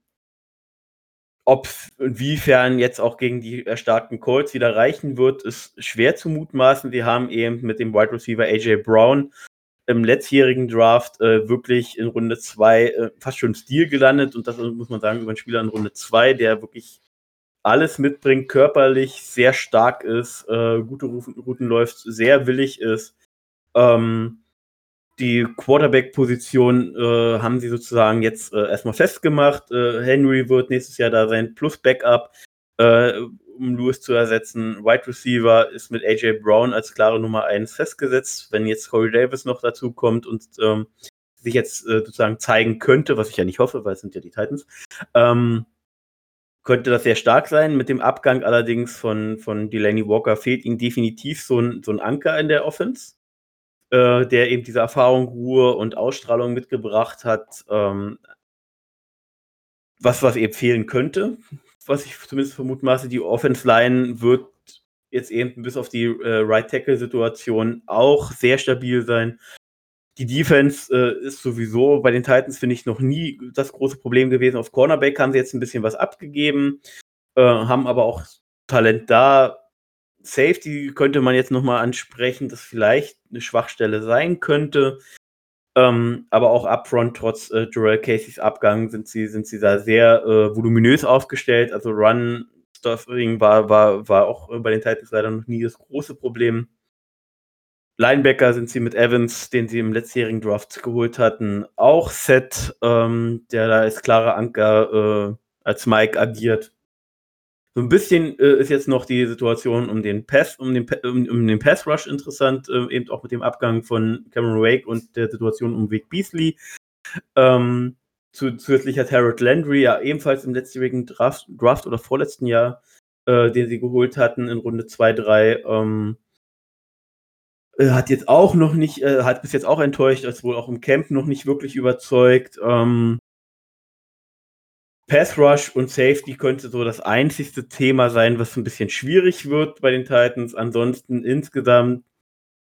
ob inwiefern jetzt auch gegen die erstarkten Colts wieder reichen wird, ist schwer zu mutmaßen. Sie haben eben mit dem Wide Receiver AJ Brown im letztjährigen Draft äh, wirklich in Runde 2 äh, fast schon Stil gelandet und das muss man sagen über einen Spieler in Runde 2, der wirklich alles mitbringt, körperlich sehr stark ist, äh, gute Routen läuft, sehr willig ist. Ähm, die Quarterback-Position äh, haben sie sozusagen jetzt äh, erstmal festgemacht. Äh, Henry wird nächstes Jahr da sein Plus-Backup, äh, um Lewis zu ersetzen. Wide Receiver ist mit AJ Brown als klare Nummer 1 festgesetzt. Wenn jetzt Corey Davis noch dazu kommt und ähm, sich jetzt äh, sozusagen zeigen könnte, was ich ja nicht hoffe, weil es sind ja die Titans, ähm, könnte das sehr stark sein. Mit dem Abgang allerdings von, von Delaney Walker fehlt ihm definitiv so ein, so ein Anker in der Offense, äh, der eben diese Erfahrung, Ruhe und Ausstrahlung mitgebracht hat, ähm, was, was eben fehlen könnte. Was ich zumindest vermutmaße, die Offense Line wird jetzt eben bis auf die äh, Right Tackle Situation auch sehr stabil sein. Die Defense äh, ist sowieso bei den Titans, finde ich, noch nie das große Problem gewesen. Auf Cornerback haben sie jetzt ein bisschen was abgegeben, äh, haben aber auch Talent da. Safety könnte man jetzt nochmal ansprechen, das vielleicht eine Schwachstelle sein könnte. Ähm, aber auch upfront, trotz äh, Joel Caseys Abgang, sind sie, sind sie da sehr äh, voluminös aufgestellt. Also Run Stuffing war, war, war auch bei den Titans leider noch nie das große Problem. Linebacker sind sie mit Evans, den sie im letztjährigen Draft geholt hatten, auch set, ähm, der da als klarer Anker äh, als Mike agiert. So ein bisschen äh, ist jetzt noch die Situation um den Pass, um den, um, um den Pass Rush interessant, äh, eben auch mit dem Abgang von Cameron Wake und der Situation um Vic Beasley. Ähm, zu, zusätzlich hat Harold Landry ja ebenfalls im letztjährigen Draft, Draft oder vorletzten Jahr, äh, den sie geholt hatten in Runde 2, 3, ähm, äh, hat jetzt auch noch nicht, äh, hat bis jetzt auch enttäuscht, als wohl auch im Camp noch nicht wirklich überzeugt. Ähm, Pass Rush und Safety könnte so das einzigste Thema sein, was ein bisschen schwierig wird bei den Titans. Ansonsten insgesamt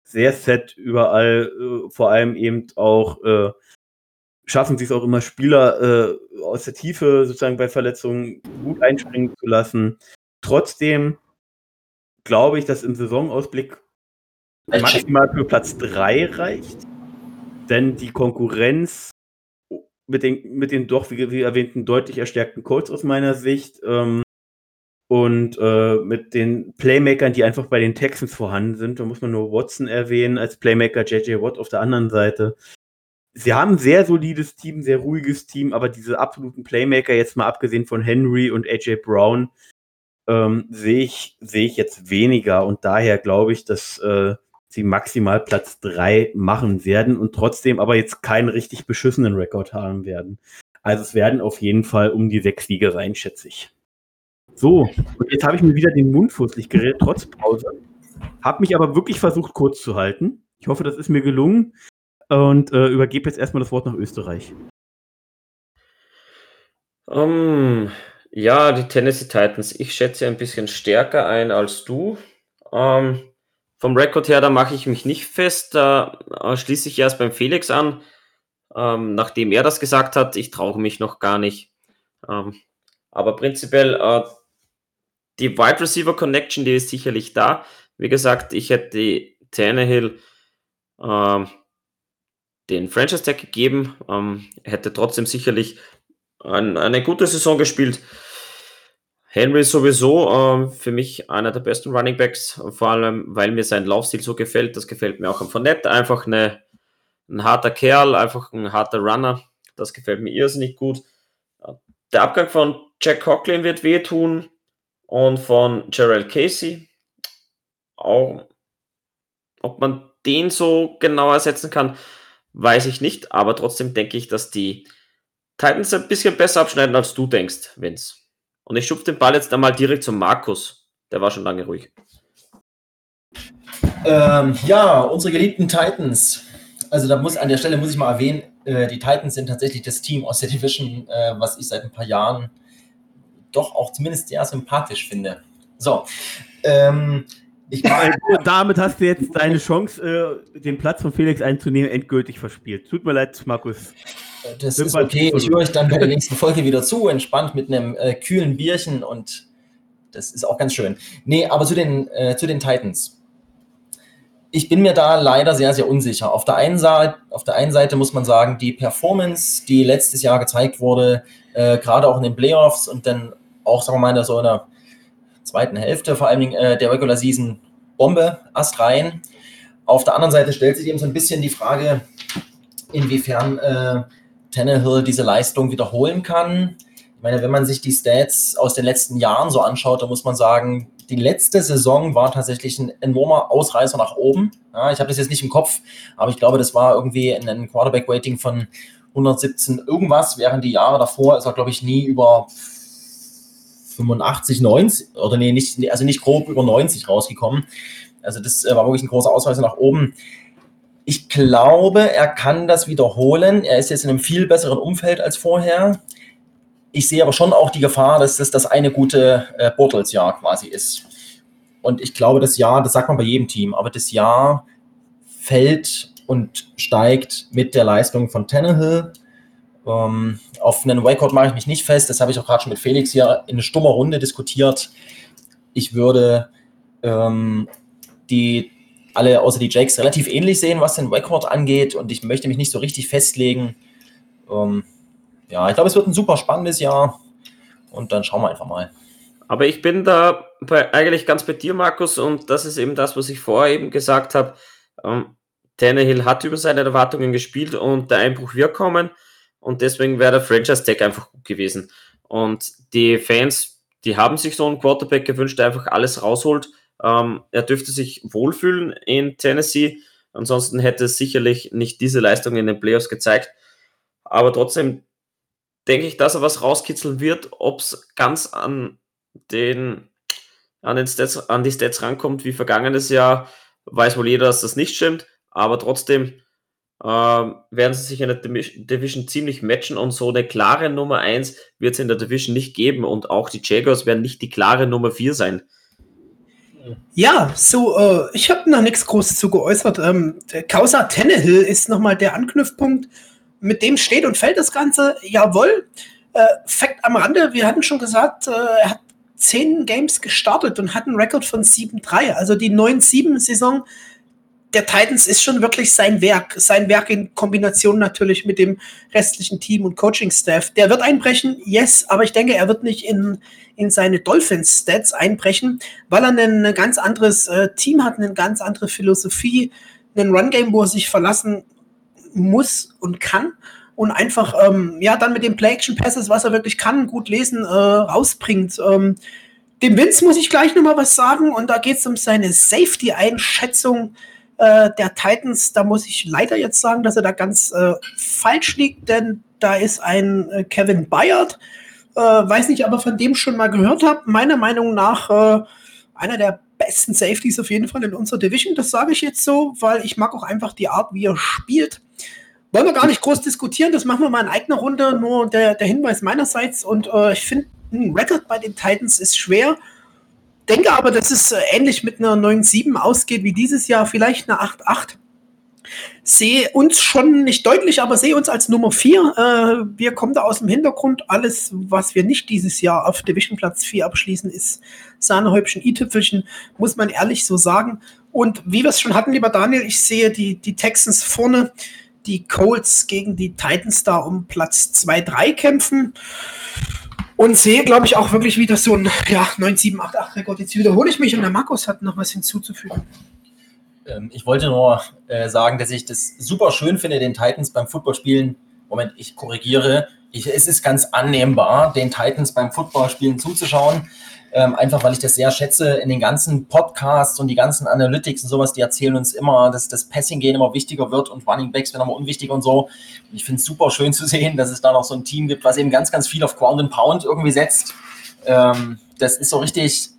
sehr set überall, äh, vor allem eben auch äh, schaffen sie es auch immer Spieler äh, aus der Tiefe sozusagen bei Verletzungen gut einspringen zu lassen. Trotzdem glaube ich, dass im Saisonausblick maximal für Platz 3 reicht. Denn die Konkurrenz mit den, mit den doch, wie, wie erwähnten, deutlich erstärkten Colts aus meiner Sicht, ähm, und äh, mit den Playmakern, die einfach bei den Texans vorhanden sind. Da muss man nur Watson erwähnen als Playmaker, JJ Watt auf der anderen Seite. Sie haben ein sehr solides Team, sehr ruhiges Team, aber diese absoluten Playmaker, jetzt mal abgesehen von Henry und AJ Brown, ähm, sehe ich, sehe ich jetzt weniger. Und daher glaube ich, dass äh, sie maximal Platz 3 machen werden und trotzdem aber jetzt keinen richtig beschissenen Rekord haben werden. Also es werden auf jeden Fall um die sechs Siege sein, schätze ich. So, und jetzt habe ich mir wieder den Mund fusselig geredet, trotz Pause. Habe mich aber wirklich versucht, kurz zu halten. Ich hoffe, das ist mir gelungen. Und äh, übergebe jetzt erstmal das Wort nach Österreich. Um, ja, die Tennessee Titans. Ich schätze ein bisschen stärker ein als du. Um, vom Rekord her, da mache ich mich nicht fest. Da äh, schließe ich erst beim Felix an, ähm, nachdem er das gesagt hat. Ich traue mich noch gar nicht. Ähm, aber prinzipiell, äh, die Wide Receiver Connection, die ist sicherlich da. Wie gesagt, ich hätte Tannehill äh, den Franchise Tag gegeben, ähm, hätte trotzdem sicherlich ein, eine gute Saison gespielt. Henry sowieso ähm, für mich einer der besten Running Backs, vor allem weil mir sein Laufstil so gefällt. Das gefällt mir auch am Fournette. Einfach eine, ein harter Kerl, einfach ein harter Runner. Das gefällt mir irrsinnig gut. Der Abgang von Jack Coughlin wird wehtun und von Gerald Casey. Auch, ob man den so genau ersetzen kann, weiß ich nicht. Aber trotzdem denke ich, dass die Titans ein bisschen besser abschneiden, als du denkst, Vince. Und ich schupfe den Ball jetzt einmal direkt zum Markus. Der war schon lange ruhig. Ähm, ja, unsere geliebten Titans. Also da muss an der Stelle muss ich mal erwähnen, äh, die Titans sind tatsächlich das Team aus der Division, äh, was ich seit ein paar Jahren doch auch zumindest sehr sympathisch finde. So. Ähm, ich damit hast du jetzt deine Chance, äh, den Platz von Felix einzunehmen, endgültig verspielt. Tut mir leid, Markus. Das ist okay. Ich höre euch dann bei der nächsten Folge wieder zu, entspannt mit einem äh, kühlen Bierchen und das ist auch ganz schön. Nee, aber zu den, äh, zu den Titans. Ich bin mir da leider sehr, sehr unsicher. Auf der, einen Seite, auf der einen Seite muss man sagen, die Performance, die letztes Jahr gezeigt wurde, äh, gerade auch in den Playoffs und dann auch, sagen wir mal, in so einer zweiten Hälfte, vor allen Dingen äh, der Regular Season, Bombe, Ast rein. Auf der anderen Seite stellt sich eben so ein bisschen die Frage, inwiefern äh, Tannehill diese Leistung wiederholen kann. Ich meine, wenn man sich die Stats aus den letzten Jahren so anschaut, dann muss man sagen, die letzte Saison war tatsächlich ein enormer Ausreißer nach oben. Ja, ich habe das jetzt nicht im Kopf, aber ich glaube, das war irgendwie ein Quarterback-Rating von 117 irgendwas, während die Jahre davor ist er, glaube ich, nie über 85, 90, oder nee, nicht, also nicht grob über 90 rausgekommen. Also das äh, war wirklich ein großer Ausreißer nach oben. Ich glaube, er kann das wiederholen. Er ist jetzt in einem viel besseren Umfeld als vorher. Ich sehe aber schon auch die Gefahr, dass das das eine gute äh, Bortles-Jahr quasi ist. Und ich glaube, das Jahr, das sagt man bei jedem Team, aber das Jahr fällt und steigt mit der Leistung von Tannehill. Ähm, auf einen Record mache ich mich nicht fest. Das habe ich auch gerade schon mit Felix hier in stummer Runde diskutiert. Ich würde ähm, die alle außer die Jakes relativ ähnlich sehen, was den Rekord angeht. Und ich möchte mich nicht so richtig festlegen. Ähm, ja, ich glaube, es wird ein super spannendes Jahr. Und dann schauen wir einfach mal. Aber ich bin da bei, eigentlich ganz bei dir, Markus. Und das ist eben das, was ich vorher eben gesagt habe. Ähm, Tannehill hat über seine Erwartungen gespielt und der Einbruch wird kommen. Und deswegen wäre der Franchise-Tag einfach gut gewesen. Und die Fans, die haben sich so einen Quarterback gewünscht, der einfach alles rausholt ähm, er dürfte sich wohlfühlen in Tennessee. Ansonsten hätte es sicherlich nicht diese Leistung in den Playoffs gezeigt. Aber trotzdem denke ich, dass er was rauskitzeln wird. Ob es ganz an den, an, den Stats, an die Stats rankommt wie vergangenes Jahr, weiß wohl jeder, dass das nicht stimmt. Aber trotzdem äh, werden sie sich in der Division ziemlich matchen und so eine klare Nummer 1 wird es in der Division nicht geben und auch die Jaguars werden nicht die klare Nummer 4 sein. Ja, so, äh, ich habe noch nichts Großes zu geäußert. Ähm, der Causa Tannehill ist nochmal der Anknüpfpunkt, mit dem steht und fällt das Ganze. Jawohl. Äh, Fakt am Rande, wir hatten schon gesagt, äh, er hat zehn Games gestartet und hat einen Rekord von 7-3. Also die 9-7-Saison der Titans ist schon wirklich sein Werk. Sein Werk in Kombination natürlich mit dem restlichen Team und Coaching-Staff. Der wird einbrechen, yes, aber ich denke, er wird nicht in, in seine Dolphins-Stats einbrechen, weil er ein ganz anderes äh, Team hat, eine ganz andere Philosophie, ein Run-Game, wo er sich verlassen muss und kann und einfach, ähm, ja, dann mit den Play-Action-Passes, was er wirklich kann, gut lesen, äh, rausbringt. Ähm, dem Vince muss ich gleich nochmal was sagen und da geht es um seine Safety-Einschätzung äh, der Titans. Da muss ich leider jetzt sagen, dass er da ganz äh, falsch liegt, denn da ist ein äh, Kevin Bayard, äh, weiß nicht, aber von dem schon mal gehört habe. Meiner Meinung nach äh, einer der besten Safeties auf jeden Fall in unserer Division. Das sage ich jetzt so, weil ich mag auch einfach die Art, wie er spielt. Wollen wir gar nicht groß diskutieren, das machen wir mal in eigener Runde, nur der, der Hinweis meinerseits. Und äh, ich finde, ein Record bei den Titans ist schwer. Denke aber, dass es äh, ähnlich mit einer 9-7 ausgeht wie dieses Jahr, vielleicht eine 8-8. Sehe uns schon nicht deutlich, aber sehe uns als Nummer 4. Äh, wir kommen da aus dem Hintergrund. Alles, was wir nicht dieses Jahr auf Division Platz 4 abschließen, ist Sahnehäubchen, i-Tüpfelchen, muss man ehrlich so sagen. Und wie wir es schon hatten, lieber Daniel, ich sehe die, die Texans vorne, die Colts gegen die Titans da um Platz 2-3 kämpfen und sehe, glaube ich, auch wirklich wieder so ein ja, 9, 7, 8, 8 Rekord. Jetzt wiederhole ich mich und der Markus hat noch was hinzuzufügen. Ähm, ich wollte nur äh, sagen, dass ich das super schön finde, den Titans beim Footballspielen. Moment, ich korrigiere. Ich, es ist ganz annehmbar, den Titans beim Footballspielen zuzuschauen. Ähm, einfach weil ich das sehr schätze in den ganzen Podcasts und die ganzen Analytics und sowas, die erzählen uns immer, dass das Passing-Game immer wichtiger wird und Running Backs werden immer unwichtiger und so. Ich finde es super schön zu sehen, dass es da noch so ein Team gibt, was eben ganz, ganz viel auf Ground and Pound irgendwie setzt. Ähm, das ist so richtig,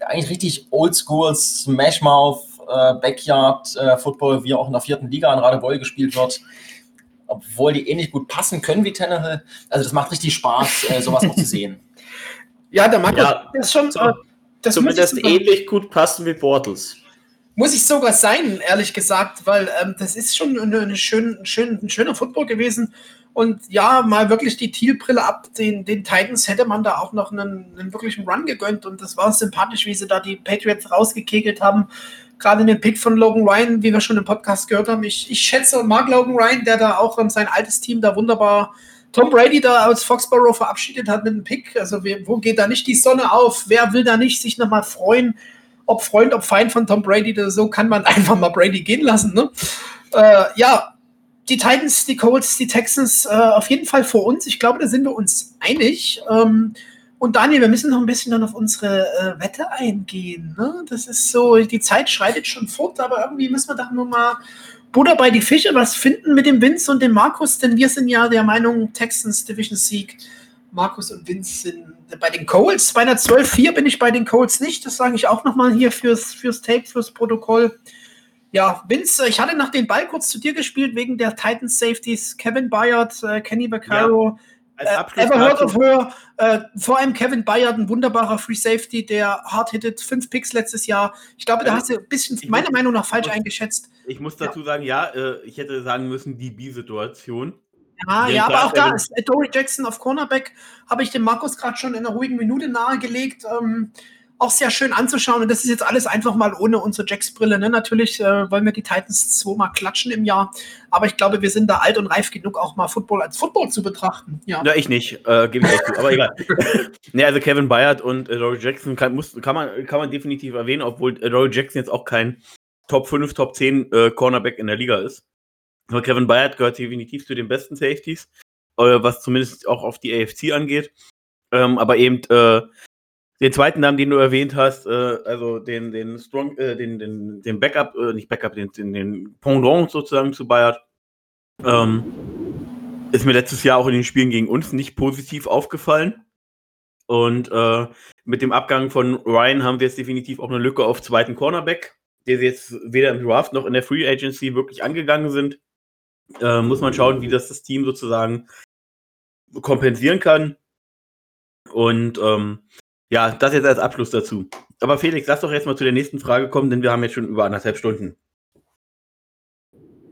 eigentlich richtig Oldschool Smashmouth äh, Backyard äh, Football, wie auch in der vierten Liga an Radebeul gespielt wird. Obwohl die ähnlich gut passen können wie Tannehill. Also das macht richtig Spaß, äh, sowas noch zu sehen. Ja, der Markus ja, ist schon. So, das zumindest ähnlich gut passen wie Bortles. Muss ich sogar sein, ehrlich gesagt, weil ähm, das ist schon eine, eine schön, schön, ein schöner Football gewesen. Und ja, mal wirklich die Thielbrille ab den, den Titans hätte man da auch noch einen, einen wirklichen Run gegönnt. Und das war sympathisch, wie sie da die Patriots rausgekegelt haben. Gerade in den Pick von Logan Ryan, wie wir schon im Podcast gehört haben. Ich, ich schätze und mag Logan Ryan, der da auch um, sein altes Team da wunderbar Tom Brady da aus Foxborough verabschiedet hat mit einem Pick. Also wo geht da nicht die Sonne auf? Wer will da nicht sich nochmal freuen? Ob Freund, ob Feind von Tom Brady, so kann man einfach mal Brady gehen lassen. Ne? Äh, ja, die Titans, die Colts, die Texans äh, auf jeden Fall vor uns. Ich glaube, da sind wir uns einig. Ähm, und Daniel, wir müssen noch ein bisschen dann auf unsere äh, Wette eingehen. Ne? Das ist so, die Zeit schreitet schon fort, aber irgendwie müssen wir da nur mal Buddha bei die Fische was finden mit dem Vince und dem Markus, denn wir sind ja der Meinung, Texans Division Sieg. Markus und Vince sind bei den Colts. 212-4 bin ich bei den Colts nicht. Das sage ich auch nochmal hier fürs, fürs Tape, fürs Protokoll. Ja, Vince, ich hatte nach den Ball kurz zu dir gespielt wegen der Titans Safeties. Kevin Bayard, äh, Kenny Vaccaro. Ja. Äh, ever heard of her? Äh, vor allem Kevin Bayard, ein wunderbarer Free Safety, der hard hittet, fünf Picks letztes Jahr. Ich glaube, da hast du ein bisschen, meiner Meinung nach, falsch eingeschätzt. Ich muss dazu sagen, ja, äh, ich hätte sagen müssen, die B-Situation. Ja, ja, aber auch da ist Dory Jackson auf Cornerback, habe ich dem Markus gerade schon in einer ruhigen Minute nahegelegt. Ähm, auch sehr schön anzuschauen. Und das ist jetzt alles einfach mal ohne unsere Jacks-Brille. Ne? Natürlich äh, wollen wir die Titans zweimal klatschen im Jahr. Aber ich glaube, wir sind da alt und reif genug, auch mal Football als Football zu betrachten. Ja, ja ich nicht. Äh, Gebe ich auch zu. Aber egal. ne, also Kevin Bayard und äh, Rory Jackson kann, muss, kann, man, kann man definitiv erwähnen, obwohl äh, Rory Jackson jetzt auch kein Top 5, Top 10 äh, Cornerback in der Liga ist. Aber Kevin Bayard gehört definitiv zu den besten Safeties, äh, was zumindest auch auf die AFC angeht. Ähm, aber eben äh, den zweiten Namen, den du erwähnt hast, äh, also den, den Strong, äh, den, den, den Backup, äh, nicht Backup, den, den, den Pendant sozusagen zu Bayard, ähm, ist mir letztes Jahr auch in den Spielen gegen uns nicht positiv aufgefallen. Und äh, mit dem Abgang von Ryan haben wir jetzt definitiv auch eine Lücke auf zweiten Cornerback, der sie jetzt weder im Draft noch in der Free Agency wirklich angegangen sind. Äh, muss man schauen, wie das das Team sozusagen kompensieren kann. Und ähm, ja, das jetzt als Abschluss dazu. Aber Felix, lass doch jetzt mal zu der nächsten Frage kommen, denn wir haben jetzt schon über anderthalb Stunden.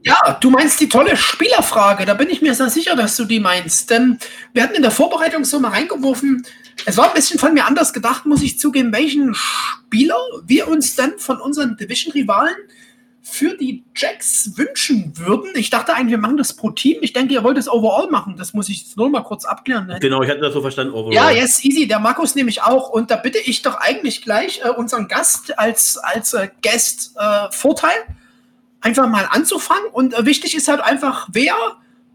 Ja, du meinst die tolle Spielerfrage. Da bin ich mir sehr sicher, dass du die meinst. Denn wir hatten in der Vorbereitung so mal reingeworfen. Es war ein bisschen von mir anders gedacht, muss ich zugeben, welchen Spieler wir uns denn von unseren Division-Rivalen für die Jacks wünschen würden. Ich dachte eigentlich, wir machen das pro Team. Ich denke, ihr wollt es overall machen. Das muss ich jetzt nur mal kurz abklären. Genau, ich hatte das so verstanden. Overall. Ja, yes, easy. Der Markus nehme ich auch. Und da bitte ich doch eigentlich gleich äh, unseren Gast als, als äh, Guest äh, Vorteil einfach mal anzufangen. Und äh, wichtig ist halt einfach, wer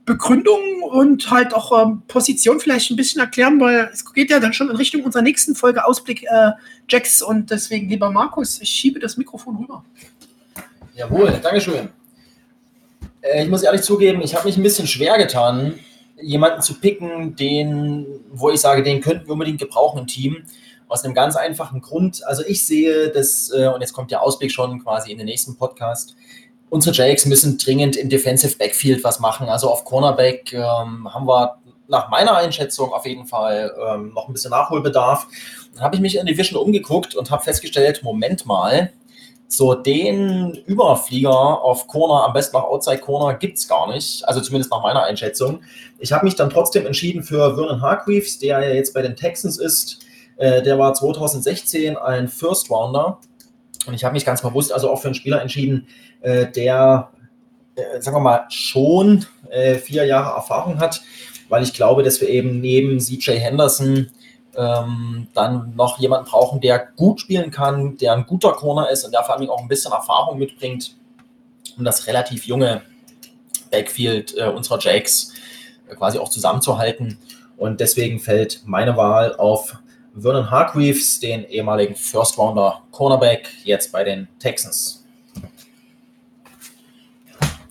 Begründung und halt auch ähm, Position vielleicht ein bisschen erklären, weil es geht ja dann schon in Richtung unserer nächsten Folge Ausblick äh, Jacks und deswegen, lieber Markus, ich schiebe das Mikrofon rüber. Jawohl, Dankeschön. Äh, ich muss ehrlich zugeben, ich habe mich ein bisschen schwer getan, jemanden zu picken, den, wo ich sage, den könnten wir unbedingt gebrauchen im Team. Aus einem ganz einfachen Grund. Also ich sehe das, äh, und jetzt kommt der Ausblick schon quasi in den nächsten Podcast, unsere Jakes müssen dringend im Defensive Backfield was machen. Also auf Cornerback ähm, haben wir nach meiner Einschätzung auf jeden Fall ähm, noch ein bisschen Nachholbedarf. Dann habe ich mich in die Vision umgeguckt und habe festgestellt, Moment mal, so den Überflieger auf Corner, am besten nach Outside Corner, gibt es gar nicht. Also zumindest nach meiner Einschätzung. Ich habe mich dann trotzdem entschieden für Vernon Hargreaves, der ja jetzt bei den Texans ist. Äh, der war 2016 ein First Rounder. Und ich habe mich ganz bewusst also auch für einen Spieler entschieden, der, äh, sagen wir mal, schon äh, vier Jahre Erfahrung hat, weil ich glaube, dass wir eben neben CJ Henderson ähm, dann noch jemanden brauchen, der gut spielen kann, der ein guter Corner ist und der vor allem auch ein bisschen Erfahrung mitbringt, um das relativ junge Backfield äh, unserer Jakes äh, quasi auch zusammenzuhalten. Und deswegen fällt meine Wahl auf Vernon Hargreaves, den ehemaligen First Rounder Cornerback, jetzt bei den Texans.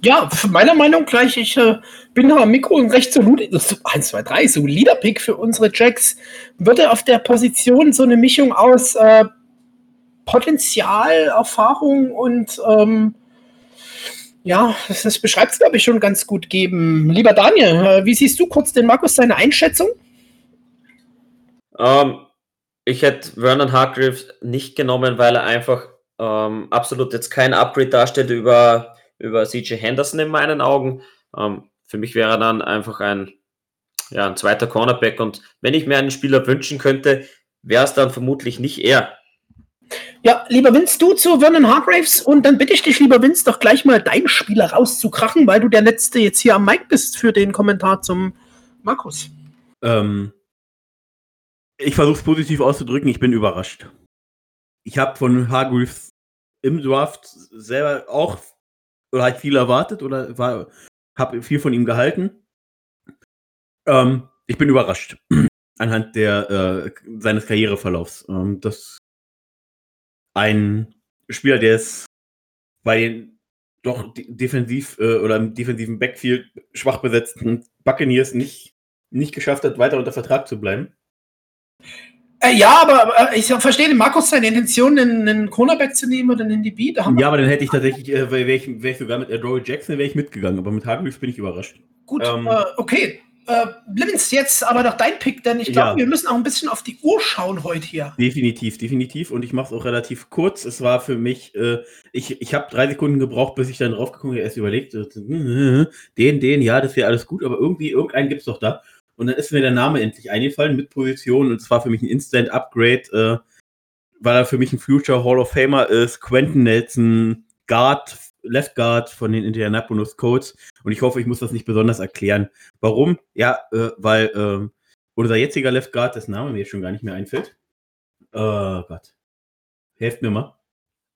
Ja, meiner Meinung gleich, ich äh, bin am Mikro ein recht solid, 1, 2, 3, solider Pick für unsere Jacks. Würde auf der Position so eine Mischung aus äh, Potenzial, Erfahrung und ähm, ja, das, das beschreibt es, glaube ich, schon ganz gut geben. Lieber Daniel, äh, wie siehst du kurz den Markus seine Einschätzung? Ähm, ich hätte Vernon Hargreaves nicht genommen, weil er einfach ähm, absolut jetzt kein Upgrade darstellt über über CJ Henderson in meinen Augen. Ähm, für mich wäre er dann einfach ein, ja, ein zweiter Cornerback und wenn ich mir einen Spieler wünschen könnte, wäre es dann vermutlich nicht er. Ja, lieber Vince, du zu Vernon Hargraves und dann bitte ich dich, lieber Vince, doch gleich mal deinen Spieler rauszukrachen, weil du der Letzte jetzt hier am Mic bist für den Kommentar zum Markus. Ähm, ich versuche es positiv auszudrücken, ich bin überrascht. Ich habe von Hargreaves im Draft selber auch oder halt viel erwartet oder war, habe viel von ihm gehalten. Ähm, ich bin überrascht anhand der äh, seines Karriereverlaufs. Ähm, dass ein Spieler, der es bei den doch defensiv äh, oder im defensiven Backfield schwach besetzten Buccaneers nicht, nicht geschafft hat, weiter unter Vertrag zu bleiben. Äh, ja, aber äh, ich verstehe den Markus seine Intention, einen, einen Cornerback zu nehmen oder einen DB. ja, aber dann hätte ich tatsächlich, äh, wäre ich, wär ich, sogar mit Adroy Jackson wäre ich mitgegangen, aber mit Hargreaves bin ich überrascht. Gut, ähm, äh, okay. Äh, Livens, jetzt aber doch dein Pick, denn ich glaube, ja. wir müssen auch ein bisschen auf die Uhr schauen heute hier. Definitiv, definitiv. Und ich mache es auch relativ kurz. Es war für mich, äh, ich, ich habe drei Sekunden gebraucht, bis ich dann draufgekommen bin, erst überlegt, äh, den, den, ja, das wäre alles gut, aber irgendwie, irgendeinen gibt es doch da. Und dann ist mir der Name endlich eingefallen mit Position und es war für mich ein Instant Upgrade, äh, weil er für mich ein Future Hall of Famer ist. Quentin Nelson, Guard, Left Guard von den Indianapolis Colts. Und ich hoffe, ich muss das nicht besonders erklären. Warum? Ja, äh, weil äh, unser jetziger Left Guard, dessen Name mir jetzt schon gar nicht mehr einfällt. Oh Gott. Helft mir mal.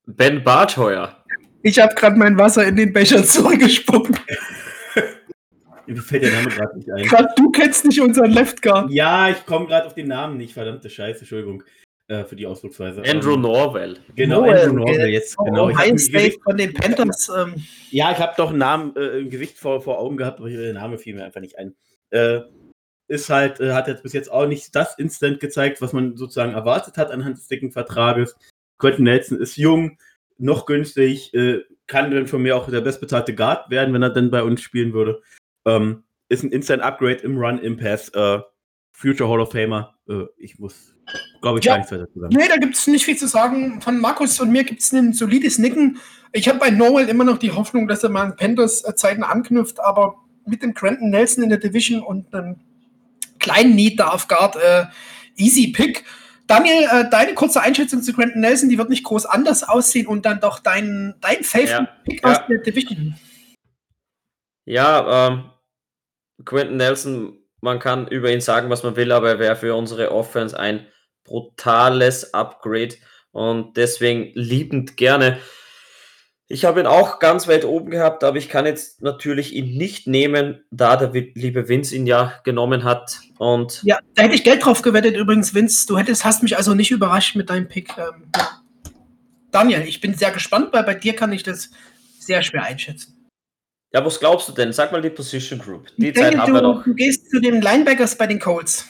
Ben Bartheuer. Ich habe gerade mein Wasser in den Becher zurückgespuckt. Mir fällt der Name gerade nicht ein. Grad du kennst nicht unseren Left Guard. Ja, ich komme gerade auf den Namen nicht. Verdammte Scheiße, Entschuldigung äh, für die Ausdrucksweise. Andrew ähm, Norwell. Genau, Noel, Andrew Norwell jetzt. Oh, genau. Ein State von den Panthers. Ähm. Ja, ich habe doch einen Namen äh, im Gewicht vor, vor Augen gehabt, aber der Name fiel mir einfach nicht ein. Äh, ist halt, äh, hat jetzt bis jetzt auch nicht das Instant gezeigt, was man sozusagen erwartet hat anhand des dicken Vertrages. Quentin Nelson ist jung, noch günstig, äh, kann dann von mir auch der bestbezahlte Guard werden, wenn er dann bei uns spielen würde. Ähm, ist ein Instant Upgrade im Run, im Pass. Äh, Future Hall of Famer. Äh, ich muss, glaube ich, ja. gar nichts weiter zu sagen. Nee, da gibt es nicht viel zu sagen. Von Markus und mir gibt es ein solides Nicken. Ich habe bei Noel immer noch die Hoffnung, dass er mal an Panthers äh, Zeiten anknüpft, aber mit dem Granton Nelson in der Division und einem kleinen Need da auf Guard, äh, easy Pick. Daniel, äh, deine kurze Einschätzung zu Quentin Nelson, die wird nicht groß anders aussehen und dann doch dein, dein Favorite-Pick Ja, aus ja. der Division. Ja, ähm, Quentin Nelson, man kann über ihn sagen, was man will, aber er wäre für unsere Offense ein brutales Upgrade und deswegen liebend gerne. Ich habe ihn auch ganz weit oben gehabt, aber ich kann jetzt natürlich ihn nicht nehmen, da der liebe Vince ihn ja genommen hat. Und Ja, da hätte ich Geld drauf gewettet übrigens, Vince. Du hättest, hast mich also nicht überrascht mit deinem Pick. Ähm. Daniel, ich bin sehr gespannt, weil bei dir kann ich das sehr schwer einschätzen. Ja, was glaubst du denn? Sag mal die Position Group. Die ich Zeit denke, haben wir du, noch. du gehst zu den Linebackers bei den Colts.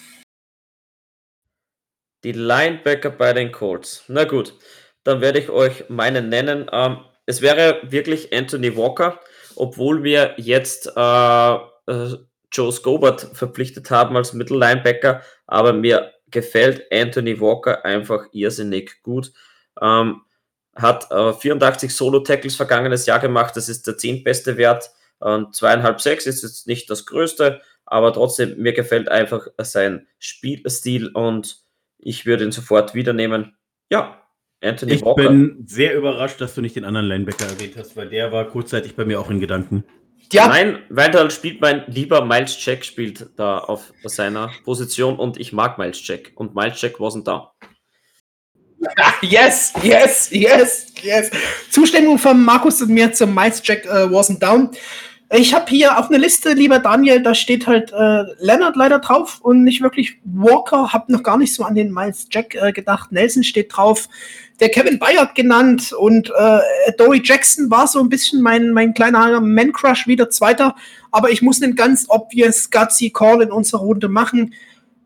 Die Linebacker bei den Colts. Na gut, dann werde ich euch meinen nennen. Ähm, es wäre wirklich Anthony Walker, obwohl wir jetzt äh, äh, Joe Scobart verpflichtet haben als Mittellinebacker, aber mir gefällt Anthony Walker einfach irrsinnig gut. Ähm, hat äh, 84 Solo-Tackles vergangenes Jahr gemacht, das ist der zehntbeste Wert. Ähm, zweieinhalb, sechs ist jetzt nicht das größte, aber trotzdem, mir gefällt einfach sein Spielstil und ich würde ihn sofort wieder nehmen. Ja, Anthony Ich Walker. bin sehr überrascht, dass du nicht den anderen Linebacker erwähnt hast, weil der war kurzzeitig bei mir auch in Gedanken. Ja, Nein, Wendell spielt mein lieber Miles Jack spielt da auf seiner Position und ich mag Miles Jack und Miles Jack wasn't da. yes, yes, yes, yes. Zustimmung von Markus und mir zum Miles Jack äh, wasn't down. Ich habe hier auf einer Liste, lieber Daniel, da steht halt äh, Leonard leider drauf und nicht wirklich Walker. Hab noch gar nicht so an den Miles Jack äh, gedacht. Nelson steht drauf. Der Kevin Bayard genannt und äh, Dory Jackson war so ein bisschen mein, mein kleiner Man-Crush, wieder Zweiter. Aber ich muss einen ganz obvious gutsy Call in unserer Runde machen.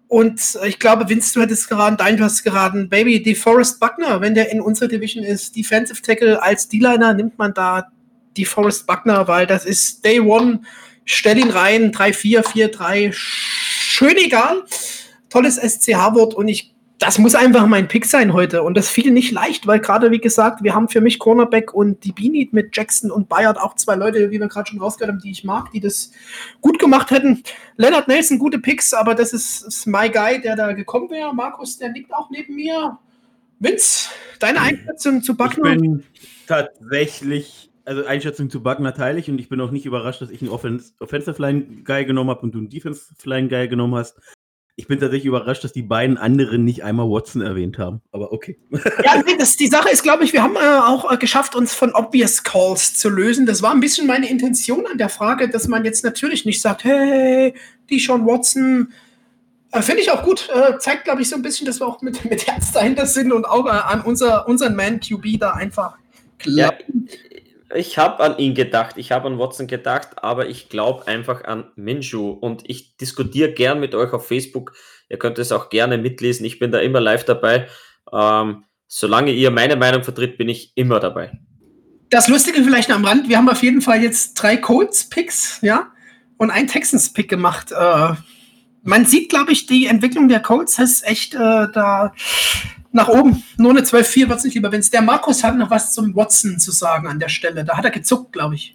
Und ich glaube, Vince, du hättest geraten, dein, du hast geraten, Baby, DeForest Buckner, wenn der in unserer Division ist, Defensive Tackle als D-Liner, nimmt man da DeForest Buckner, weil das ist Day One, stell ihn rein, 3-4, 4-3, schön egal, tolles SCH-Wort und ich, das muss einfach mein Pick sein heute und das fiel nicht leicht, weil gerade, wie gesagt, wir haben für mich Cornerback und die Beanie mit Jackson und Bayard auch zwei Leute, wie wir gerade schon rausgehört haben, die ich mag, die das gut gemacht hätten. Leonard Nelson, gute Picks, aber das ist, ist my guy, der da gekommen wäre. Markus, der liegt auch neben mir. Vince, deine Einschätzung zu Ich Buckner? bin tatsächlich, also Einschätzung zu Buckner teile ich und ich bin auch nicht überrascht, dass ich einen Offens Offensive Line Guy genommen habe und du einen Defensive Line Guy genommen hast. Ich bin tatsächlich überrascht, dass die beiden anderen nicht einmal Watson erwähnt haben. Aber okay. Ja, nee, das, die Sache ist, glaube ich, wir haben äh, auch äh, geschafft, uns von Obvious Calls zu lösen. Das war ein bisschen meine Intention an der Frage, dass man jetzt natürlich nicht sagt, hey, die Sean Watson. Äh, Finde ich auch gut. Äh, zeigt, glaube ich, so ein bisschen, dass wir auch mit, mit Herz dahinter sind und auch äh, an unser, unseren Man QB da einfach Ja, glauben. Ich habe an ihn gedacht, ich habe an Watson gedacht, aber ich glaube einfach an Minshew und ich diskutiere gern mit euch auf Facebook. Ihr könnt es auch gerne mitlesen. Ich bin da immer live dabei. Ähm, solange ihr meine Meinung vertritt, bin ich immer dabei. Das Lustige vielleicht am Rand, wir haben auf jeden Fall jetzt drei Colts-Picks, ja, und einen Texans-Pick gemacht. Äh, man sieht, glaube ich, die Entwicklung der Colts ist echt äh, da nach oben. Nur eine 12-4 wird es nicht lieber, wenn es der Markus hat noch was zum Watson zu sagen an der Stelle. Da hat er gezuckt, glaube ich.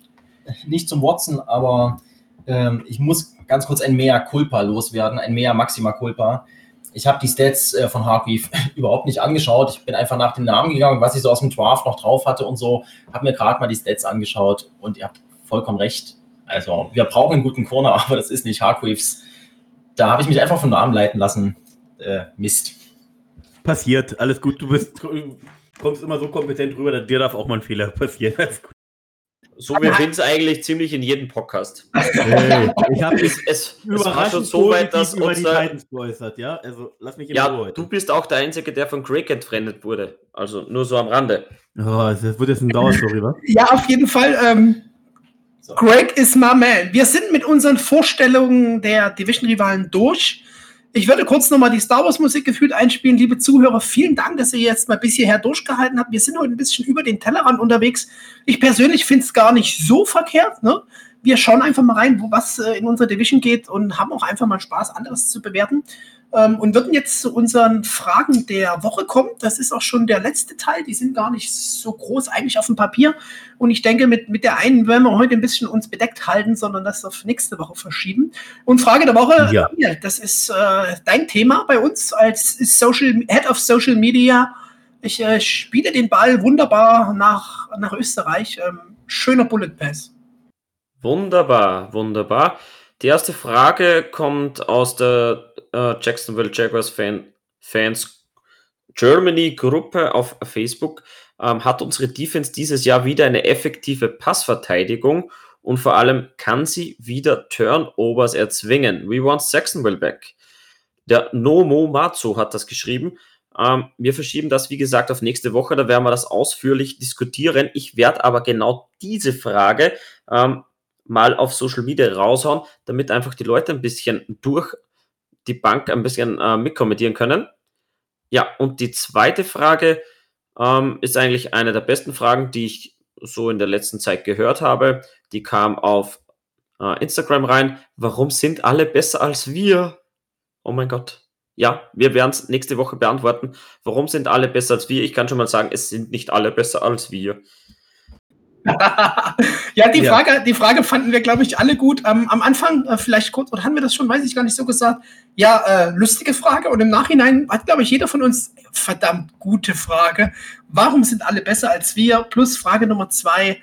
nicht zum Watson, aber ähm, ich muss ganz kurz ein Mea Culpa loswerden, ein Mea Maxima Culpa. Ich habe die Stats äh, von Hargreave überhaupt nicht angeschaut. Ich bin einfach nach dem Namen gegangen, was ich so aus dem Draft noch drauf hatte und so. Habe mir gerade mal die Stats angeschaut und ihr habt vollkommen recht. Also, wir brauchen einen guten Corner, aber das ist nicht Hargreaves. Da habe ich mich einfach vom Namen leiten lassen. Äh, Mist. Passiert, alles gut. Du bist, kommst immer so kompetent rüber, dass dir darf auch mal ein Fehler passieren. Alles gut. So wie Vince eigentlich ziemlich in jedem Podcast. Hey, ich habe Es, es, es war überraschend schon so weit, dass über die unser, Titans geäußert, ja? Also lass mich in ja, Ruhe du bist auch der Einzige, der von Greg entfremdet wurde. Also nur so am Rande. Oh, das wird jetzt ein Dauerstory, wa? Ja, auf jeden Fall. Ähm, So. Greg is my man. Wir sind mit unseren Vorstellungen der Division-Rivalen durch. Ich würde kurz nochmal die Star Wars-Musik gefühlt einspielen. Liebe Zuhörer, vielen Dank, dass ihr jetzt mal bis hierher durchgehalten habt. Wir sind heute ein bisschen über den Tellerrand unterwegs. Ich persönlich finde es gar nicht so verkehrt. Ne? Wir schauen einfach mal rein, wo was äh, in unserer Division geht und haben auch einfach mal Spaß, anderes zu bewerten. Ähm, und würden jetzt zu unseren Fragen der Woche kommen. Das ist auch schon der letzte Teil. Die sind gar nicht so groß eigentlich auf dem Papier. Und ich denke, mit, mit der einen werden wir heute ein bisschen uns bedeckt halten, sondern das auf nächste Woche verschieben. Und Frage der Woche, Ja. Daniel, das ist äh, dein Thema bei uns als Social, Head of Social Media. Ich äh, spiele den Ball wunderbar nach, nach Österreich. Ähm, schöner Bullet Pass. Wunderbar, wunderbar. Die erste Frage kommt aus der äh, Jacksonville Jaguars Fan, Fans Germany Gruppe auf Facebook. Ähm, hat unsere Defense dieses Jahr wieder eine effektive Passverteidigung und vor allem kann sie wieder Turnovers erzwingen? We want Jacksonville back. Der Nomo Matsu hat das geschrieben. Ähm, wir verschieben das, wie gesagt, auf nächste Woche. Da werden wir das ausführlich diskutieren. Ich werde aber genau diese Frage ähm, mal auf Social Media raushauen, damit einfach die Leute ein bisschen durch die Bank ein bisschen äh, mitkommentieren können. Ja, und die zweite Frage ähm, ist eigentlich eine der besten Fragen, die ich so in der letzten Zeit gehört habe. Die kam auf äh, Instagram rein. Warum sind alle besser als wir? Oh mein Gott. Ja, wir werden es nächste Woche beantworten. Warum sind alle besser als wir? Ich kann schon mal sagen, es sind nicht alle besser als wir. ja, die, Ja. Frage, die Frage fanden wir, glaube ich, alle gut. Ähm, am Anfang äh, vielleicht kurz, oder haben wir das schon, weiß ich gar nicht so gesagt. Ja, äh, lustige Frage. Und im Nachhinein hat, glaube ich, jeder von uns verdammt gute Frage. Warum sind alle besser als wir? Plus Frage Nummer zwei,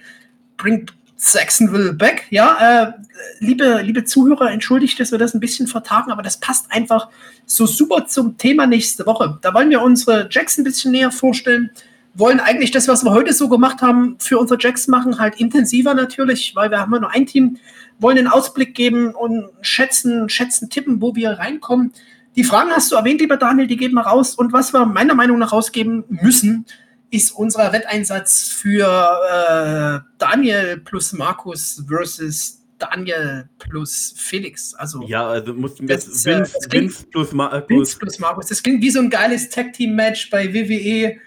bringt Saxonville back? Ja, äh, liebe, liebe Zuhörer, entschuldigt, dass wir das ein bisschen vertagen, aber das passt einfach so super zum Thema nächste Woche. Da wollen wir unsere Jacks ein bisschen näher vorstellen wollen eigentlich das, was wir heute so gemacht haben, für unsere Jacks machen, halt intensiver natürlich, weil wir haben ja nur ein Team, wollen einen Ausblick geben und schätzen, schätzen, tippen, wo wir reinkommen. Die Fragen hast du erwähnt, lieber Daniel, die geben wir raus. Und was wir meiner Meinung nach rausgeben müssen, ist unser Wetteinsatz für äh, Daniel plus Markus versus Daniel plus Felix. Also Ja, also mussten wir ist, äh, Vince, Vince plus Vince Markus. plus Markus. Das klingt wie so ein geiles Tag-Team-Match bei WWE.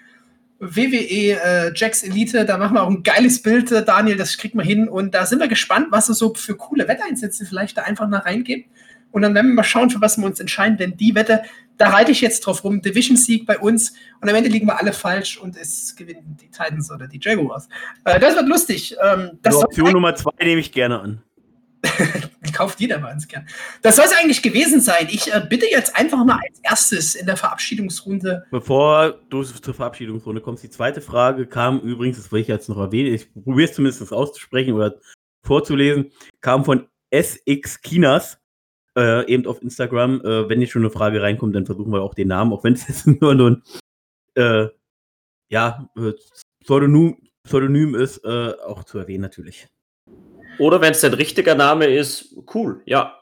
WWE äh, Jacks Elite, da machen wir auch ein geiles Bild, äh, Daniel, das kriegt man hin. Und da sind wir gespannt, was es so für coole Wetteinsätze vielleicht da einfach nach reingeben. Und dann werden wir mal schauen, für was wir uns entscheiden, denn die Wette, da reite ich jetzt drauf rum. Division-Sieg bei uns und am Ende liegen wir alle falsch und es gewinnen die Titans oder die Jaguars. Äh, das wird lustig. Ähm, das Die Option Nummer zwei nehme ich gerne an. kauft jeder mal ins gern. Das soll es eigentlich gewesen sein. Ich äh, bitte jetzt einfach mal als erstes in der Verabschiedungsrunde Bevor du zur Verabschiedungsrunde kommst, die zweite Frage kam übrigens, das will ich jetzt noch erwähnen, ich probiere es zumindest auszusprechen oder vorzulesen, kam von SX Kinas, äh, eben auf Instagram. Äh, wenn jetzt schon eine Frage reinkommt, dann versuchen wir auch den Namen, auch wenn es jetzt nur nur ein äh, ja, äh, Pseudonym, Pseudonym ist, äh, auch zu erwähnen natürlich. Oder wenn es dein richtiger Name ist, cool, ja.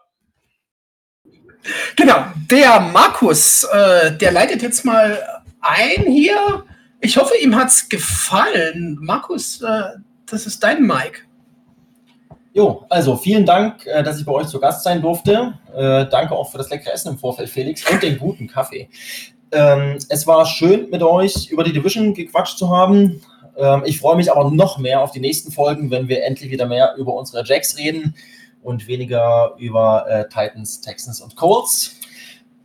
Genau, der Markus, äh, der leitet jetzt mal ein hier. Ich hoffe, ihm hat es gefallen. Markus, äh, das ist dein Mic. Jo, also vielen Dank, äh, dass ich bei euch zu Gast sein durfte. Äh, danke auch für das leckere Essen im Vorfeld, Felix, und den guten Kaffee. Ähm, es war schön, mit euch über die Division gequatscht zu haben. Ähm, ich freue mich aber noch mehr auf die nächsten Folgen, wenn wir endlich wieder mehr über unsere Jacks reden und weniger über äh, Titans, Texans und Colts.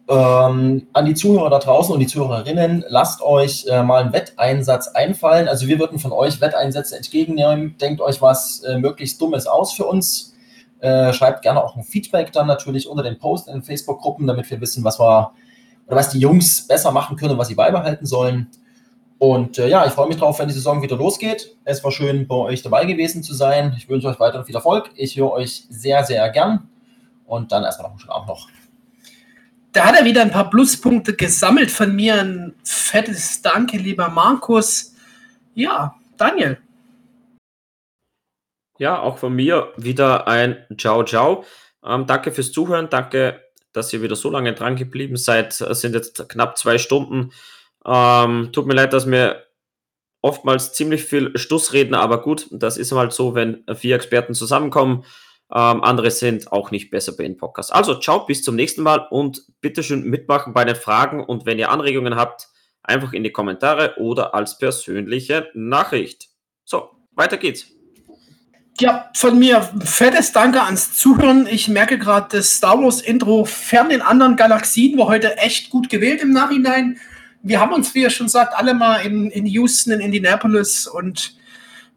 Ähm, an die Zuhörer da draußen und die Zuhörerinnen, lasst euch äh, mal einen Wetteinsatz einfallen. Also wir würden von euch Wetteinsätze entgegennehmen. Denkt euch was äh, möglichst Dummes aus für uns. Äh, schreibt gerne auch ein Feedback dann natürlich unter den Post in den Facebook-Gruppen, damit wir wissen, was wir oder was die Jungs besser machen können und was sie beibehalten sollen. Und äh, ja, ich freue mich drauf, wenn die Saison wieder losgeht. Es war schön, bei euch dabei gewesen zu sein. Ich wünsche euch weiterhin viel Erfolg. Ich höre euch sehr, sehr gern. Und dann erstmal noch einen schönen Abend noch. Da hat er wieder ein paar Pluspunkte gesammelt von mir. Ein fettes Danke, lieber Markus. Ja, Daniel. Ja, auch von mir wieder ein Ciao, ciao. Ähm, danke fürs Zuhören. Danke, dass ihr wieder so lange dran geblieben seid. Es sind jetzt knapp zwei Stunden. Ähm, tut mir leid, dass wir oftmals ziemlich viel Stuss reden, aber gut, das ist halt so, wenn vier Experten zusammenkommen. Ähm, andere sind auch nicht besser bei den Podcasts. Also, ciao, bis zum nächsten Mal und bitte schön mitmachen bei den Fragen. Und wenn ihr Anregungen habt, einfach in die Kommentare oder als persönliche Nachricht. So, weiter geht's. Ja, von mir fettes Danke ans Zuhören. Ich merke gerade, das Star Wars Intro fern den anderen Galaxien war heute echt gut gewählt im Nachhinein. Wir haben uns, wie ihr schon sagt, alle mal in, in Houston, in Indianapolis und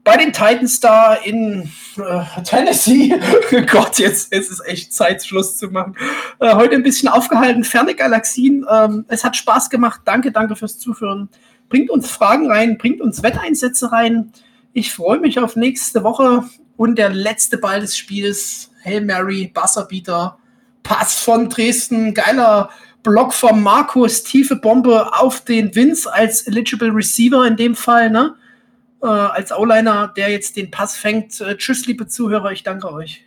bei den Titans da in äh, Tennessee. Gott, jetzt, jetzt ist echt Zeit, Schluss zu machen. Äh, heute ein bisschen aufgehalten, ferne Galaxien. Ähm, es hat Spaß gemacht. Danke, danke fürs Zuhören. Bringt uns Fragen rein, bringt uns Wetteinsätze rein. Ich freue mich auf nächste Woche und der letzte Ball des Spiels. Hail Mary, Buzzerbeater, Pass von Dresden, geiler Block von Markus, tiefe Bombe auf den Vince als eligible Receiver in dem Fall, ne? Äh, als O-Liner, der jetzt den Pass fängt. Äh, tschüss, liebe Zuhörer, ich danke euch.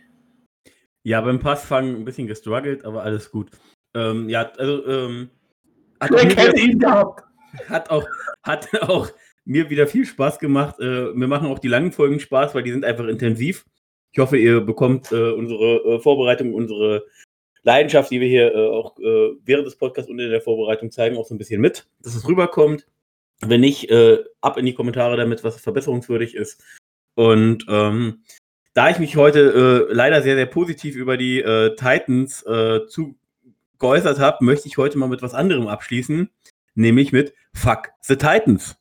Ja, beim Passfang ein bisschen gestruggelt, aber alles gut. Ähm, ja, also ähm, hat, Wer mir kennt wieder, ihn gehabt? hat auch hat auch mir wieder viel Spaß gemacht. Äh, mir machen auch die langen Folgen Spaß, weil die sind einfach intensiv. Ich hoffe, ihr bekommt äh, unsere äh, Vorbereitung, unsere Leidenschaft, die wir hier äh, auch äh, während des Podcasts und in der Vorbereitung zeigen, auch so ein bisschen mit, dass es rüberkommt. Wenn nicht, äh, ab in die Kommentare damit, was verbesserungswürdig ist. Und ähm, da ich mich heute äh, leider sehr, sehr positiv über die äh, Titans äh, zu geäußert habe, möchte ich heute mal mit was anderem abschließen, nämlich mit Fuck the Titans.